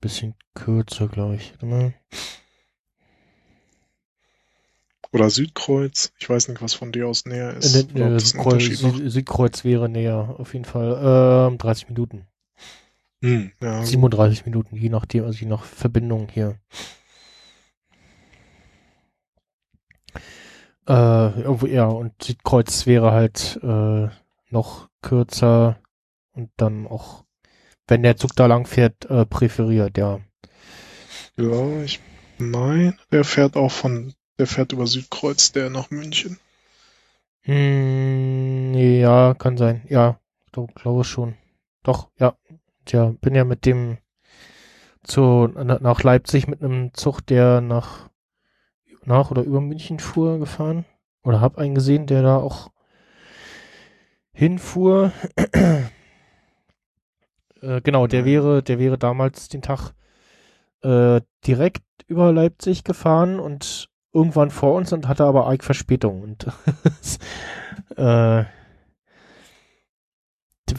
bisschen kürzer, glaube ich. Mal. Oder Südkreuz? Ich weiß nicht, was von dir aus näher Äh, ist. ne, Oder einen Südkreuz. Süd, Südkreuz wäre näher, auf jeden Fall. Ähm, 30 Minuten. Hm, ja, 37 Minuten, je nachdem, also je nach Verbindung hier. Äh, irgendwo, ja, und Südkreuz wäre halt äh, noch kürzer und dann auch, wenn der Zug da lang fährt, äh, präferiert, ja. ja, ich meine, der fährt auch von, der fährt über Südkreuz, der nach München. Hm, ja, kann sein. Ja, glaube glaub schon. Doch, ja. Tja, bin ja mit dem zu, na, nach Leipzig mit einem Zug, der nach, nach oder über München fuhr, gefahren. Oder hab einen gesehen, der da auch hinfuhr. äh, genau, der Mhm. wäre, der wäre damals den Tag äh, direkt über Leipzig gefahren und irgendwann vor uns und hatte aber arg Verspätung und äh,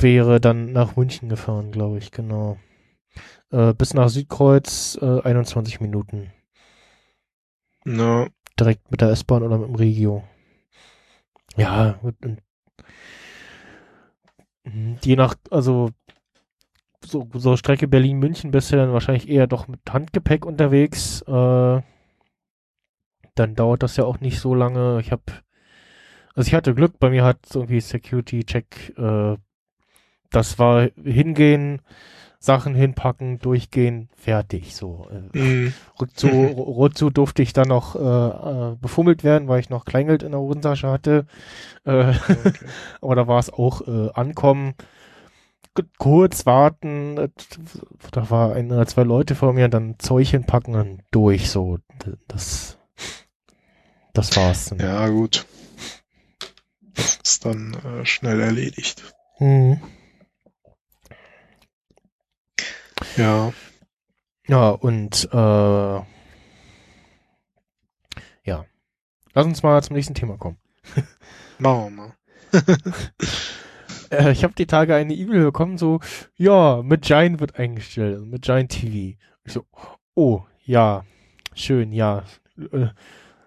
wäre dann nach München gefahren, glaube ich, genau. Äh, bis nach Südkreuz äh, 21 Minuten. Na, Direkt mit der S-Bahn oder mit dem Regio. Ja, gut, je nach, also so, so Strecke Berlin-München bist du dann wahrscheinlich eher doch mit Handgepäck unterwegs. Äh, dann dauert das ja auch nicht so lange. Ich habe, also ich hatte Glück, bei mir hat irgendwie Security-Check, äh, das war hingehen, Sachen hinpacken, durchgehen, fertig, so. Äh, hm, Rückzu, Rückzu durfte ich dann noch äh, äh, befummelt werden, weil ich noch Kleingeld in der Hosentasche hatte. Äh, okay. aber da war es auch äh, ankommen, kurz warten, da war ein oder zwei Leute vor mir, dann Zeug hinpacken und durch, so. Das, das war's. dann. Ja, gut. Das ist dann äh, schnell erledigt. Mhm. Ja, Ja, und äh, ja. Lass uns mal zum nächsten Thema kommen. machen wir mal. Äh, ich habe die Tage eine E-Mail bekommen, so, ja, mit Giant wird eingestellt, also mit Giant TV. Ich so, oh, ja, schön, ja. Äh,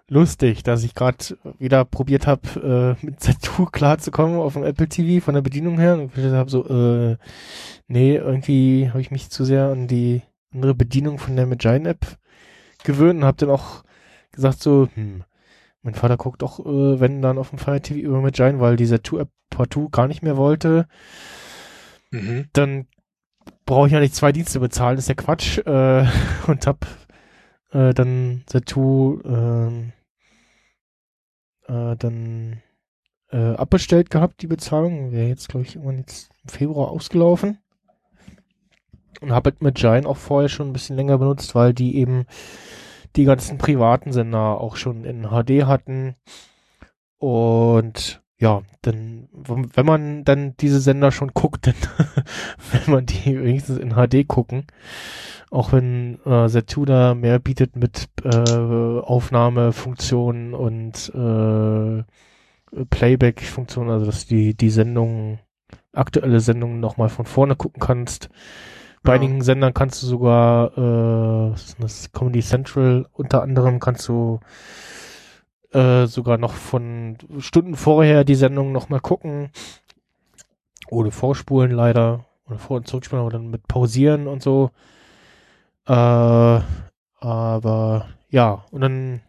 lustig, dass ich gerade wieder probiert habe, äh, mit Zatur klarzukommen auf dem Apple TV von der Bedienung her. Und ich habe so, äh, nee, irgendwie habe ich mich zu sehr an die andere Bedienung von der Magine App gewöhnt und habe dann auch gesagt so, hm, mein Vater guckt auch, äh, wenn dann auf dem Fire TV über Magine, weil diese Two-App partout gar nicht mehr wollte, Mhm. dann brauche ich ja nicht zwei Dienste bezahlen, ist ja Quatsch. Äh, und hab äh, dann Satu ähm, äh, dann äh, abbestellt gehabt, die Bezahlung. Wäre jetzt, glaube ich, irgendwann jetzt im Februar ausgelaufen. Und habe halt mit Giant auch vorher schon ein bisschen länger benutzt, weil die eben die ganzen privaten Sender auch schon in HD hatten. Und ja, dann, wenn man dann diese Sender schon guckt, dann will man die wenigstens in HD gucken. Auch wenn äh, Zetu da mehr bietet mit äh, Aufnahmefunktionen und äh, Playback-Funktionen, also dass du die, die Sendungen, aktuelle Sendungen nochmal von vorne gucken kannst. Bei Ja. einigen Sendern kannst du sogar, äh, was ist denn das, Comedy Central unter anderem kannst du äh, sogar noch von Stunden vorher die Sendung nochmal gucken. Ohne Vorspulen leider. Oder vor- und zurückspulen, aber dann mit pausieren und so. Äh, aber ja, und dann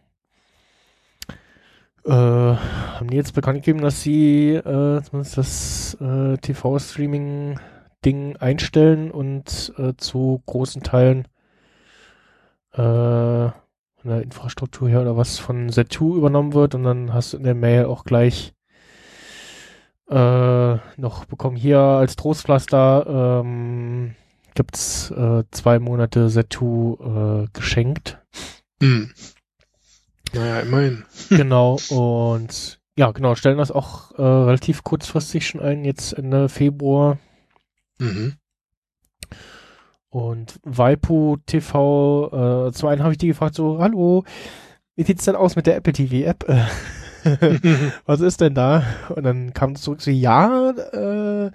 äh, haben die jetzt bekannt gegeben, dass sie äh, zumindest das äh, TV-Streaming-Ding einstellen und äh, zu großen Teilen äh, von der Infrastruktur her oder was von Z2 übernommen wird und dann hast du in der Mail auch gleich äh, noch bekommen. Hier als Trostpflaster ähm, gibt's äh, zwei Monate Setu äh, geschenkt. Hm. Naja, immerhin. genau, und ja, genau, stellen das auch äh, relativ kurzfristig schon ein, jetzt Ende Februar. Mhm. Und Waipu TV, äh, zum einen habe ich die gefragt, so, hallo, wie sieht's denn aus mit der Apple TV App? Was ist denn da? Und dann kam es zurück so, ja, äh,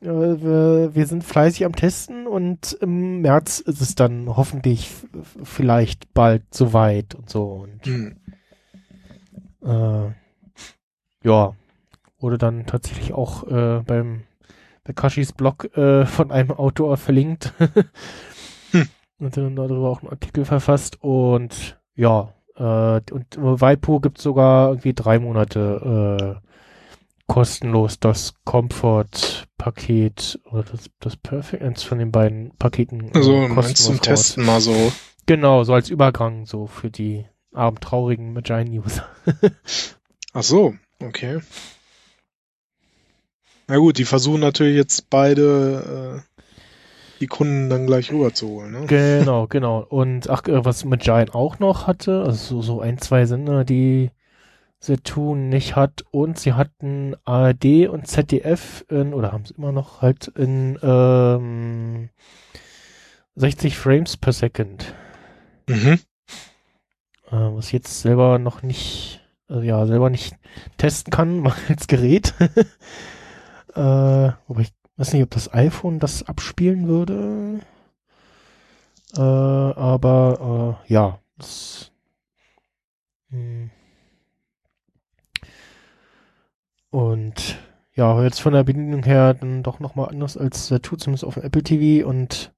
wir, wir sind fleißig am Testen und im März ist es dann hoffentlich vielleicht bald soweit und so. Und Hm. äh, ja, wurde dann tatsächlich auch äh, beim bei Kashis Blog äh, von einem Autor verlinkt. Hm. Und dann darüber auch einen Artikel verfasst und ja, äh, und Waipu gibt sogar irgendwie drei Monate äh, kostenlos das Comfort-Paket oder das, das Perfect, eins von den beiden Paketen. Also kostenlos zum raus. Testen mal so. Genau, so als Übergang, so für die arm traurigen Magine-User. Ach so, okay. Na gut, die versuchen natürlich jetzt beide äh, die Kunden dann gleich rüberzuholen, ne? Genau, genau. Und ach, äh, was Magine auch noch hatte, also so, so ein, zwei Sender, die Saturn nicht hat und sie hatten ARD und ZDF in, oder haben sie immer noch halt in ähm, 60 Frames per Second. Mhm. Äh, was ich jetzt selber noch nicht, äh, ja, selber nicht testen kann, mal als Gerät. Äh, wobei ich weiß nicht, ob das iPhone das abspielen würde. Äh, aber äh, ja, das, hm. und ja, jetzt von der Bedienung her dann doch nochmal anders als Satu, zumindest auf dem Apple TV und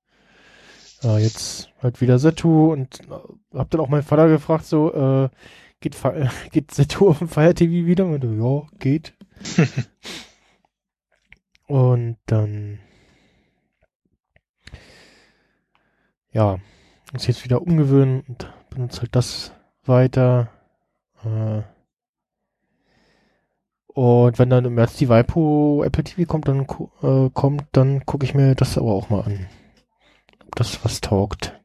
ja, jetzt halt wieder Setu und äh, hab dann auch meinen Vater gefragt, so, äh, geht, geht Setu auf dem Fire TV wieder? Und ja, geht. und dann, ja, muss jetzt wieder umgewöhnen und benutze halt das weiter. Äh, und wenn dann im März die Waipo Apple TV kommt, dann äh, kommt, dann gucke ich mir das aber auch mal an. Ob das was taugt.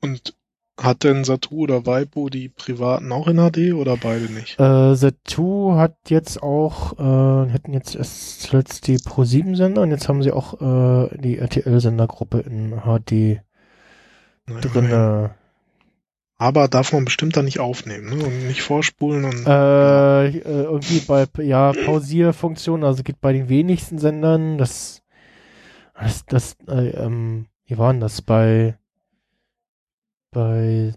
Und hat denn Satu oder Waipo die privaten auch in HD oder beide nicht? Äh, The2 hat jetzt auch, äh, hätten jetzt erst zuletzt die Pro7-Sender und jetzt haben sie auch äh, die RTL-Sendergruppe in HD drin. Äh, Aber darf man bestimmt dann nicht aufnehmen, ne? Und nicht vorspulen und äh, äh, irgendwie bei, ja, Pausierfunktion, also geht bei den wenigsten Sendern, das, das, das äh, ähm, wie war denn das bei, bei,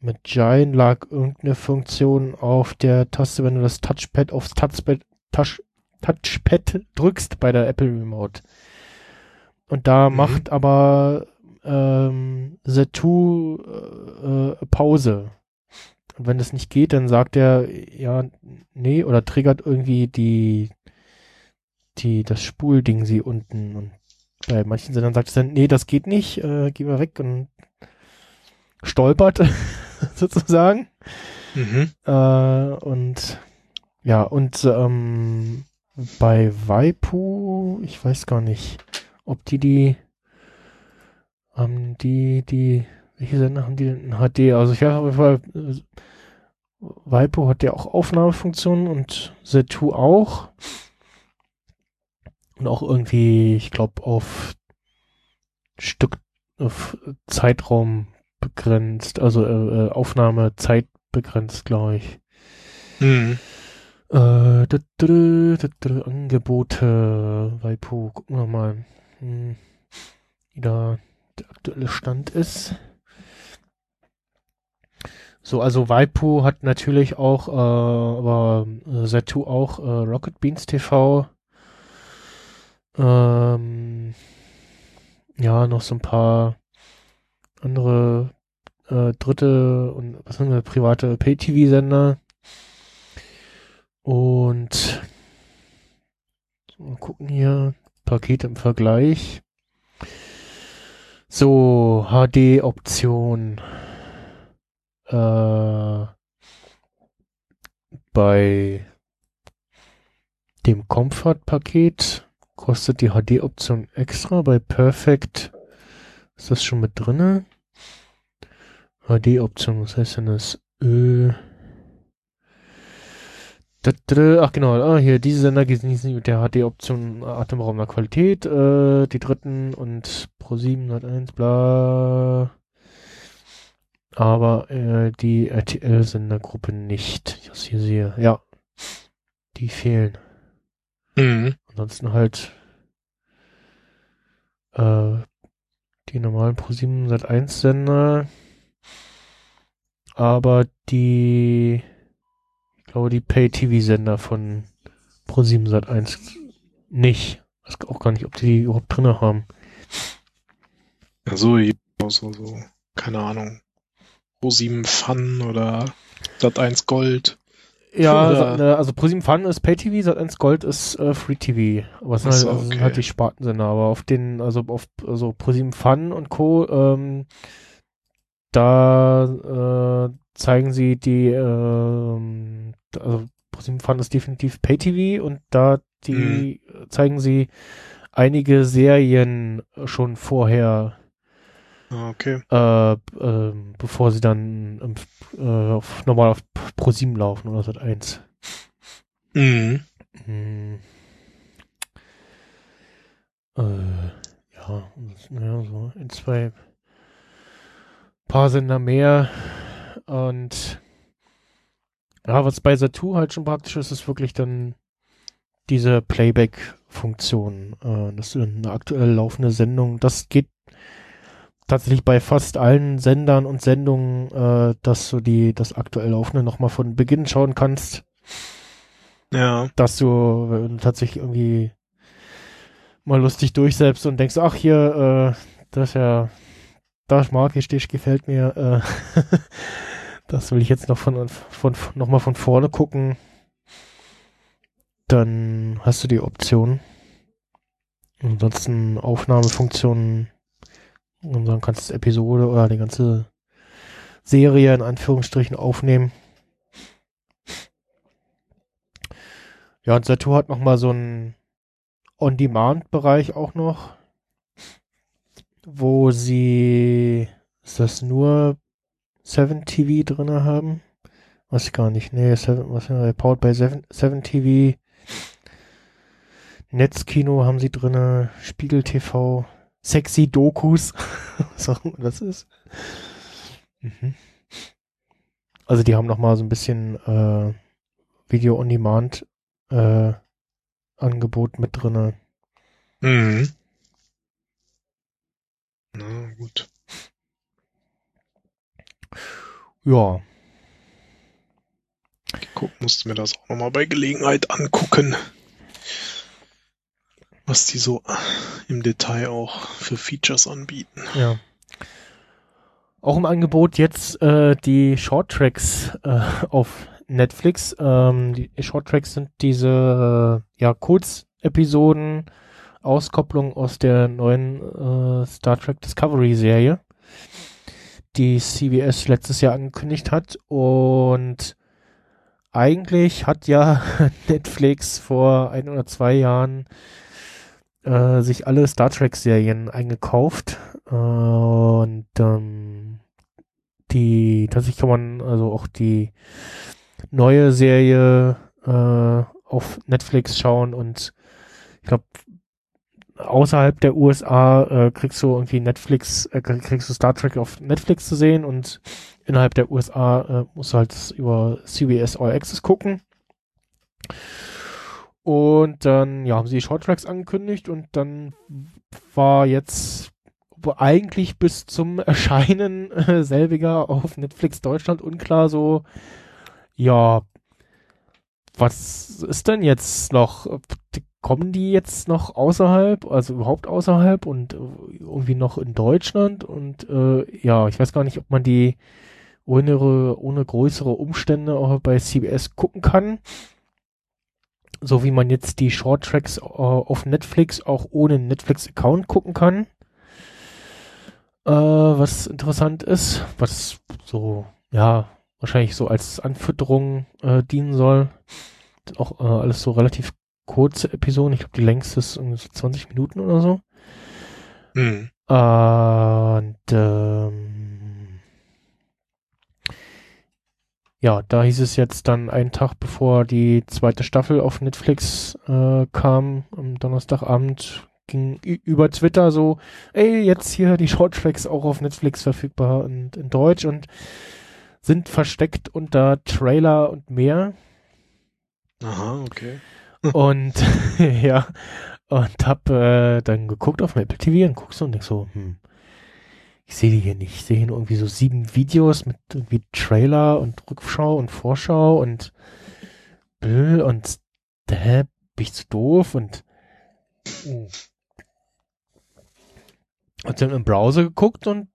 mit Giant lag irgendeine Funktion auf der Taste, wenn du das Touchpad aufs Touchpad, Touch, Touchpad drückst bei der Apple Remote. Und da Mhm. macht aber ähm, The2 äh, äh, Pause. Und wenn das nicht geht, dann sagt er, ja, nee, oder triggert irgendwie die, die, das Spulding sie unten. Und bei manchen Sendern sagt es dann, nee, das geht nicht, äh, geh mal weg und stolpert sozusagen. mhm. Äh, und ja, und ähm, bei Waipu, ich weiß gar nicht, ob die die, ähm, die, die, welche Sender haben die denn in HD? Also ich weiß auf jeden Fall, Waipu hat ja auch Aufnahmefunktionen und Zetu auch. Und auch irgendwie, ich glaube, auf Stück, auf Zeitraum begrenzt, also äh, äh, Aufnahmezeit begrenzt, glaube ich. Mhm. Äh, dü- dü- dü- Angebote, Waipu, gucken wir mal, hm, wie da der aktuelle Stand ist. So, also Waipu hat natürlich auch, äh, aber äh, Setu auch äh, Rocket Beans TV. Ähm, ja, noch so ein paar andere äh, dritte und was haben wir, private Pay-TV-Sender. Und mal gucken hier, Pakete im Vergleich. So, HD-Option. Äh, bei dem Comfort-Paket kostet die HD-Option extra. Bei Perfect ist das schon mit drinne. HD-Option, was heißt denn das? Äh, ach genau, ah, hier, diese Sender genießen mit der HD-Option atemberaubender Qualität, äh, die dritten und Pro 701, bla. Aber äh, die RTL-Sendergruppe nicht. Ich das hier sehe. Ja. Die fehlen. Mhm. Ansonsten halt äh, die normalen Pro 701 Sender. Aber die ich glaube, die Pay-TV-Sender von Pro7 Sat1 nicht. Ich weiß auch gar nicht, ob die die überhaupt drin haben. Ja, so, so, so, keine Ahnung. Pro7 Fun oder Sat1 Gold. Ja, Oder- äh, also Pro7 Fun ist Pay-TV, Sat1 Gold ist äh, Free-TV. Aber es sind, halt, so, also sind halt die Spartensender. Aber auf den, also auf also Pro7 Fun und Co., ähm, da äh, zeigen sie die, ähm, also Pro7 Fun ist definitiv Pay-TV und da die zeigen sie einige Serien schon vorher Ah, okay. äh, ähm, bevor sie dann äh, auf, normal auf Pro7 laufen oder Sat 1. Mhm. Hm. Äh, ja, ja, so in zwei paar Sender mehr. Und ja, was bei Satu halt schon praktisch ist, ist wirklich dann diese Playback-Funktion, äh, dass du dann eine aktuell laufende Sendung, das geht tatsächlich bei fast allen Sendern und Sendungen, äh, dass du die, das aktuell laufende nochmal von Beginn schauen kannst. Ja. dass du du tatsächlich irgendwie mal lustig durchselbst und denkst, ach hier, äh, das ist ja, das mag ich, das gefällt mir, äh, das will ich jetzt noch von, von, noch mal von vorne gucken. Dann hast du die Option. Ansonsten Aufnahmefunktionen und dann kannst du Episode oder die ganze Serie in Anführungsstrichen aufnehmen. Ja, und Satu hat noch mal so einen On-Demand-Bereich auch noch, wo sie, ist das nur 7 TV drinne haben? Weiß ich gar nicht. Nee, 7, was Powered by 7, 7 TV. Netzkino haben sie drinne, Spiegel TV, sexy Dokus, was auch immer das ist. Mhm. Also die haben noch mal so ein bisschen äh, Video on Demand äh, Angebot mit drinne. Mhm. Na gut. Ja, Guck, musste mir das auch nochmal bei Gelegenheit angucken. Was die so im Detail auch für Features anbieten. ja. Auch im Angebot jetzt äh, die Shorttracks äh, auf Netflix. Ähm, die Shorttracks sind diese äh, ja Kurzepisoden, Auskopplung aus der neuen äh, Star Trek Discovery Serie, die CBS letztes Jahr angekündigt hat. Und eigentlich hat ja Netflix vor ein oder zwei Jahren äh, sich alle Star Trek Serien eingekauft. Äh, und ähm, die tatsächlich kann man also auch die neue Serie äh, auf Netflix schauen. Und ich glaube außerhalb der USA äh, kriegst du irgendwie Netflix äh, kriegst du Star Trek auf Netflix zu sehen und innerhalb der USA äh, musst du halt über CBS All Access gucken. Und dann, ja, haben sie die Shorttracks angekündigt und dann war jetzt eigentlich bis zum Erscheinen äh, selbiger auf Netflix Deutschland unklar so, ja, was ist denn jetzt noch? Kommen die jetzt noch außerhalb, also überhaupt außerhalb und äh, irgendwie noch in Deutschland? Und äh, ja, ich weiß gar nicht, ob man die ohne, ohne größere Umstände auch bei CBS gucken kann. So wie man jetzt die Shorttracks äh, auf Netflix auch ohne Netflix-Account gucken kann. Äh, was interessant ist, was so, ja, wahrscheinlich so als Anfütterung äh, dienen soll. Auch äh, alles so relativ kurze Episoden. Ich glaube, die längste ist irgendwie so 20 Minuten oder so. Hm. Und ähm, ja, da hieß es jetzt dann einen Tag bevor die zweite Staffel auf Netflix äh, kam, am Donnerstagabend ging über Twitter so, ey, jetzt hier die Shorttracks auch auf Netflix verfügbar und in Deutsch und sind versteckt unter Trailer und mehr. Aha, okay. Und ja, und hab äh, dann geguckt auf dem Apple TV und guckst so und denk so, hm, ich sehe die hier nicht. Ich sehe hier nur irgendwie so sieben Videos mit irgendwie Trailer und Rückschau und Vorschau und Bill und hä, bin ich zu doof und uh. Hab dann im Browser geguckt und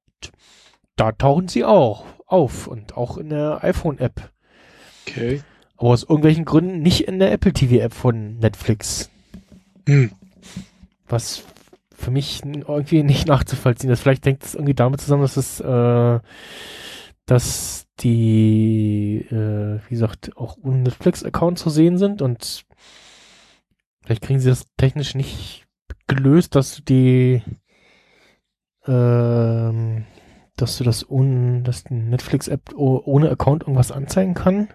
da tauchen sie auch auf und auch in der iPhone-App. Okay. Aber aus irgendwelchen Gründen nicht in der Apple TV-App von Netflix. Hm. Was für mich irgendwie nicht nachzuvollziehen ist. Vielleicht hängt es irgendwie damit zusammen, dass es, äh, dass die, äh, wie gesagt, auch ohne Netflix-Account zu sehen sind und vielleicht kriegen sie das technisch nicht gelöst, dass du die, ähm, dass du das ohne, dass die Netflix-App ohne Account irgendwas anzeigen kann.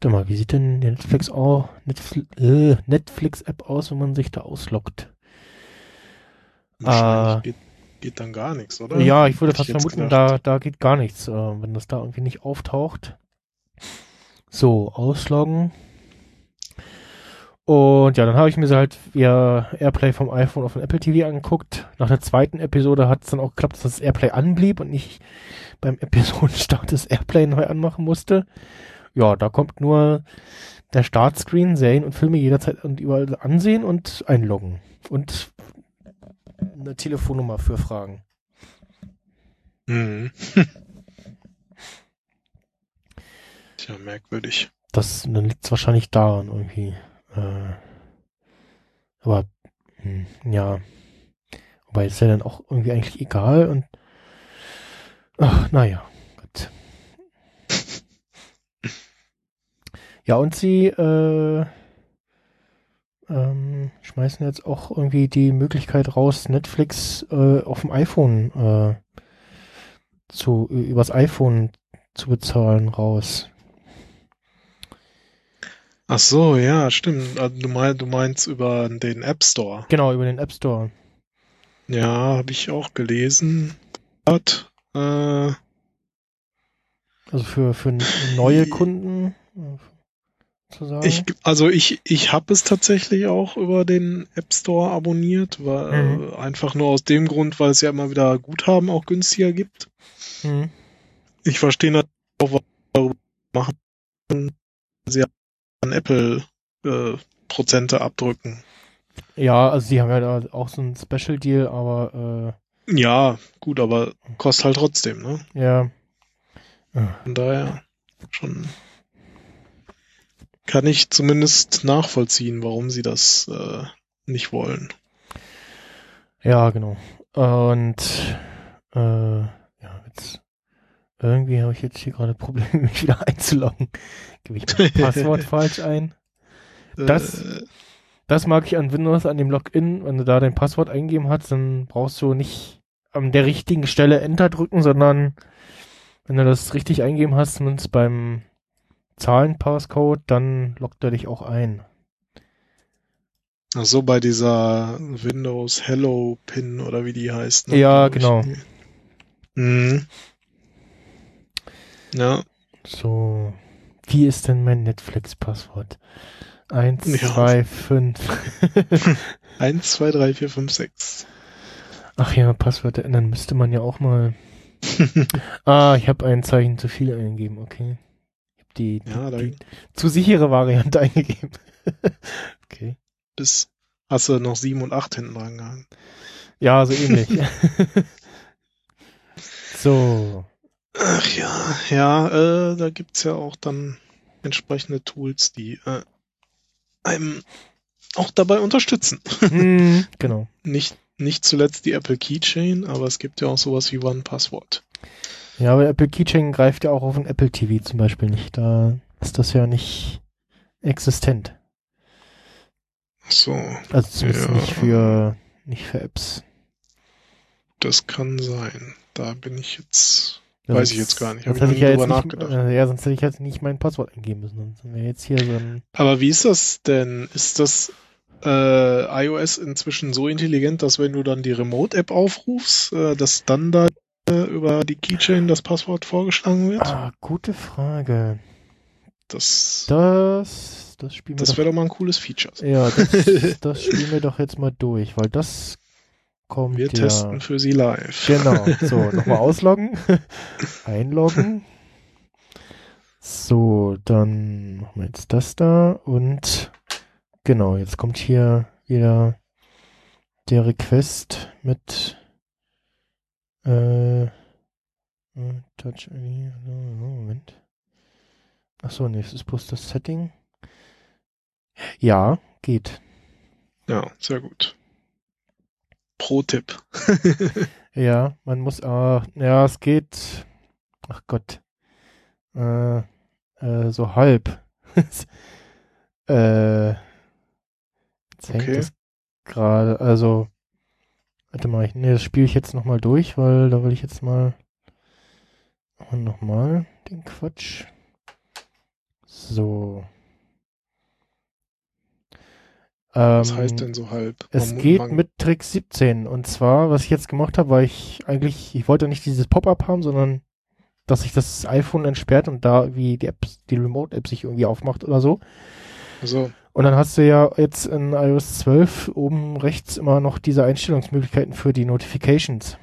Warte mal, wie sieht denn die Netflix auch Netflix, äh, Netflix-App aus, wenn man sich da ausloggt? Ah. geht, geht dann gar nichts, oder? Ja, ich würde Hätte fast ich vermuten, gedacht. da, da geht gar nichts, äh, wenn das da irgendwie nicht auftaucht. So, ausloggen. Und ja, dann habe ich mir sie halt via Airplay vom iPhone auf dem Apple TV angeguckt. Nach der zweiten Episode hat es dann auch geklappt, dass das Airplay anblieb und ich beim Episodenstart das Airplay neu anmachen musste. Ja, da kommt nur der Startscreen, Serien und Filme jederzeit und überall ansehen und einloggen. Und eine Telefonnummer für Fragen. Hm. Tja, merkwürdig. Das, dann liegt es wahrscheinlich daran irgendwie. Äh, aber, hm, ja. Wobei ist ja dann auch irgendwie eigentlich egal und ach, naja, gut. Ja, und sie äh, ähm, schmeißen jetzt auch irgendwie die Möglichkeit raus, Netflix äh, auf dem iPhone äh, zu übers iPhone zu bezahlen raus. Ach so, ja, stimmt. Also Du, mein, du meinst über den App Store. Genau, über den App Store. Ja, habe ich auch gelesen. Hat, äh, Also für, für neue Kunden äh, sozusagen. ich, also ich, ich habe es tatsächlich auch über den App Store abonniert, weil, Mhm. äh, einfach nur aus dem Grund, weil es ja immer wieder Guthaben auch günstiger gibt. Mhm. Ich verstehe natürlich auch, was sie darüber machen. Sie an Apple äh, Prozente abdrücken. Ja, also die haben ja da auch so ein Special Deal, aber Ja, gut, aber kostet halt trotzdem, ne? äh, ja. Ja. Von daher schon kann ich zumindest nachvollziehen, warum sie das äh, nicht wollen. Ja, genau. Und äh, ja, jetzt irgendwie habe ich jetzt hier gerade Probleme, mich wieder einzuloggen. Gebe ich mein Passwort falsch ein. Das- äh, Das mag ich an Windows, an dem Login. Wenn du da dein Passwort eingegeben hast, dann brauchst du nicht an der richtigen Stelle Enter drücken, sondern wenn du das richtig eingegeben hast, zumindest beim Zahlen-Passcode, dann loggt er dich auch ein. ach so bei dieser Windows Hello Pin oder wie die heißt. ne, Ja, genau. Mhm. Ja, So, wie ist denn mein Netflix-Passwort? Eins, Ja. zwei, fünf. eins, zwei, drei, vier, fünf, sechs. Ach ja, Passwörter ändern müsste man ja auch mal. Ah, ich habe ein Zeichen zu viel eingegeben, okay. Die, die, Ja, die zu sichere Variante eingegeben. okay. bis hast du noch sieben und acht hinten dran gehangen. Ja, so ähnlich. so. Ach ja, ja, äh, da gibt's ja auch dann entsprechende Tools, die äh, einem auch dabei unterstützen. Hm, genau. Nicht, nicht zuletzt die Apple Keychain, aber es gibt ja auch sowas wie OnePassword. Ja, aber Apple Keychain greift ja auch auf ein Apple TV zum Beispiel nicht. Da ist das ja nicht existent. Ach so, Also zumindest Ja. nicht für nicht für Apps. das kann sein. Da bin ich jetzt. Ja, Weiß ich jetzt gar nicht. Sonst Hab hätte ich ja noch nie jetzt drüber nicht, nachgedacht. äh, ja, sonst hätte ich jetzt nicht mein Passwort eingeben müssen. Sonst jetzt hier so ein Aber wie ist das denn? Ist das äh, iOS inzwischen so intelligent, dass wenn du dann die Remote-App aufrufst, äh, dass dann da über die Keychain das Passwort vorgeschlagen wird? Ah, gute Frage. Das, Das, das spielen wir das wäre doch mal ein cooles Feature. Ja, das, das spielen wir doch jetzt mal durch, weil das kommt Wir ja. testen für Sie live. Genau. So, nochmal ausloggen. Einloggen. So, dann machen wir jetzt das da und genau, jetzt kommt hier wieder der Request mit äh, äh, Touch ID. Moment. Achso, nee, es ist bloß das Setting. Ja, geht. Ja, sehr gut. Pro-Tipp. Ja, man muss, ah, ja, es geht, ach Gott, äh, äh, so halb. äh, jetzt hängt Okay. das gerade, also, warte mal, ich, nee, das spiele ich jetzt nochmal durch, weil da will ich jetzt mal, und nochmal den Quatsch. So. Was Ähm, heißt denn so halb? es Man- geht man- mit Trick 17. Und zwar, was ich jetzt gemacht habe, war ich eigentlich, ich wollte nicht dieses Pop-up haben, sondern dass sich das iPhone entsperrt und da wie die App, die Remote-App sich irgendwie aufmacht oder so. So, Und dann hast du ja jetzt in iOS 12 oben rechts immer noch diese Einstellungsmöglichkeiten für die Notifications.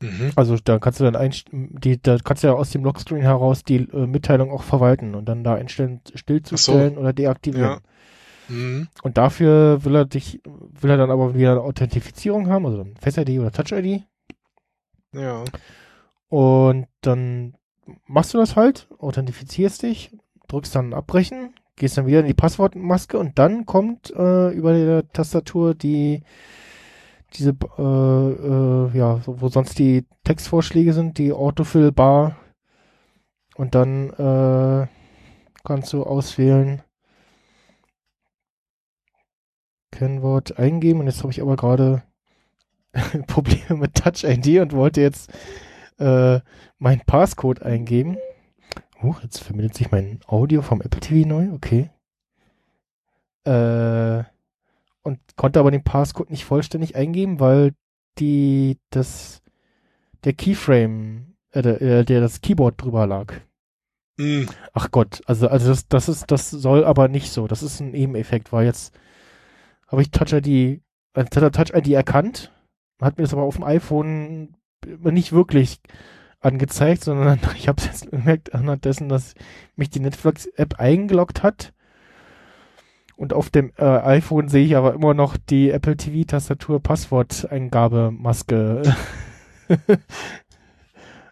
mhm. Also da kannst du dann die, da kannst du ja aus dem Lockscreen heraus die äh, Mitteilung auch verwalten und dann da einstellen, stillzustellen oder deaktivieren. Ja. Mhm. Und dafür will er dich, will er dann aber wieder eine Authentifizierung haben, also dann Face ID oder Touch ID. ja. Und dann machst du das halt, authentifizierst dich, drückst dann abbrechen, gehst dann wieder in die Passwortmaske und dann kommt äh, über der Tastatur die diese äh, äh, ja, wo sonst die Textvorschläge sind, die Autofill-Bar und dann äh, kannst du auswählen Kennwort eingeben und jetzt habe ich aber gerade Probleme mit Touch ID und wollte jetzt äh, mein Passcode eingeben. Huch, jetzt verbindet sich mein Audio vom Apple TV neu, okay. Äh, und konnte aber den Passcode nicht vollständig eingeben, weil die das der Keyframe, äh, der, äh, der das Keyboard drüber lag. Mhm. Ach Gott, also also das das ist das soll aber nicht so. Das ist ein Nebeneffekt, weil jetzt habe ich Touch ID, also hat er Touch ID erkannt, hat mir das aber auf dem iPhone nicht wirklich angezeigt, sondern ich habe es jetzt gemerkt anhand dessen, dass mich die Netflix-App eingeloggt hat. Und auf dem äh, iPhone sehe ich aber immer noch die Apple TV-Tastatur Passworteingabemaske.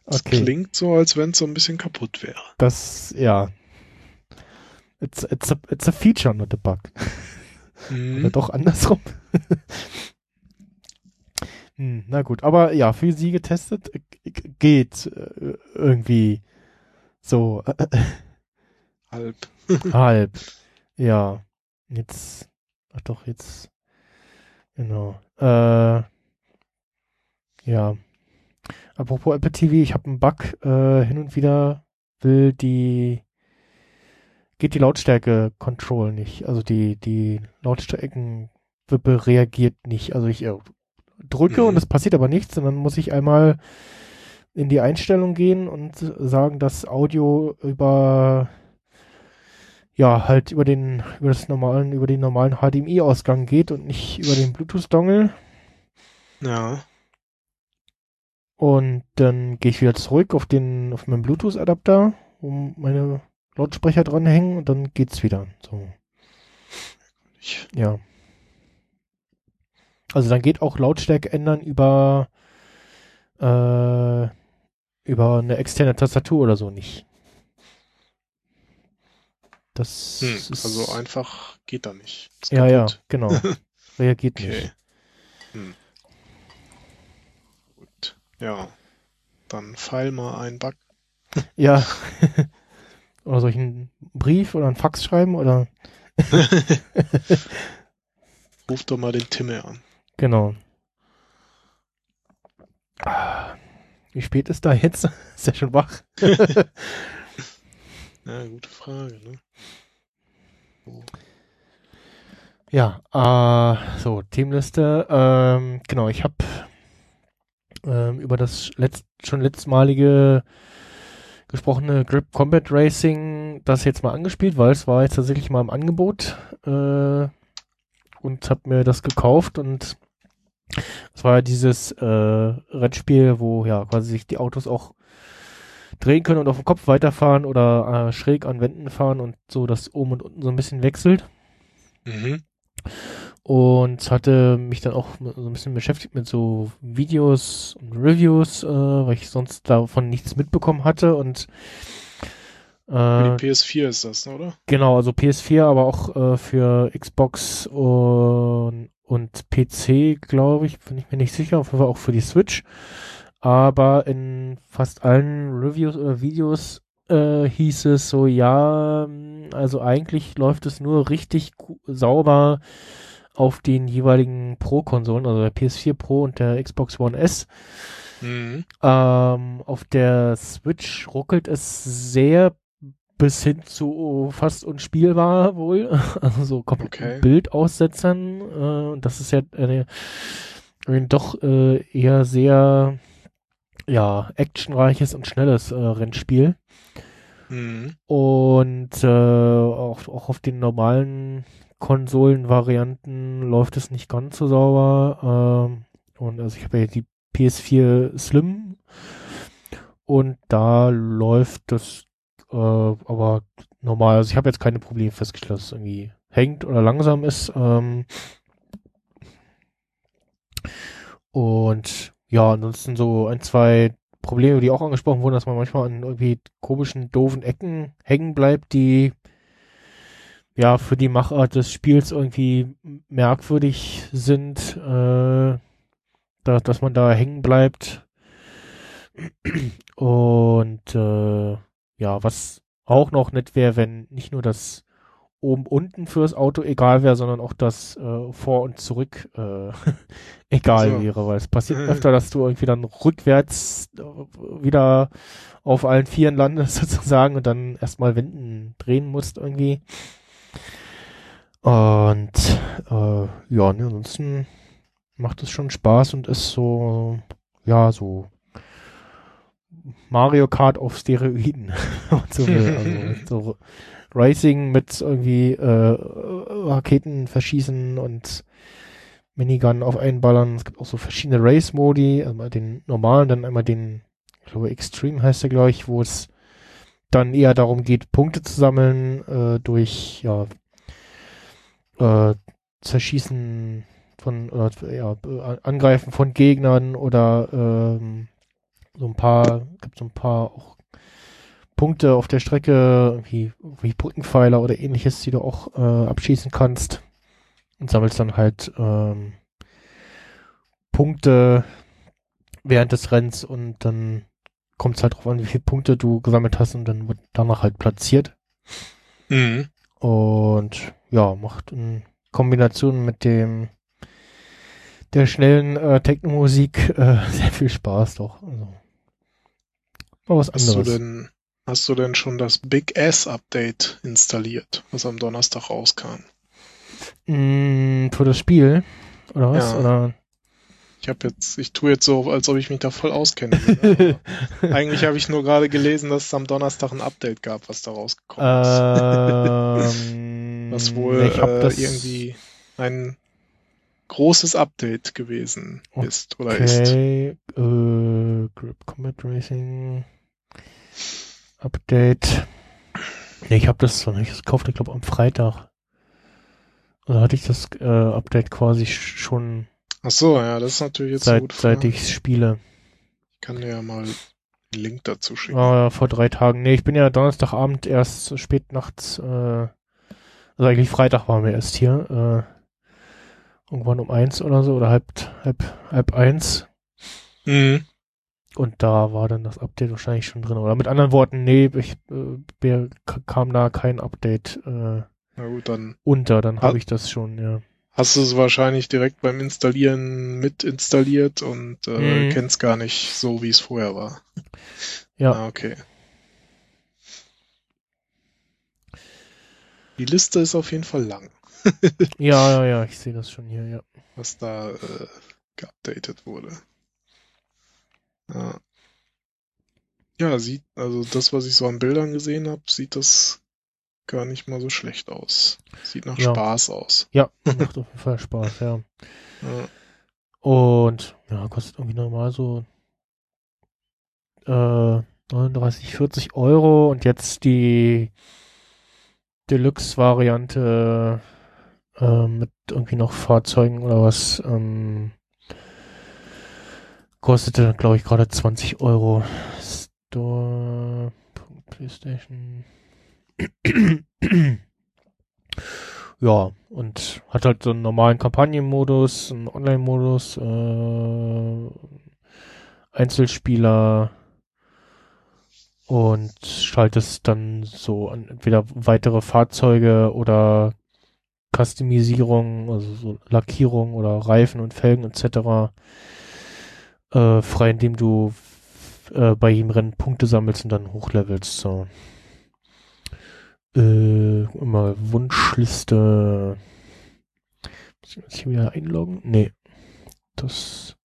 Das okay. klingt so, als wenn es so ein bisschen kaputt wäre. Das, ja. It's, it's, a, it's a feature, not a bug. Oder Mhm. doch andersrum. hm, na gut, aber ja, für sie getestet äh, geht äh, irgendwie so Halb. halb. Ja, jetzt, ach doch, jetzt, genau. Äh, ja. Apropos Apple TV, ich habe einen Bug, äh, hin und wieder will die, geht die Lautstärke Control nicht. Also die, die Lautstärkenwippe reagiert nicht. Also ich äh, drücke Mhm. und es passiert aber nichts und dann muss ich einmal in die Einstellung gehen und sagen, dass Audio über ja, halt über den, über das normalen, über den normalen HDMI-Ausgang geht und nicht über den Bluetooth-Dongle. Ja. Und dann gehe ich wieder zurück auf den, auf meinen Bluetooth-Adapter, wo meine Lautsprecher dranhängen und dann geht's wieder. So, Ich, ja. Also dann geht auch Lautstärke ändern über, äh, über eine externe Tastatur oder so nicht. Das hm, ist, also einfach geht da nicht. Ist ja, ja, genau. Reagiert Okay. nicht. Hm. Gut. Ja. Dann file mal einen Bug. Ja. oder soll ich einen Brief oder einen Fax schreiben oder? Ruf doch mal den Timme an. Genau. Wie spät ist da jetzt? Ist er schon wach? Ja, gute Frage, ne? So. Ja, äh, so, Teamliste. Ähm, genau, ich habe ähm, über das letzt, schon letztmalige gesprochene Grip Combat Racing das jetzt mal angespielt, weil es war jetzt tatsächlich mal im Angebot äh, und habe mir das gekauft und es war ja dieses äh, Rennspiel, wo ja quasi sich die Autos auch drehen können und auf dem Kopf weiterfahren oder äh, schräg an Wänden fahren und so das oben und unten so ein bisschen wechselt. Mhm. Und hatte mich dann auch so ein bisschen beschäftigt mit so Videos und Reviews, äh, weil ich sonst davon nichts mitbekommen hatte. Und Für äh, die PS4 ist das, ne, oder? genau, also PS4, aber auch äh, für Xbox und, und PC, glaube ich, bin ich mir nicht sicher, auf jeden Fall auch für die Switch. Aber in fast allen Reviews oder Videos äh, hieß es so, ja, also eigentlich läuft es nur richtig sauber auf den jeweiligen Pro-Konsolen, also der PS4 Pro und der Xbox One S. Mhm. Ähm, auf der Switch ruckelt es sehr bis hin zu fast unspielbar wohl. Also so komplett Okay. Bildaussetzern. Äh, und das ist ja eine, ein doch äh, eher sehr ja, actionreiches und schnelles äh, Rennspiel. Mhm. Und äh, auch, auch auf den normalen Konsolenvarianten läuft es nicht ganz so sauber. Ähm, und also ich habe ja die PS4 Slim und da läuft das äh, aber normal. Also ich habe jetzt keine Probleme festgestellt, dass es irgendwie hängt oder langsam ist. Ähm, und ja, ansonsten so ein, zwei Probleme, die auch angesprochen wurden, dass man manchmal an irgendwie komischen, doofen Ecken hängen bleibt, die ja für die Machart des Spiels irgendwie merkwürdig sind, äh, da, dass man da hängen bleibt. Und äh, ja, was auch noch nett wäre, wenn nicht nur das oben unten fürs Auto egal wäre, sondern auch das äh, vor und zurück äh, egal So. wäre, weil es passiert öfter, dass du irgendwie dann rückwärts äh, wieder auf allen Vieren landest sozusagen und dann erstmal wenden drehen musst irgendwie. Und äh, ja, ansonsten macht es schon Spaß und ist so, ja, so Mario Kart auf Steroiden, so will. Also so Racing mit irgendwie äh, Raketen verschießen und Minigun auf einballern. Es gibt auch so verschiedene Race-Modi, einmal den normalen, dann einmal den, ich glaube Extreme heißt der, glaube ich, wo es dann eher darum geht, Punkte zu sammeln äh, durch ja äh, Zerschießen von oder ja, äh, Angreifen von Gegnern oder ähm, so ein paar, gibt so ein paar auch Punkte auf der Strecke, wie, wie Brückenpfeiler oder ähnliches, die du auch äh, abschießen kannst und sammelst dann halt ähm, Punkte während des Rennens und dann kommt es halt drauf an, wie viele Punkte du gesammelt hast und dann wird danach halt platziert. Mhm. Und ja, macht in Kombination mit dem der schnellen äh, Techno-Musik äh, sehr viel Spaß doch. Also, mal was Hast du anderes. denn, hast du denn schon das Big S Update installiert, was am Donnerstag rauskam? Mm, für das Spiel? Oder was? Ja. Oder? Ich habe jetzt, ich tue jetzt so, als ob ich mich da voll auskenne. aber Eigentlich habe ich nur gerade gelesen, dass es am Donnerstag ein Update gab, was da rausgekommen ist. ähm, Was wohl äh, das irgendwie ein großes Update gewesen ist oder ist. Okay, äh, Grip Combat Racing Update. Nee, ich habe das noch nicht gekauft, ich glaube am Freitag. Also hatte ich das äh, Update quasi sch- schon Ach so, ja, das ist natürlich jetzt seit, gute seit Frage. ich spiele. Ich kann dir ja mal einen Link dazu schicken. Ah, vor drei Tagen. Nee, ich bin ja Donnerstagabend erst spät nachts, äh, also eigentlich Freitag waren wir erst hier, äh, irgendwann um eins oder so, oder halb, halb, halb eins. Mhm. Und da war dann das Update wahrscheinlich schon drin. Oder mit anderen Worten, nee, ich, äh, mir kam da kein Update äh, Na gut, dann unter, dann habe ich das schon, ja. hast du es wahrscheinlich direkt beim Installieren mit installiert und äh, Mhm. kennst gar nicht so, wie es vorher war. Ja. Ah, okay. Die Liste ist auf jeden Fall lang, Ja, ja, ja, ich sehe das schon hier, ja. was da äh, geupdatet wurde. Ja. ja, sieht, also das, was ich so an Bildern gesehen habe, sieht das gar nicht mal so schlecht aus. Sieht nach Ja. Spaß aus. Ja, macht auf jeden Fall Spaß, ja. Ja. Und ja, kostet irgendwie normal so äh, 39, 40 Euro und jetzt die Deluxe-Variante äh, mit irgendwie noch Fahrzeugen oder was ähm, kostete, glaube ich, gerade 20 Euro. Store PlayStation. ja, und hat halt so einen normalen Kampagnenmodus, einen Online-Modus, äh, Einzelspieler und schaltest dann so an entweder weitere Fahrzeuge oder Customisierung, also so Lackierung oder Reifen und Felgen etc. Äh, frei, indem du äh, bei jedem Rennen Punkte sammelst und dann hochlevelst. So. Äh, immer Wunschliste. Muss ich hier wieder einloggen? Nee. Das.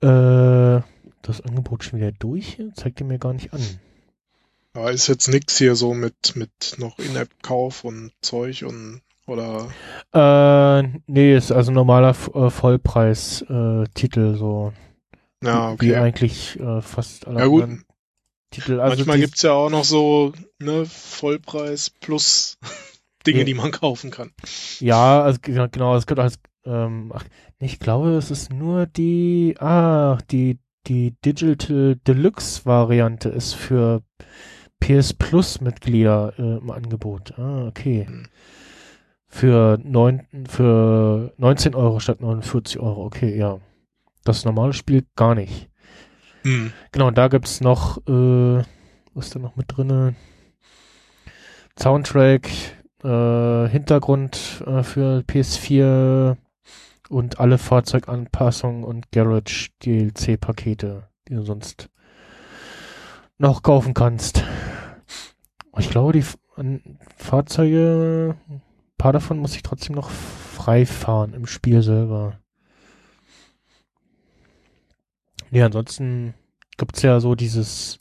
Äh, das Angebot schon wieder durch? Zeigt er mir gar nicht an. Aber ist jetzt nix hier so mit, mit noch In-App-Kauf und Zeug und oder Äh, nee, ist also normaler äh, Vollpreis-Titel, so. ja, Wie okay. eigentlich äh, fast alle Ja, gut. anderen Titel. Also Manchmal die- gibt's ja auch noch so ne, Vollpreis plus Dinge, Ja. die man kaufen kann. Ja, also genau, es gibt als, ähm, ach, ich glaube, es ist nur die, ah, die, die Digital Deluxe Variante ist für PS Plus Mitglieder äh, im Angebot. Ah, okay. Hm. Für neun, für 19 Euro statt 49 Euro. Okay, ja. Das normale Spiel gar nicht. Hm. Genau, und da gibt's noch, äh, was ist da noch mit drinne? Soundtrack, äh, Hintergrund äh, für PS4 und alle Fahrzeuganpassungen und Garage DLC-Pakete, die du sonst noch kaufen kannst. Ich glaube, die F- Fahrzeuge, paar davon muss ich trotzdem noch frei fahren im Spiel selber. Nee, ansonsten gibt's ja so dieses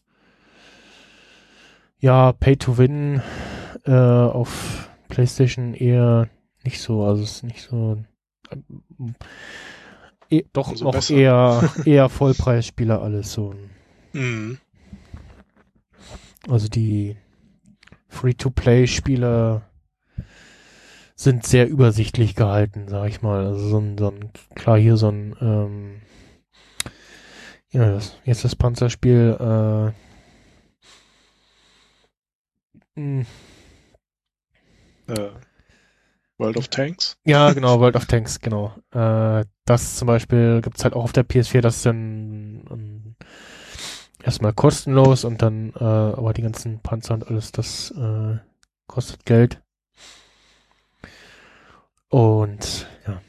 ja, Pay to Win äh, auf PlayStation eher nicht so, also es ist nicht so ähm, eh, doch Umso noch besser. eher eher Vollpreisspieler alles so. Hm. Also die Free-to-Play-Spiele sind sehr übersichtlich gehalten, sag ich mal. Also so ein, so ein klar hier so ein ähm, ja, das, jetzt das Panzerspiel äh, mh, Äh, World of Tanks. Ja, genau, World of Tanks, genau. Äh, das zum Beispiel gibt's halt auch auf der PS4, das ist dann ähm, erstmal kostenlos und dann äh, aber die ganzen Panzer und alles, das äh, kostet Geld. Und ja.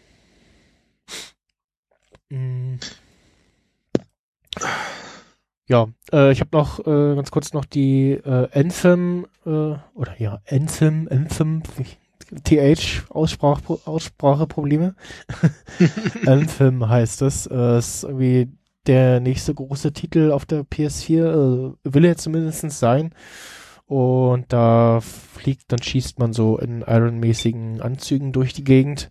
Mm. Ja, äh, ich habe noch äh, ganz kurz noch die äh, Anthem äh, oder ja Anthem Anthem TH Aussprach, Ausspracheprobleme. Anthem heißt es. Äh, ist irgendwie der nächste große Titel auf der PS4. Äh, will er zumindest sein. Und da fliegt, dann schießt man so in Iron-mäßigen Anzügen durch die Gegend.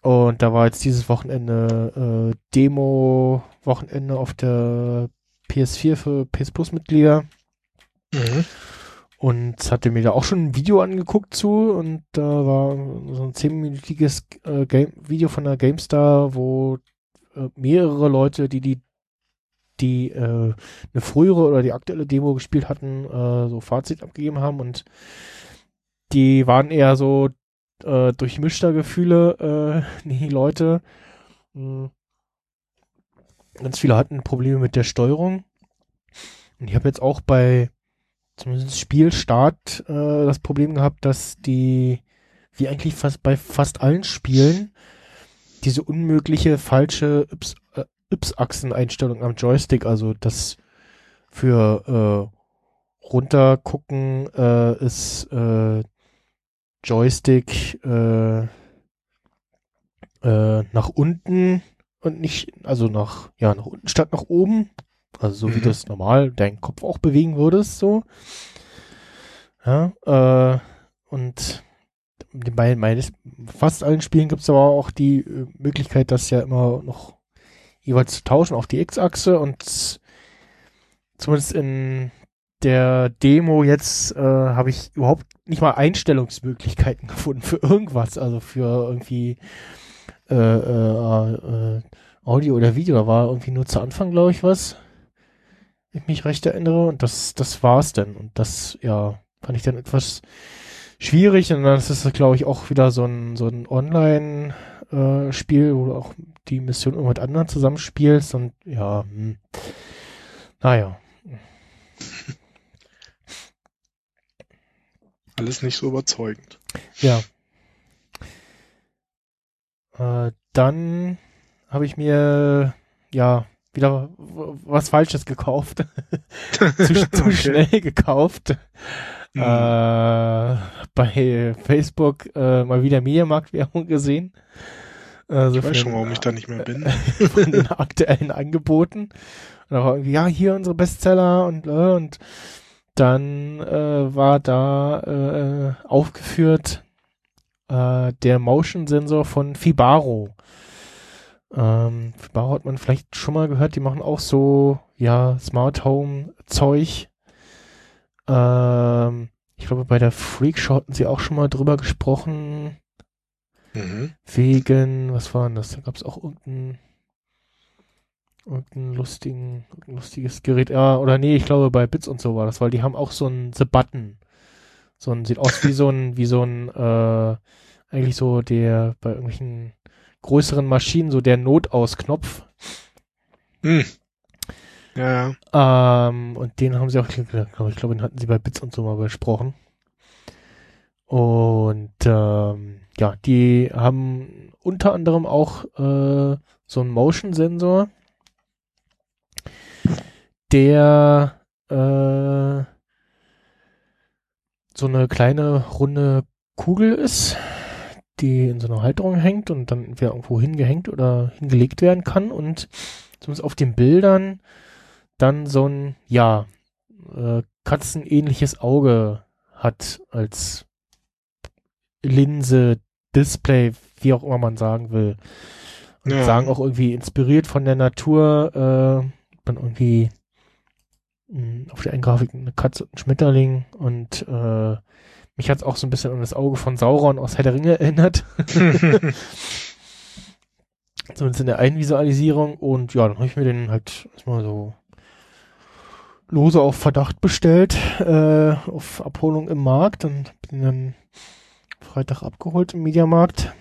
Und da war jetzt dieses Wochenende äh, Demo-Wochenende auf der PS4 für PS Plus-Mitglieder. Mhm. Und hatte mir da auch schon ein Video angeguckt zu und da war so ein zehnminütiges äh, Game Video von der GameStar, wo äh, mehrere Leute, die die die äh, eine frühere oder die aktuelle Demo gespielt hatten, äh, so Fazit abgegeben haben und die waren eher so äh, durchmischter Gefühle, äh, die Leute. Hm. Ganz viele hatten Probleme mit der Steuerung. Und ich habe jetzt auch bei zumindest Spielstart äh, das Problem gehabt, dass die, wie eigentlich fast bei fast allen Spielen, diese unmögliche falsche äh, Y-Achsen-Einstellung am Joystick, also das für äh, runtergucken äh, ist äh, Joystick äh, äh, nach unten und nicht, also nach, ja, nach unten statt nach oben. Also so wie Mhm. das normal deinen Kopf auch bewegen würdest, so. Ja, äh, und bei meines, fast allen Spielen gibt es aber auch die äh, Möglichkeit, das ja immer noch jeweils zu tauschen auf die X-Achse und zumindest in der Demo jetzt äh, habe ich überhaupt nicht mal Einstellungsmöglichkeiten gefunden für irgendwas, also für irgendwie äh, äh, äh, Audio oder Video, da war irgendwie nur zu Anfang, glaube ich, was, ich mich recht erinnere, und das, das war's dann. Und das, ja, fand ich dann etwas schwierig und dann ist es, glaube ich, auch wieder so ein, so ein Online-Spiel, wo du auch die Mission irgendwo mit anderen zusammenspielst und ja, hm. naja. Alles nicht so überzeugend. Ja. Äh, dann habe ich mir ja wieder was Falsches gekauft. zu, zu Okay. schnell gekauft. Hm. Äh, bei Facebook äh, mal wieder Mediamarkt-Werbung gesehen. Also ich von weiß schon, warum ich da nicht mehr bin. von den aktuellen Angeboten. Und war irgendwie, ja, hier unsere Bestseller und, äh, und dann äh, war da äh, aufgeführt äh, der Motion-Sensor von Fibaro. Ähm, Fibaro hat man vielleicht schon mal gehört, die machen auch so, ja, Smart Home Zeug. Ähm, ich glaube, bei der Freak Show hatten sie auch schon mal drüber gesprochen. Mhm. Wegen, was war denn das? Da gab es auch irgendein, irgendein lustigen, irgendein lustiges Gerät. Ja, oder nee, ich glaube bei Bits und so war das, weil die haben auch so ein The Button. So ein, sieht aus wie so ein, wie so ein, äh, eigentlich so der, bei irgendwelchen größeren Maschinen, so der Notausknopf. Hm. Ja, ja. Ähm, und den haben sie auch, glaube ich, glaube, den hatten sie bei Bits und so mal besprochen. Und ähm, ja, die haben unter anderem auch äh, so einen Motion-Sensor, der äh, so eine kleine runde Kugel ist, die in so einer Halterung hängt und dann entweder irgendwo hingehängt oder hingelegt werden kann und zumindest auf den Bildern dann so ein, ja, äh, katzenähnliches Auge hat als Linse, Display, wie auch immer man sagen will. Und Ja. sagen auch irgendwie inspiriert von der Natur, äh, dann irgendwie mh, auf der einen Grafik eine Katze und ein Schmetterling und äh, mich hat es auch so ein bisschen an das Auge von Sauron aus Herr der Ringe erinnert. Zumindest in der einen Visualisierung. Und ja, dann habe ich mir den halt erstmal so lose auf Verdacht bestellt, äh, auf Abholung im Markt und bin dann Freitag abgeholt im Mediamarkt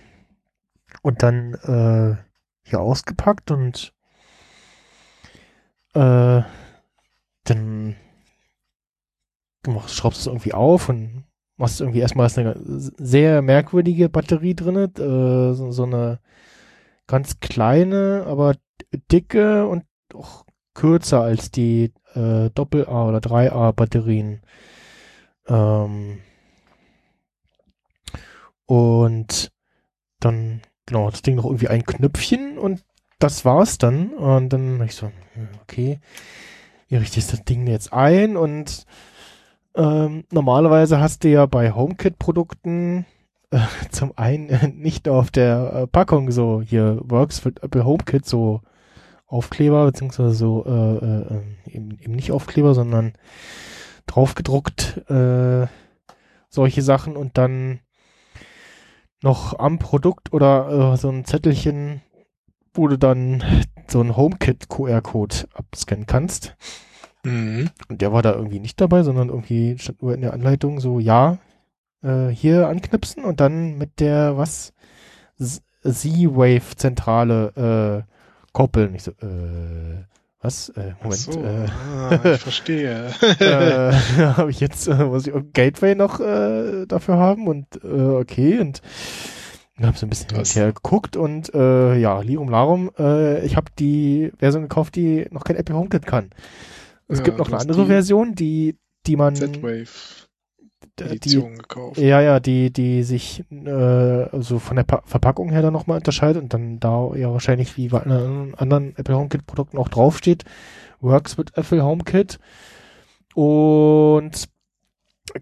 und dann äh, hier ausgepackt und äh, dann gemacht, schraubst du es irgendwie auf und machst irgendwie erstmal eine sehr merkwürdige Batterie drin, äh, so, so eine ganz kleine, aber dicke und auch kürzer als die äh, Doppel-A oder 3A Batterien. Ähm, und dann, genau, das Ding noch irgendwie ein Knöpfchen und das war's dann. Und dann ich so, hm, okay, wie richte ich das Ding jetzt ein? Und ähm, normalerweise hast du ja bei HomeKit-Produkten äh, zum einen äh, nicht auf der äh, Packung so hier Works für Apple HomeKit so Aufkleber, beziehungsweise so äh, äh, eben, eben nicht Aufkleber, sondern draufgedruckt äh, solche Sachen und dann noch am Produkt oder äh, so ein Zettelchen, wo du dann so ein HomeKit QR-Code abscannen kannst. Mhm. Und der war da irgendwie nicht dabei, sondern irgendwie stand nur in der Anleitung so, ja, äh, hier anknipsen und dann mit der, was, Z-Wave-Zentrale äh, koppeln. Ich so, äh, Was? Äh, Moment. so, Äh, ah, ich verstehe. äh, habe ich jetzt, äh, muss ich Gateway noch äh, dafür haben und äh, okay und habe so ein bisschen her geguckt und äh, ja, Lirum Larum, äh, ich habe die Version gekauft, die noch kein Apple HomeKit kann. Es Ja, gibt noch eine andere die Version, die, die man, Z-Wave die, Edition gekauft. ja, ja, die, die sich äh, also von der pa Verpackung her dann nochmal unterscheidet und dann da ja wahrscheinlich wie bei anderen Apple HomeKit Produkten auch draufsteht, works with Apple HomeKit und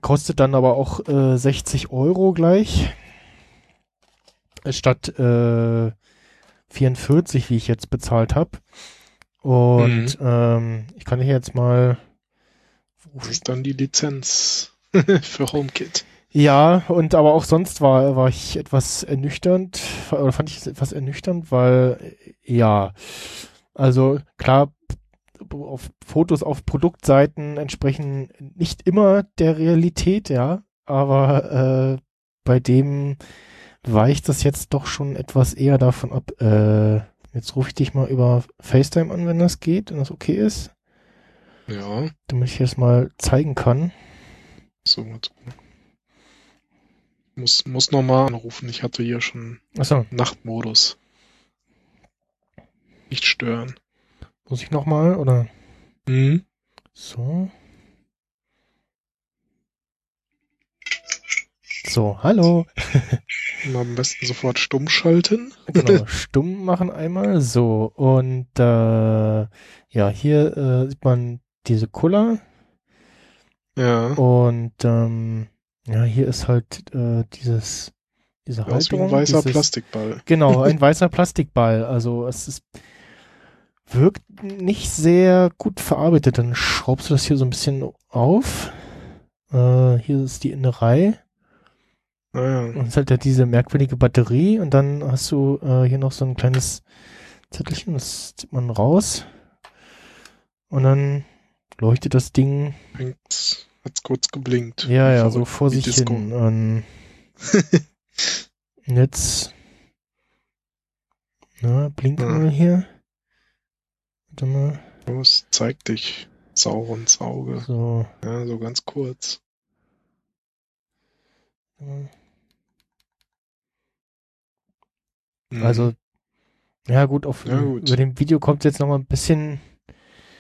kostet dann aber auch äh, 60 Euro gleich. Statt äh, 44, wie ich jetzt bezahlt habe. Und ähm, ich kann hier jetzt mal Das ist dann die Lizenz für HomeKit. Ja, und aber auch sonst war, war ich etwas ernüchternd, oder fand ich es etwas ernüchternd, weil, ja, also klar, auf Fotos auf Produktseiten entsprechen nicht immer der Realität, ja, aber äh, bei dem weicht das jetzt doch schon etwas eher davon ab. Äh, jetzt rufe ich dich mal über FaceTime an, wenn das geht, wenn das okay ist, Ja, damit ich das mal zeigen kann. So. warte mal. Muss, muss nochmal anrufen. Ich hatte hier schon Achso, Nachtmodus. Nicht stören. muss ich nochmal, oder? Mhm. So. So, hallo. Und am besten sofort stumm schalten. Genau, stumm machen einmal. So, und äh, ja, hier äh, sieht man diese Kuller Ja. und ähm, ja, hier ist halt äh, dieses diese Aus wie Halterung. ein weißer dieses, Plastikball. Genau, ein weißer Plastikball. Also es ist wirkt nicht sehr gut verarbeitet. Dann schraubst du das hier so ein bisschen auf. Äh, hier ist die Innerei. Naja. Und es ist halt ja diese merkwürdige Batterie und dann hast du äh, hier noch so ein kleines Zettelchen, das zieht man raus. Und dann leuchtet das Ding, Hat's, hat's kurz geblinkt. ja, ja, so vor sich Disco. hin. Jetzt, na, blink Ja. mal hier. Warte mal, Los, zeig dich. Sauer ins Auge. so. Ja, so ganz kurz. Also, ja gut, auf, Ja, gut. über dem Video kommt es jetzt noch mal ein bisschen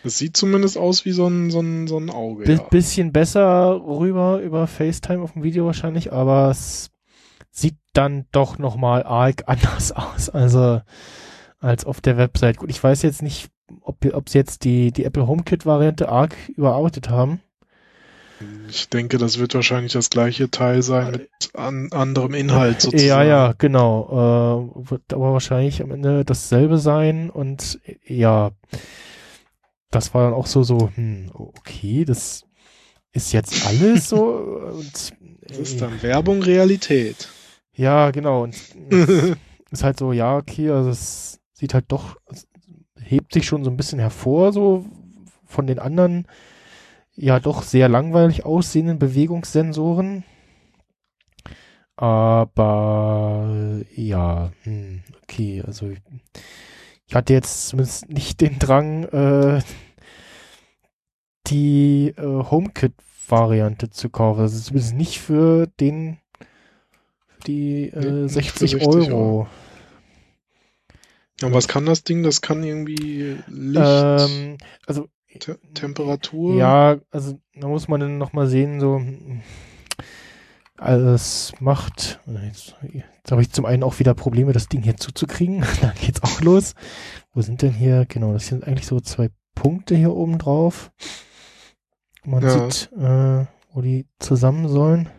Es sieht zumindest aus wie so ein, so ein, so ein Auge. Bi Ja. bisschen besser rüber über FaceTime auf dem Video wahrscheinlich, aber es sieht dann doch nochmal arg anders aus, also als auf der Website. Gut, ich weiß jetzt nicht, ob, ob sie jetzt die, die Apple HomeKit-Variante arg überarbeitet haben. Ich denke, das wird wahrscheinlich das gleiche Teil sein mit an, anderem Inhalt sozusagen. Ja, ja, genau. Äh, wird aber wahrscheinlich am Ende dasselbe sein und ja, das war dann auch so, so, hm, okay, das ist jetzt alles so und Das ist äh, dann Werbung Realität. Ja, genau. Und es ist halt so, ja, okay, also es sieht halt doch, hebt sich schon so ein bisschen hervor, so von den anderen, ja, doch sehr langweilig aussehenden Bewegungssensoren. Aber ja, hm, okay, also ich hatte jetzt zumindest nicht den Drang, äh, die äh, HomeKit-Variante zu kaufen. Also zumindest nicht für den für die äh, nicht für 60, 60 Euro. Euro. Und was kann das Ding? Das kann irgendwie Licht, Ähm, also Te Temperatur. ja, also da muss man dann nochmal sehen, so also es macht, jetzt, jetzt habe ich zum einen auch wieder Probleme, das Ding hier zuzukriegen. da geht's auch los. Wo sind denn hier, genau, das sind eigentlich so zwei Punkte hier oben drauf. Man Ja. sieht, äh, wo die zusammen sollen.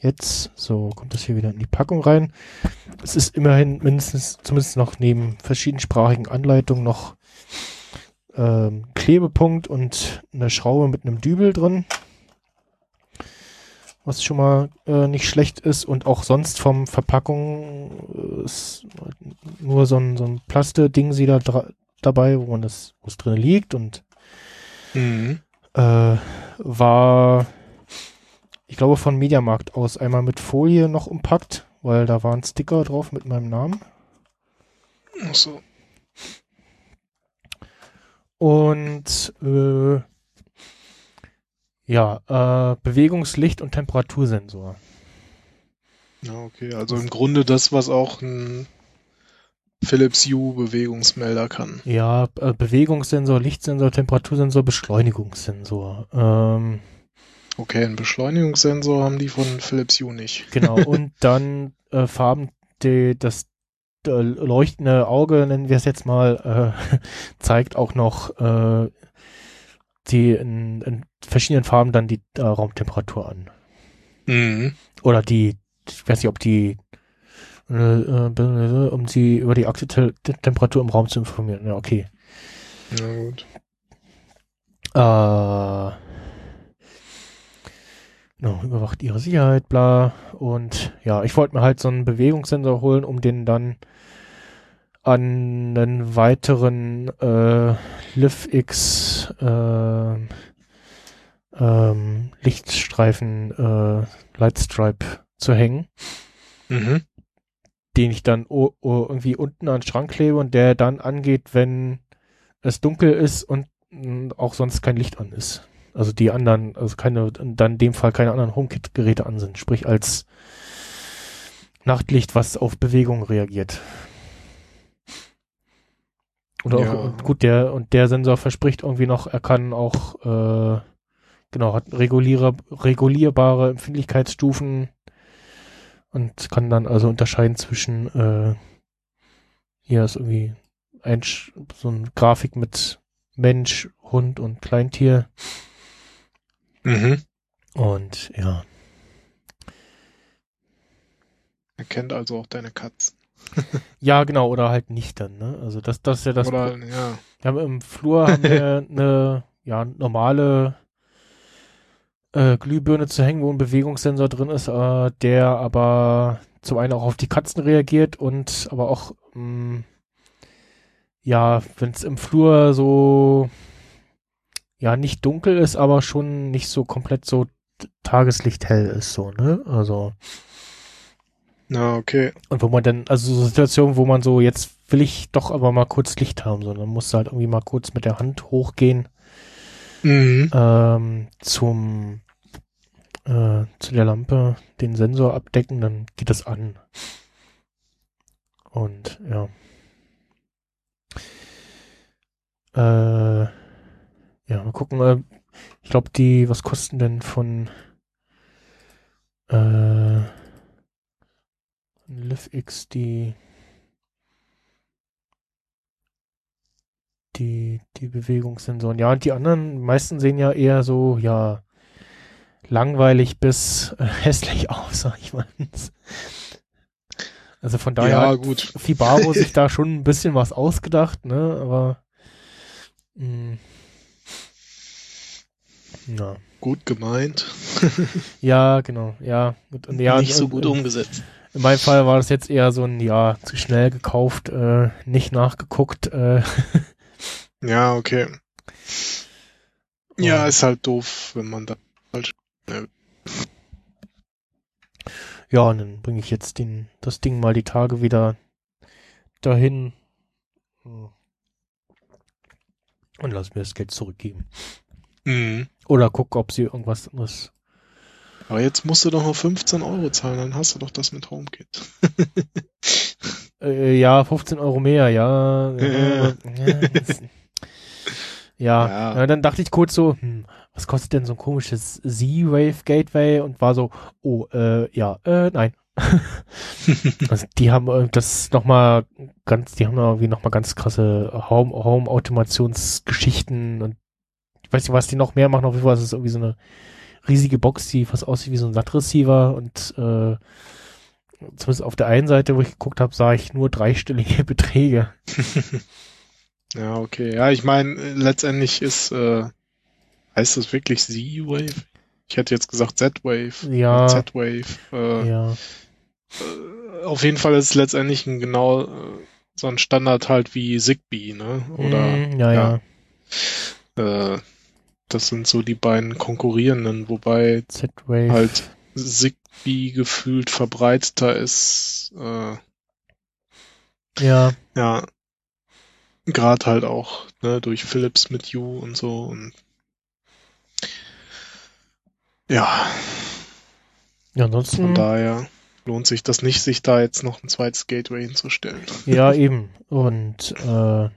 Jetzt, so, kommt das hier wieder in die Packung rein. Es ist immerhin mindestens, zumindest noch neben verschiedensprachigen Anleitungen noch ähm, Klebepunkt und eine Schraube mit einem Dübel drin. Was schon mal äh, nicht schlecht ist und auch sonst vom Verpackung äh, ist nur so ein, so ein Plaste-Ding sie da dabei, wo man das, wo es drin liegt und Mhm. Äh, war, ich glaube, von Mediamarkt aus einmal mit Folie noch umpackt, weil da war ein Sticker drauf mit meinem Namen. Ach so. und äh, ja, äh, Bewegungslicht und Temperatursensor. Ja, okay. Also im Grunde das, was auch ein Philips Hue Bewegungsmelder kann. Ja, äh, Bewegungssensor, Lichtsensor, Temperatursensor, Beschleunigungssensor. Ähm, Okay, einen Beschleunigungssensor haben die von Philips Hue nicht. genau. und dann äh, Farben, die, das äh, leuchtende Auge, nennen wir es jetzt mal, äh, zeigt auch noch äh, die in, in verschiedenen Farben dann die äh, Raumtemperatur an. Mhm. Oder die, ich weiß nicht, ob die um sie über die aktuelle Temperatur im Raum zu informieren. Ja, okay. Na gut. Äh, genau, überwacht ihre Sicherheit, bla. Und ja, ich wollte mir halt so einen Bewegungssensor holen, um den dann an einen weiteren äh, LiftX äh, ähm, Lichtstreifen äh, Lightstripe zu hängen, Mhm. Den ich dann irgendwie unten an den Schrank klebe und der dann angeht, wenn es dunkel ist und mh, auch sonst kein Licht an ist. Also die anderen, also keine, dann in dem Fall keine anderen HomeKit-Geräte an sind, sprich als Nachtlicht, was auf Bewegung reagiert. Oder Ja. auch, und gut, der, und der Sensor verspricht irgendwie noch, er kann auch, äh, genau, hat regulierbare Empfindlichkeitsstufen und kann dann also unterscheiden zwischen, äh, hier ist irgendwie ein, so eine Grafik mit Mensch, Hund und Kleintier. Mhm. Und ja, Erkennt also auch deine Katzen. ja, genau, oder halt nicht dann, ne? Also das, das ist ja das. Oder, ja. Wir haben im Flur haben wir eine ja, normale äh, Glühbirne zu hängen, wo ein Bewegungssensor drin ist, äh, der aber zum einen auch auf die Katzen reagiert und aber auch mh, ja, wenn es im Flur so ja nicht dunkel ist, aber schon nicht so komplett so t- tageslichthell ist, so, ne? Also Na, okay. und wo man dann, also so Situationen, wo man so, jetzt will ich doch aber mal kurz Licht haben, so, dann musst du halt irgendwie mal kurz mit der Hand hochgehen Mhm. ähm, zum äh, zu der Lampe, den Sensor abdecken, dann geht das an. Und ja. Äh, ja, mal gucken. Äh, ich glaube, die, was kosten denn von äh, LiveX die die, die Bewegungssensoren. Ja, und die anderen, meisten sehen ja eher so, ja, langweilig bis äh, hässlich aus, sag ich mal. Also von daher Ja, hat gut. Fibaro sich da schon ein bisschen was ausgedacht, ne, aber mh, ja. Gut gemeint. ja, genau, ja. Und ja, Nicht so gut und- umgesetzt. In meinem Fall war das jetzt eher so ein, ja, zu schnell gekauft, äh, nicht nachgeguckt, äh, Ja, okay. Ja, Ja. ist halt doof, wenn man da falsch. Ja, und dann bringe ich jetzt den, das Ding mal die Tage wieder dahin und lass mir das Geld zurückgeben. Mhm. Oder guck, ob sie irgendwas anderes. Aber jetzt musst du doch nur 15 Euro zahlen, dann hast du doch das mit HomeKit. Äh, ja, 15 Euro mehr, ja. Ja, Ja. ja, ja. Ja. dann dachte ich kurz so, hm, was kostet denn so ein komisches Z-Wave Gateway? Und war so, oh, äh, ja, äh, nein. Also die haben äh, das nochmal ganz, die haben irgendwie nochmal ganz krasse Home, Home-Automationsgeschichten und ich weiß nicht, was die noch mehr machen, auf jeden Fall ist es irgendwie so eine riesige Box, die fast aussieht wie so ein SAT-Receiver und äh, zumindest auf der einen Seite, wo ich geguckt habe, sah ich nur dreistellige Beträge. Ja, okay. Ja, ich meine, letztendlich ist, äh, heißt das wirklich Z-Wave? Ich hätte jetzt gesagt Z-Wave. Ja. Z-Wave. Äh, Ja, äh, auf jeden Fall ist es letztendlich ein genau äh, so ein Standard halt wie Zigbee, ne? Oder Mm, ja, ja, äh, das sind so die beiden konkurrierenden, wobei halt Zigbee gefühlt verbreiteter ist. Äh, Ja, ja. Gerade halt auch ne, durch Philips mit You und so. Und ja, Ja, von ansonsten, daher lohnt sich das nicht, sich da jetzt noch ein zweites Gateway hinzustellen. ja, eben. Und äh, wenn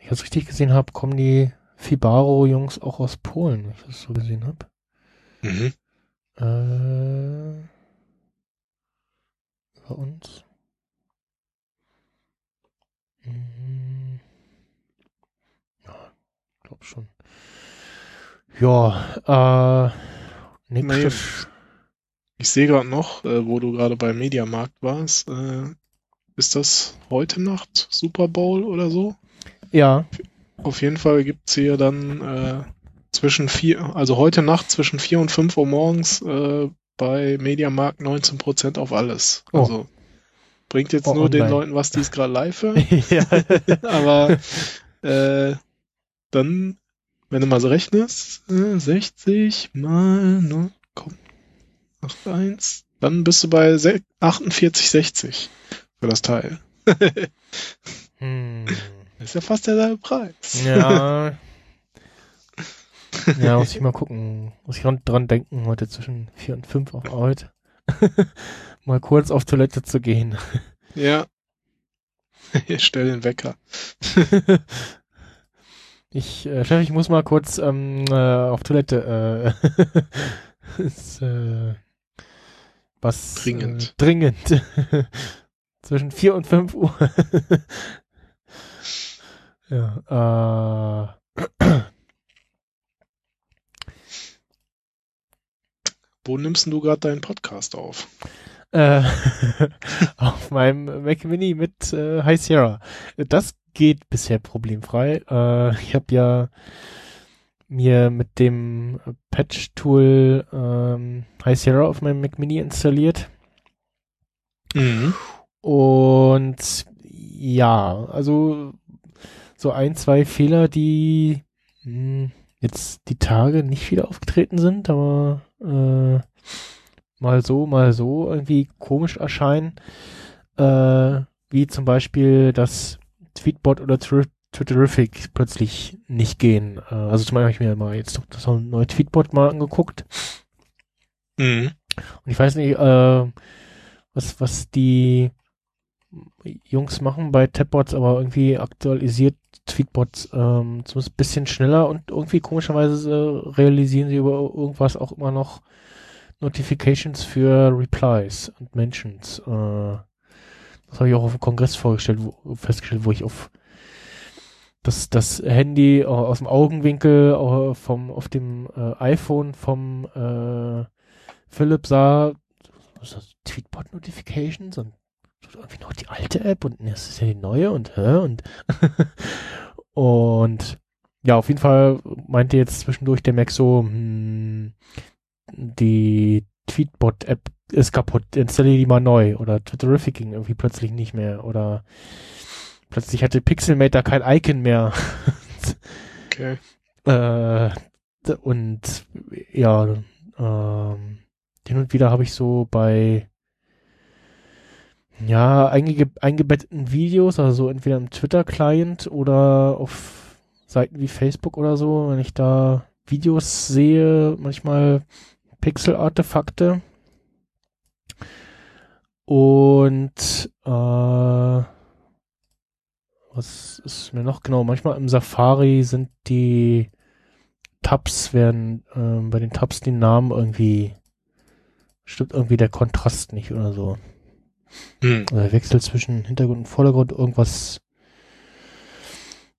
ich das richtig gesehen habe, kommen die Fibaro-Jungs auch aus Polen, wenn ich das so gesehen habe. Mhm. Äh, bei uns. Mhm. Ja, glaub schon. Ja, äh, nächste, Nee. Ich sehe gerade noch, äh, wo du gerade bei Mediamarkt warst, äh, ist das heute Nacht Super Bowl oder so? ja, Auf jeden Fall gibt's hier dann äh, zwischen vier, also heute Nacht zwischen vier und fünf Uhr morgens äh, bei Mediamarkt 19% auf alles. Oh. Also bringt jetzt Oh, nur den online. Leuten was, die es gerade live hören. ja, Aber äh, dann, wenn du mal so rechnest, äh, 60 mal 0,81, dann bist du bei se- 48,60 für das Teil. hm. Das ist ja fast derselbe Preis. Ja. ja, muss ich mal gucken. Muss ich dran, denken, heute zwischen vier und fünf auf Arbeit. mal kurz auf Toilette zu gehen. Ja. Ich stell den Wecker. Ich, äh, Chef, ich muss mal kurz ähm, äh, auf Toilette. Äh, ist, äh, was Dringend. Äh, dringend. Zwischen 4 und 5 Uhr. ja, äh, Wo nimmst du gerade deinen Podcast auf? äh, auf meinem Mac Mini mit äh, High Sierra. Das geht bisher problemfrei. Äh, ich habe ja mir mit dem Patch-Tool ähm, High Sierra auf meinem Mac Mini installiert. Mhm. Und ja, also so ein, zwei Fehler, die mh, jetzt die Tage nicht wieder aufgetreten sind, aber äh, mal so, mal so irgendwie komisch erscheinen. Äh, wie zum Beispiel, dass Tweetbot oder Twi- Twitterific plötzlich nicht gehen. Äh, also zum Beispiel habe ich mir mal jetzt das neue Tweetbot mal angeguckt. Mhm. Und ich weiß nicht, äh, was, was die Jungs machen bei Tabbots, aber irgendwie aktualisiert Tweetbots ähm, zumindest ein bisschen schneller und irgendwie komischerweise äh, realisieren sie über irgendwas auch immer noch Notifications für Replies und Mentions. Äh, das habe ich auch auf dem Kongress vorgestellt, wo, festgestellt, wo ich auf das, das Handy äh, aus dem Augenwinkel äh, vom, auf dem äh, iPhone vom äh, Philipp sah, das, Tweetbot Notifications und irgendwie noch die alte App und das ist ja die neue und hä und und ja, auf jeden Fall meinte jetzt zwischendurch der Mac so, hm, die Tweetbot-App ist kaputt, installiere die mal neu oder Twitterific ging irgendwie plötzlich nicht mehr oder plötzlich hatte Pixelmator kein Icon mehr. Okay. Äh, und ja, ähm, hin und wieder habe ich so bei ja, eingege eingebetteten Videos, also entweder im Twitter-Client oder auf Seiten wie Facebook oder so, wenn ich da Videos sehe, manchmal Pixel-Artefakte. Und äh, was ist mir noch genau? Manchmal im Safari sind die Tabs, werden ähm, bei den Tabs die Namen irgendwie stimmt irgendwie der Kontrast nicht oder so. Also der Wechsel zwischen Hintergrund und Vordergrund, irgendwas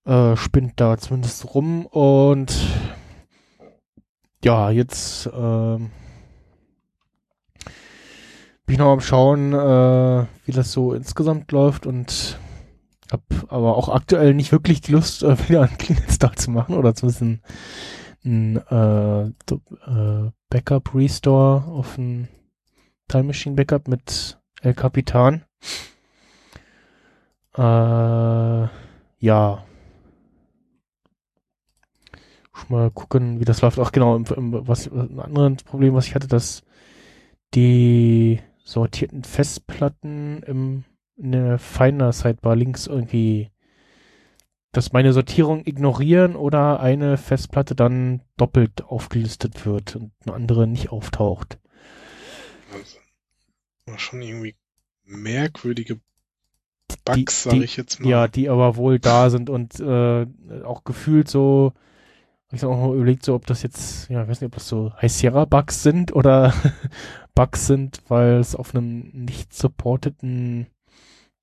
äh, spinnt da zumindest rum und ja, jetzt ähm, bin ich noch am Schauen, äh, wie das so insgesamt läuft und hab aber auch aktuell nicht wirklich die Lust, äh, wieder einen Clean Install zu machen oder zumindest ein, äh, äh, Backup Restore auf ein Time Machine Backup mit El Capitan. Äh, ja. Mal gucken, wie das läuft. Ach genau, im, im, was, ein anderes Problem, was ich hatte, dass die sortierten Festplatten im, in der Finder Sidebar links irgendwie dass meine Sortierung ignorieren oder eine Festplatte dann doppelt aufgelistet wird und eine andere nicht auftaucht. Also, war schon irgendwie merkwürdige Bugs, sage ich jetzt mal. Ja, die aber wohl da sind und äh, auch gefühlt so, ich habe auch mal überlegt, so ob das jetzt, ja, ich weiß nicht, ob das so High Sierra Bugs sind oder Bugs sind, weil es auf einem nicht supporteten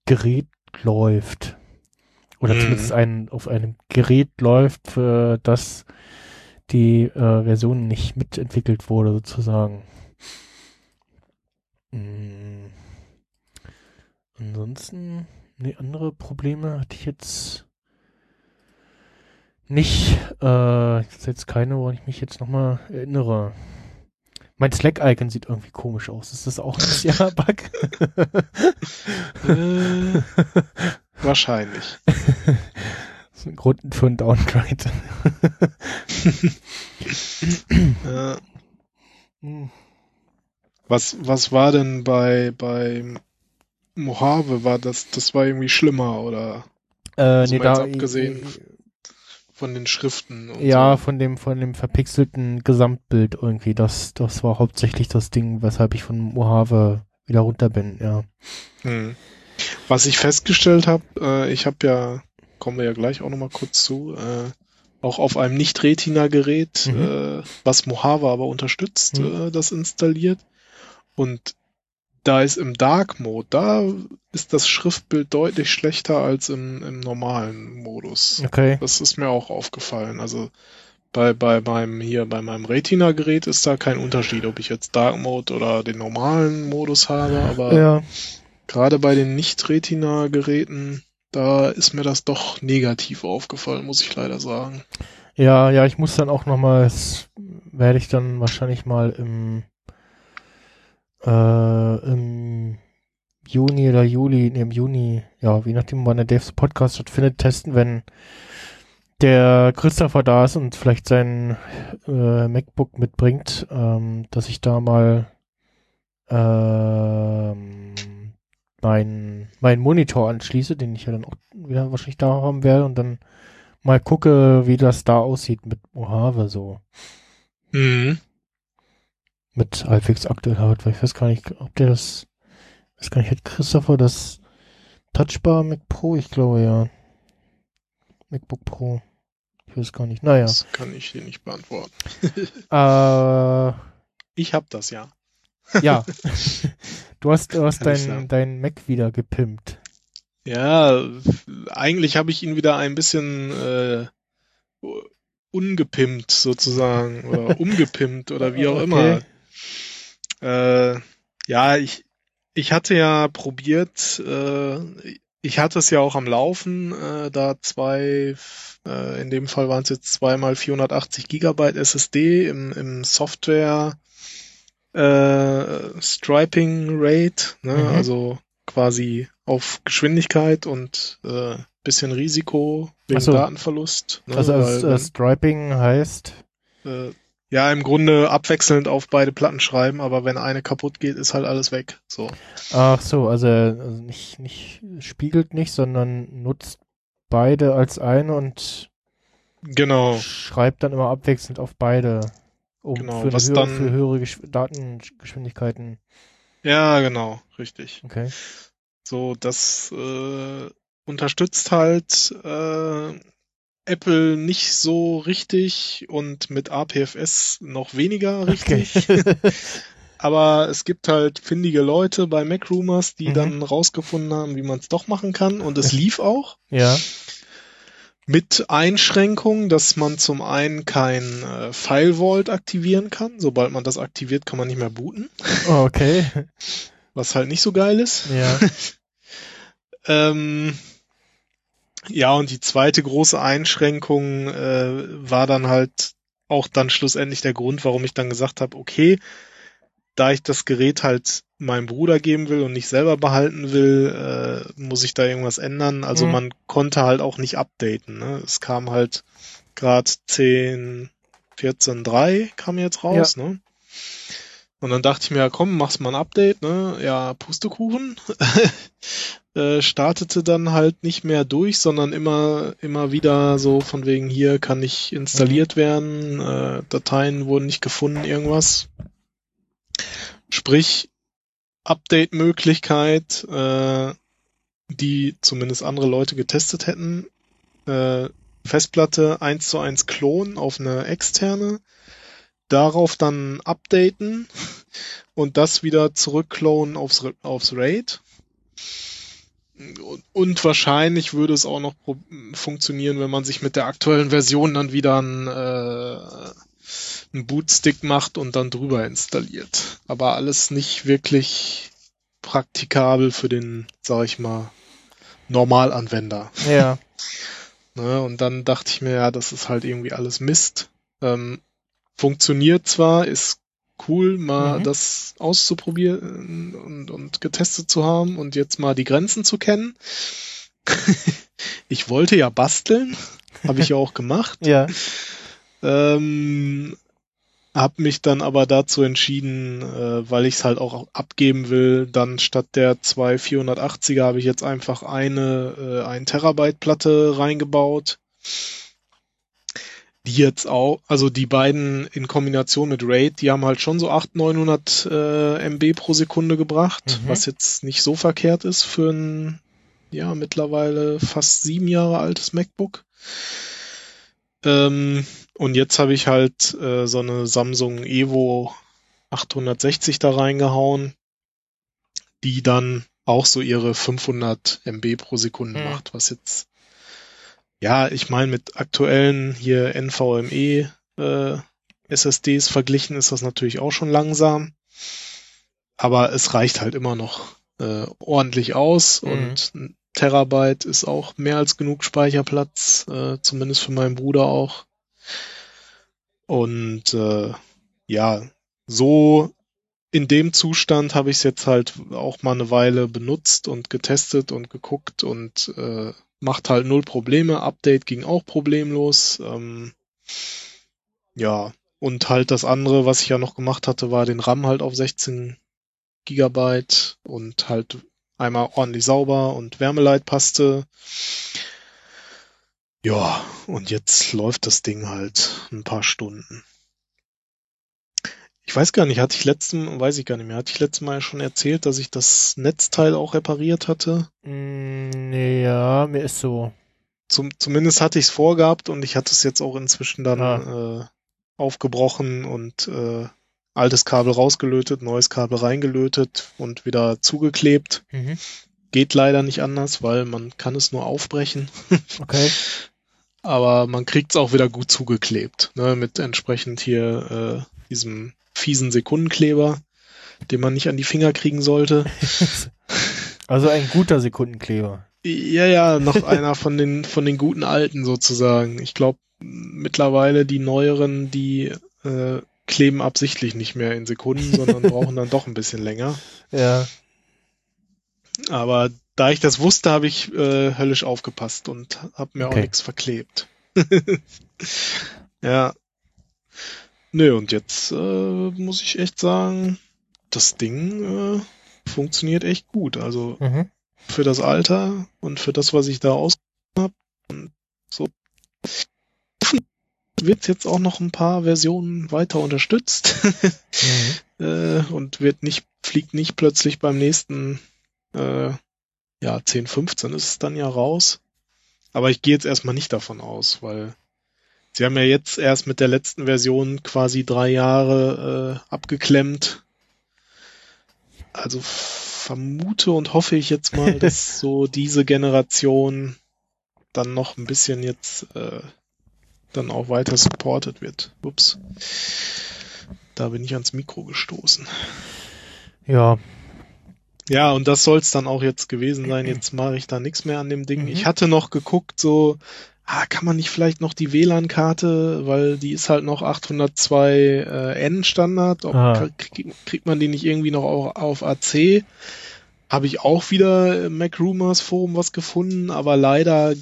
Gerät läuft. Oder Mhm. zumindest ein, auf einem Gerät läuft, für das die äh, Version nicht mitentwickelt wurde, sozusagen. Mm. Ansonsten, nee, andere Probleme hatte ich jetzt nicht. Äh, jetzt keine, woran ich mich jetzt nochmal erinnere. Mein Slack-Icon sieht irgendwie komisch aus. Ist das auch ein Sierra-Bug? Äh, wahrscheinlich. das ist ein Grund für einen Downgrade. Äh, was, was war denn bei, bei Mojave? War das, das war irgendwie schlimmer oder Äh, nee, da, abgesehen von den Schriften? Und ja, so. von dem, von dem verpixelten Gesamtbild irgendwie. Das, das war hauptsächlich das Ding, weshalb ich von Mojave wieder runter bin, ja. Hm. Was ich festgestellt habe, äh, ich habe ja, kommen wir ja gleich auch nochmal kurz zu, äh, auch auf einem Nicht-Retina-Gerät, Mhm. äh, was Mojave aber unterstützt, Mhm. äh, das installiert. Und da ist im Dark Mode, da ist das Schriftbild deutlich schlechter als im, im normalen Modus. Okay. Das ist mir auch aufgefallen. Also bei, bei meinem hier, bei meinem Retina-Gerät ist da kein Unterschied, ob ich jetzt Dark Mode oder den normalen Modus habe, aber Ja, gerade bei den Nicht-Retina-Geräten, da ist mir das doch negativ aufgefallen, muss ich leider sagen. ja, ja, ich muss dann auch nochmal, werde ich dann wahrscheinlich mal im, äh, im Juni oder Juli, nee, im Juni, ja, je nachdem, wann der Daves Podcast stattfindet, testen, wenn der Christopher da ist und vielleicht sein äh, MacBook mitbringt, ähm, dass ich da mal ähm, meinen mein Monitor anschließe, den ich ja dann auch wieder wahrscheinlich da haben werde und dann mal gucke, wie das da aussieht mit Mojave so. Mhm. Mit halbwegs aktuell Hardware. Ich weiß gar nicht, ob der das, weiß gar nicht, hat Christopher das Touchbar Mac Pro? Ich glaube ja. MacBook Pro. Ich weiß gar nicht. Naja. Das kann ich dir nicht beantworten. Äh, Ich hab das ja. ja. du hast, du hast ich dein, Mac wieder gepimpt. Ja, eigentlich habe ich ihn wieder ein bisschen äh, ungepimpt sozusagen oder umgepimpt oder wie auch immer. Äh, ja, ich, ich hatte ja probiert, äh, ich hatte es ja auch am Laufen, äh, da zwei, äh, in dem Fall waren es jetzt zweimal 480 Gigabyte SSD im, im Software äh, Striping Rate, ne? Mhm. also quasi auf Geschwindigkeit und äh, bisschen Risiko wegen so. Datenverlust. Ne? Also Weil äh, Striping heißt, äh, ja, im Grunde abwechselnd auf beide Platten schreiben, aber wenn eine kaputt geht, ist halt alles weg. So. ach so, also, also nicht, nicht, spiegelt nicht, sondern nutzt beide als eine und Genau. schreibt dann immer abwechselnd auf beide. Um Genau, für, was höhere, dann- für höhere Gesch Datengeschwindigkeiten. Ja, genau, richtig. Okay. So, das äh, unterstützt halt äh, Apple nicht so richtig und mit APFS noch weniger richtig. Okay. Aber es gibt halt findige Leute bei MacRumors, die Mhm. dann rausgefunden haben, wie man es doch machen kann. Und es lief auch. ja. Mit Einschränkung, dass man zum einen kein äh, File Vault aktivieren kann. Sobald man das aktiviert, kann man nicht mehr booten, Oh, okay. was halt nicht so geil ist. Ja. Ähm, ja, und die zweite große Einschränkung äh, war dann halt auch dann schlussendlich der Grund, warum ich dann gesagt habe, okay, da ich das Gerät halt meinem Bruder geben will und nicht selber behalten will, äh, muss ich da irgendwas ändern. Also Mhm. man konnte halt auch nicht updaten. Ne? Es kam halt gerade 10, 14.3 kam jetzt raus. Ne? Und dann dachte ich mir, ja, komm, mach's mal ein Update, ne? Ja, Pustekuchen. äh, startete dann halt nicht mehr durch, sondern immer, immer wieder so von wegen hier kann nicht installiert werden, äh, Dateien wurden nicht gefunden, irgendwas. Sprich, Update-Möglichkeit, äh, die zumindest andere Leute getestet hätten, äh, Festplatte 1 zu 1 klonen auf eine externe, darauf dann updaten und das wieder zurückklonen aufs, aufs RAID. Und wahrscheinlich würde es auch noch funktionieren, wenn man sich mit der aktuellen Version dann wieder einen, äh, einen Bootstick macht und dann drüber installiert. Aber alles nicht wirklich praktikabel für den, sag ich mal, Normalanwender. Ja. Ne, und dann dachte ich mir, ja, das ist halt irgendwie alles Mist. Ähm, funktioniert zwar, ist cool, mal mhm. das auszuprobieren und, und getestet zu haben und jetzt mal die Grenzen zu kennen. ich wollte ja basteln, habe ich ja auch gemacht. ja. Ähm, hab mich dann aber dazu entschieden, äh, weil ich es halt auch abgeben will, dann statt der zwei 480er habe ich jetzt einfach eine äh, 1 Terabyte Platte reingebaut. Die jetzt auch, also die beiden in Kombination mit RAID, die haben halt schon so 800, 900 äh, MB pro Sekunde gebracht, mhm. was jetzt nicht so verkehrt ist für ein, ja, mittlerweile fast sieben Jahre altes MacBook. Ähm, und jetzt habe ich halt äh, so eine Samsung Evo 860 da reingehauen, die dann auch so ihre 500 MB pro Sekunde mhm. macht, was jetzt, ja, ich meine, mit aktuellen hier NVMe äh, SSDs verglichen ist das natürlich auch schon langsam. Aber es reicht halt immer noch äh, ordentlich aus mhm. und ein Terabyte ist auch mehr als genug Speicherplatz, äh, zumindest für meinen Bruder auch. Und äh, ja, so in dem Zustand habe ich es jetzt halt auch mal eine Weile benutzt und getestet und geguckt und äh, macht halt null Probleme. Update ging auch problemlos. Ähm, ja, und halt das andere, was ich ja noch gemacht hatte, war den RAM halt auf 16 Gigabyte und halt einmal ordentlich sauber und Wärmeleitpaste. Ja, und jetzt läuft das Ding halt ein paar Stunden. Ich weiß gar nicht, hatte ich letzten, weiß ich gar nicht mehr, hatte ich letztes Mal schon erzählt, dass ich das Netzteil auch repariert hatte? Mm, ja, mir ist so. Zum, zumindest hatte ich es vorgehabt und ich hatte es jetzt auch inzwischen dann ah. äh, aufgebrochen und äh, altes Kabel rausgelötet, neues Kabel reingelötet und wieder zugeklebt. Mhm. Geht leider nicht anders, weil man kann es nur aufbrechen. Okay. aber man kriegt es auch wieder gut zugeklebt, ne, mit entsprechend hier äh, diesem fiesen Sekundenkleber, den man nicht an die Finger kriegen sollte. Also ein guter Sekundenkleber. Ja, ja, noch einer von den von den guten alten sozusagen. Ich glaube mittlerweile die neueren, die äh, kleben absichtlich nicht mehr in Sekunden, sondern brauchen dann doch ein bisschen länger. Ja. Aber da ich das wusste, habe ich äh, höllisch aufgepasst und habe mir okay. auch nichts verklebt. ja. Nö, und jetzt äh, muss ich echt sagen, das Ding äh, funktioniert echt gut. Also mhm. für das Alter und für das, was ich da ausgegeben habe. Und so wird jetzt auch noch ein paar Versionen weiter unterstützt mhm. äh, und wird nicht, fliegt nicht plötzlich beim nächsten äh, ja, 10, 15 ist es dann ja raus. Aber ich gehe jetzt erstmal nicht davon aus, weil sie haben ja jetzt erst mit der letzten Version quasi drei Jahre äh, abgeklemmt. Also vermute und hoffe ich jetzt mal, dass so diese Generation dann noch ein bisschen jetzt äh, dann auch weiter supported wird. Ups. Da bin ich ans Mikro gestoßen. Ja, ja, und das soll es dann auch jetzt gewesen sein. Jetzt mache ich da nichts mehr an dem Ding. Mhm. Ich hatte noch geguckt, so, ah, kann man nicht vielleicht noch die WLAN-Karte, weil die ist halt noch 802 äh, N-Standard. Ah. Krieg, kriegt man die nicht irgendwie noch auf, auf AC? Habe ich auch wieder im Mac Rumors Forum was gefunden, aber leider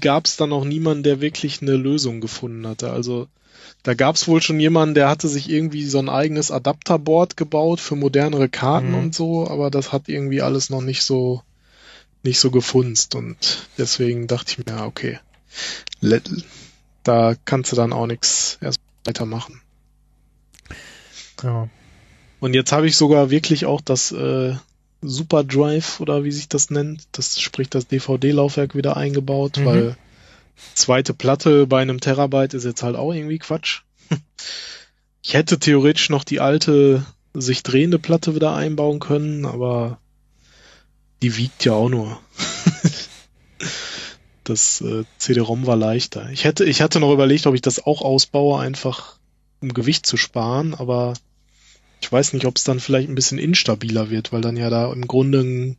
gab es da noch niemanden, der wirklich eine Lösung gefunden hatte. Also da gab's wohl schon jemanden, der hatte sich irgendwie so ein eigenes Adapterboard gebaut für modernere Karten Mhm. und so, aber das hat irgendwie alles noch nicht so nicht so gefunzt und deswegen dachte ich mir, okay, da kannst du dann auch nichts erst weitermachen. Ja. Und jetzt habe ich sogar wirklich auch das äh, Super Drive oder wie sich das nennt, das sprich das DVD-Laufwerk wieder eingebaut, Mhm. weil zweite Platte bei einem Terabyte ist jetzt halt auch irgendwie Quatsch. Ich hätte theoretisch noch die alte sich drehende Platte wieder einbauen können, aber die wiegt ja auch nur. Das äh, CD-ROM war leichter. Ich hätte, ich hatte noch überlegt, ob ich das auch ausbaue, einfach um Gewicht zu sparen, aber ich weiß nicht, ob es dann vielleicht ein bisschen instabiler wird, weil dann ja da im Grunde ein,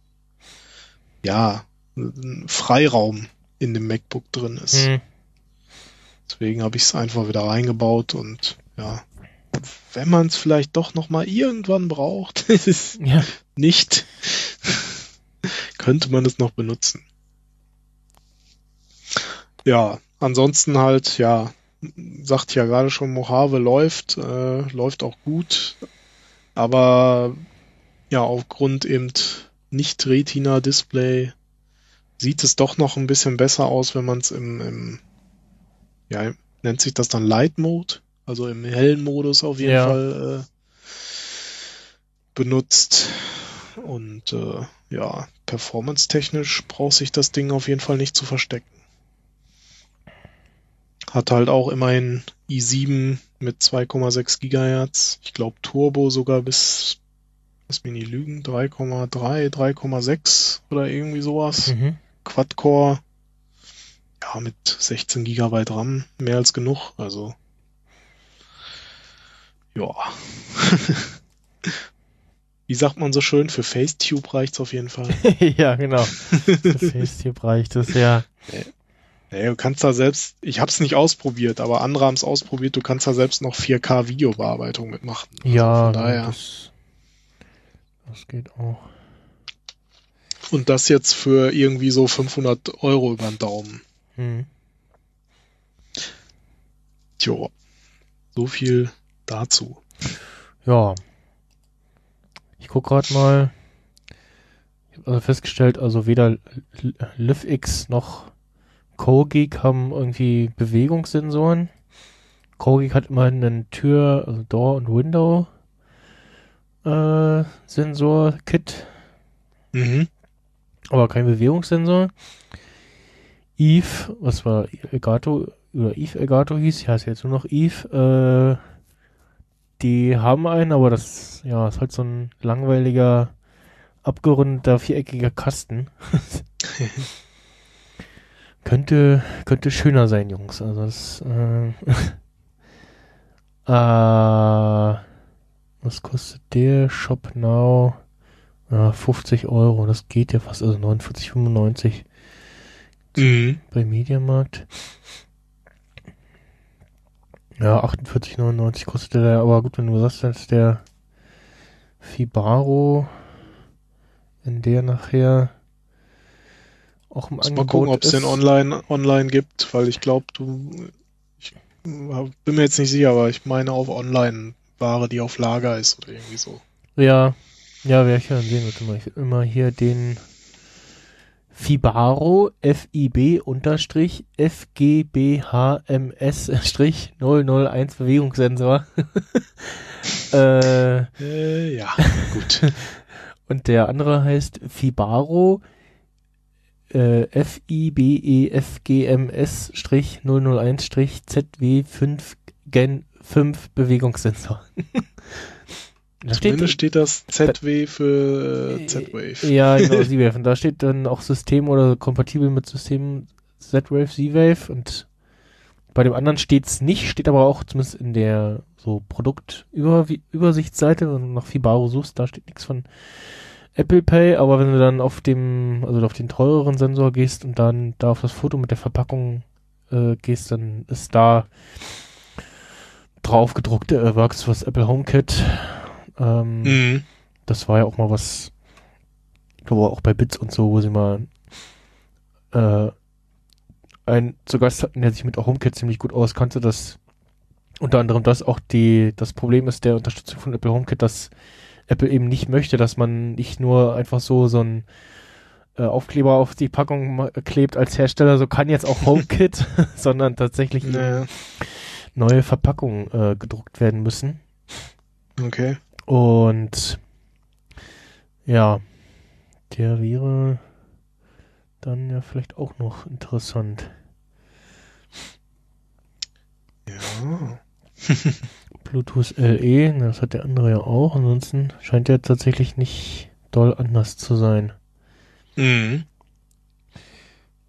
ja, ein Freiraum in dem MacBook drin ist. Hm. Deswegen habe ich es einfach wieder reingebaut und ja, wenn man es vielleicht doch noch mal irgendwann braucht, ist Ja. nicht, könnte man es noch benutzen. Ja, ansonsten halt, ja, sagt ja gerade schon, Mojave läuft, äh, läuft auch gut, aber ja, aufgrund eben nicht Retina-Display sieht es doch noch ein bisschen besser aus, wenn man es im, im, ja, nennt sich das dann Light Mode, also im hellen Modus auf jeden Ja. Fall äh, benutzt. Und äh, ja, performance-technisch braucht sich das Ding auf jeden Fall nicht zu verstecken. Hat halt auch immerhin i7 mit 2,6 Gigahertz. Ich glaube Turbo sogar bis, lass mich nicht lügen, 3,3, 3,6 oder irgendwie sowas. Mhm. Quad-Core. Ja, mit 16 Gigabyte RAM, mehr als genug. Also, ja. Wie sagt man so schön, für Facetube reicht's auf jeden Fall. ja, genau. Das Facetube reicht es ja. Nee, du kannst da selbst, ich hab's nicht ausprobiert, aber andere haben's ausprobiert, du kannst da selbst noch 4K Videobearbeitung mitmachen. Also Ja, daher. das, das geht auch. Und das jetzt für irgendwie so 500 Euro über den Daumen. Hm. Tjo. So viel dazu. Ja. Ich guck gerade mal. Ich habe also festgestellt, also weder L- LiveX noch CoGeek haben irgendwie Bewegungssensoren. CoGeek hat immer einen Tür, also Door und Window äh, Sensor Kit, Mhm. aber kein Bewegungssensor. Eve, was war Elgato oder Eve Elgato hieß, ja, ist jetzt nur noch Eve, äh, die haben einen, aber das ja, ist halt so ein langweiliger, abgerundeter, viereckiger Kasten. könnte, könnte schöner sein, Jungs. Also das, äh, äh, was kostet der Shop Now? Ja, 50 Euro, das geht ja fast, also 49,95 Mhm. bei Mediamarkt. Ja, 48,99 kostet der, aber gut, wenn du sagst, dass der Fibaro, wenn der nachher auch im Muss mal Angebot gucken, ob es den online, online gibt, weil ich glaube, du, ich bin mir jetzt nicht sicher, aber ich meine auf Online-Ware, die auf Lager ist oder irgendwie so. Ja, ja, werde ich ja dann sehen. Warte mal, ich immer hier den Fibaro FIB unterstrich FGBHMS Strich 001 Bewegungssensor. äh, Äh, ja, gut. und der andere heißt Fibaro äh, FIBEFGMS Strich 001 Strich ZW5 Gen 5 Bewegungssensor. da steht, steht das ZW für äh, Z-Wave. Ja, genau, Z-Wave. Und da steht dann auch System oder kompatibel mit System Z-Wave, Z-Wave. Und bei dem anderen steht's nicht, steht aber auch zumindest in der so Produktübersichtsseite, wenn du nach Fibaro suchst, da steht nichts von Apple Pay, aber wenn du dann auf dem, also auf den teureren Sensor gehst und dann da auf das Foto mit der Verpackung äh, gehst, dann ist da drauf gedruckt, äh, Works fürs Apple HomeKit. Ähm, Mhm. das war ja auch mal was, ich glaube auch bei Bits und so, wo sie mal äh, einen zu Gast hatten, der sich mit HomeKit ziemlich gut auskannte, das unter anderem das auch die, das Problem ist der Unterstützung von Apple HomeKit, dass Apple eben nicht möchte, dass man nicht nur einfach so so ein äh, Aufkleber auf die Packung klebt als Hersteller, so kann jetzt auch HomeKit, sondern tatsächlich Nee. neue Verpackungen äh, gedruckt werden müssen. Okay. Und ja, der wäre dann ja vielleicht auch noch interessant. Ja. Bluetooth LE, na, das hat der andere ja auch. Ansonsten scheint der tatsächlich nicht doll anders zu sein. Mhm.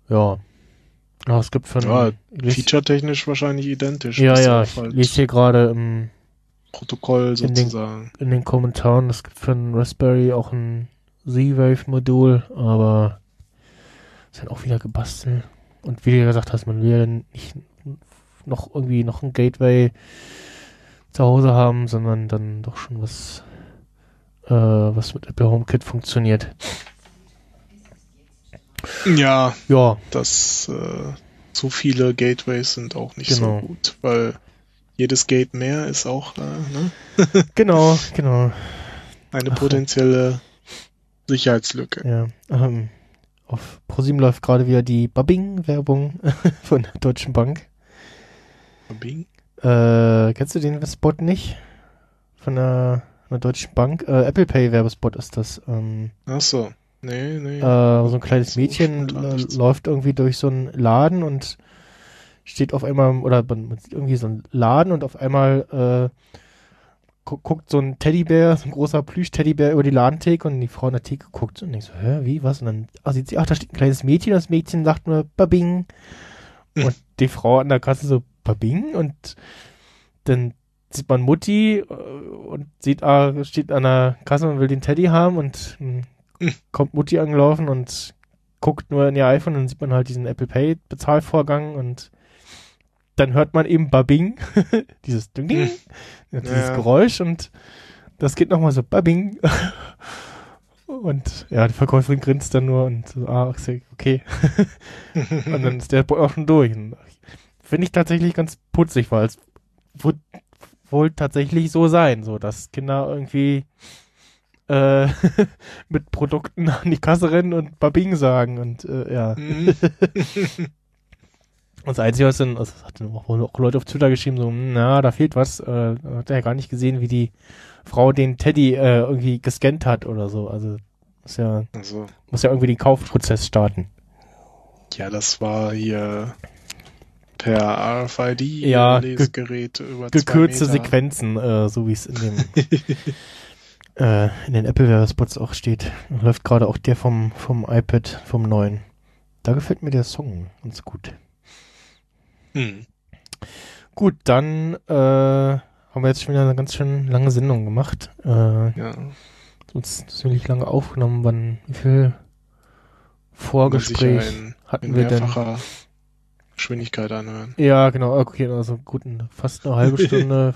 Ja. Aber es gibt von. Ja, Feature-technisch wahrscheinlich identisch. ja, ja, ich halt lese hier gerade im, Protokoll in den- sozusagen. in den Kommentaren, es gibt für einen Raspberry auch ein Z-Wave-Modul, aber ist dann auch wieder gebastelt. Und wie du gesagt hast, man will ja nicht noch irgendwie noch ein Gateway zu Hause haben, sondern dann doch schon was, äh, was mit Apple HomeKit funktioniert. Ja, Ja, das äh, zu viele Gateways sind auch nicht Genau. so gut, weil jedes Gate mehr ist auch äh, ne, genau, genau. eine Ach. potenzielle Sicherheitslücke. Ja, ähm, auf ProSieben läuft gerade wieder die Babbing-Werbung von der Deutschen Bank. Bing. Äh, kennst du den Spot nicht? Von der, von der Deutschen Bank? Äh, Apple Pay Werbespot ist das. Ähm, Ach so. Nee, nee. äh, so ein kleines So Mädchen läuft irgendwie durch so einen Laden und steht auf einmal, oder man, sieht irgendwie so einen Laden und auf einmal äh, gu guckt so ein Teddybär, so ein großer Plüsch-Teddybär über die Ladentheke und die Frau an der Theke guckt und denkt so, hä, wie, was? Und dann ach, sieht sie, ach, da steht ein kleines Mädchen, das Mädchen sagt nur Babing. Hm. Und die Frau an der Kasse so Babing und dann sieht man Mutti äh, und sieht, ah, steht an der Kasse und will den Teddy haben und hm, Hm. kommt Mutti angelaufen und guckt nur in ihr iPhone und dann sieht man halt diesen Apple Pay Bezahlvorgang und dann hört man eben Babing, dieses Ding, Ding, Hm. dieses Ja. Geräusch und das geht nochmal so Babing. Und ja, die Verkäuferin grinst dann nur und so, ah, okay. Und dann ist der auch schon durch. Und Finde ich tatsächlich ganz putzig, weil es wird wohl tatsächlich so sein, so dass Kinder irgendwie äh, mit Produkten an die Kasse rennen und Babing sagen und äh, ja. Mhm. Und das Einzige, was dann, also das hatten auch, Leute auf Twitter geschrieben, so, hm, na, da fehlt was, äh, hat er ja gar nicht gesehen, wie die Frau den Teddy äh, irgendwie gescannt hat oder so. Also muss ja, also, muss ja irgendwie den Kaufprozess starten. ja, das war hier per RFID Ja, ge- Lesegerät über Gekürzte. Sequenzen, äh, so wie es in dem äh, in den Apple Werbespots auch steht. Läuft gerade auch der vom vom iPad vom neuen. Da gefällt mir der Song ganz gut. Hm. Gut, dann äh, haben wir jetzt schon wieder eine ganz schön lange Sendung gemacht. Äh, Ja, uns ziemlich lange aufgenommen. Wann, wie viel Vorgespräch hatten wir denn? Geschwindigkeit anhören. Ja, genau, okay, also gut, ein- fast eine halbe Stunde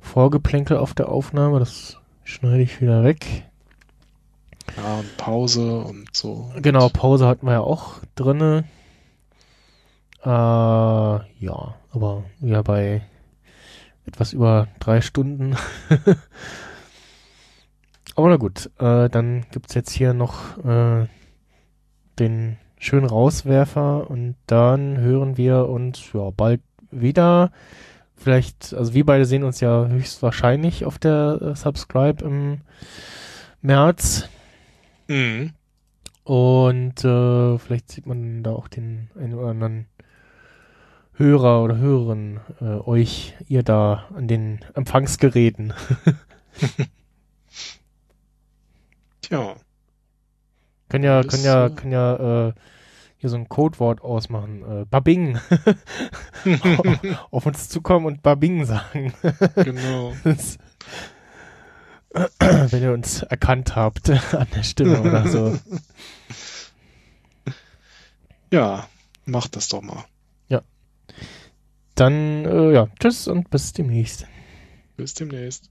Vorgeplänkel auf der Aufnahme, das schneide ich wieder weg. Ja, und Pause und so. Genau, Pause hatten wir ja auch drinne. Äh, ja, aber ja bei etwas über drei Stunden. aber na gut, äh, dann gibt's jetzt hier noch äh, den schönen Rauswerfer und dann hören wir uns ja bald wieder. Vielleicht, also wir beide sehen uns ja höchstwahrscheinlich auf der äh, Subscribe im März. Mhm. Und äh, vielleicht sieht man da auch den einen oder anderen Hörer oder Hörerin, äh, euch, ihr da an den Empfangsgeräten. Tja, können ja, können ja, können ja äh, hier so ein Codewort ausmachen. Äh, Babing. Auf uns zukommen und Babing sagen. genau. Das- Wenn ihr uns erkannt habt an der Stimme oder so. Ja, macht das doch mal. Dann, äh, ja, tschüss und bis demnächst. Bis demnächst.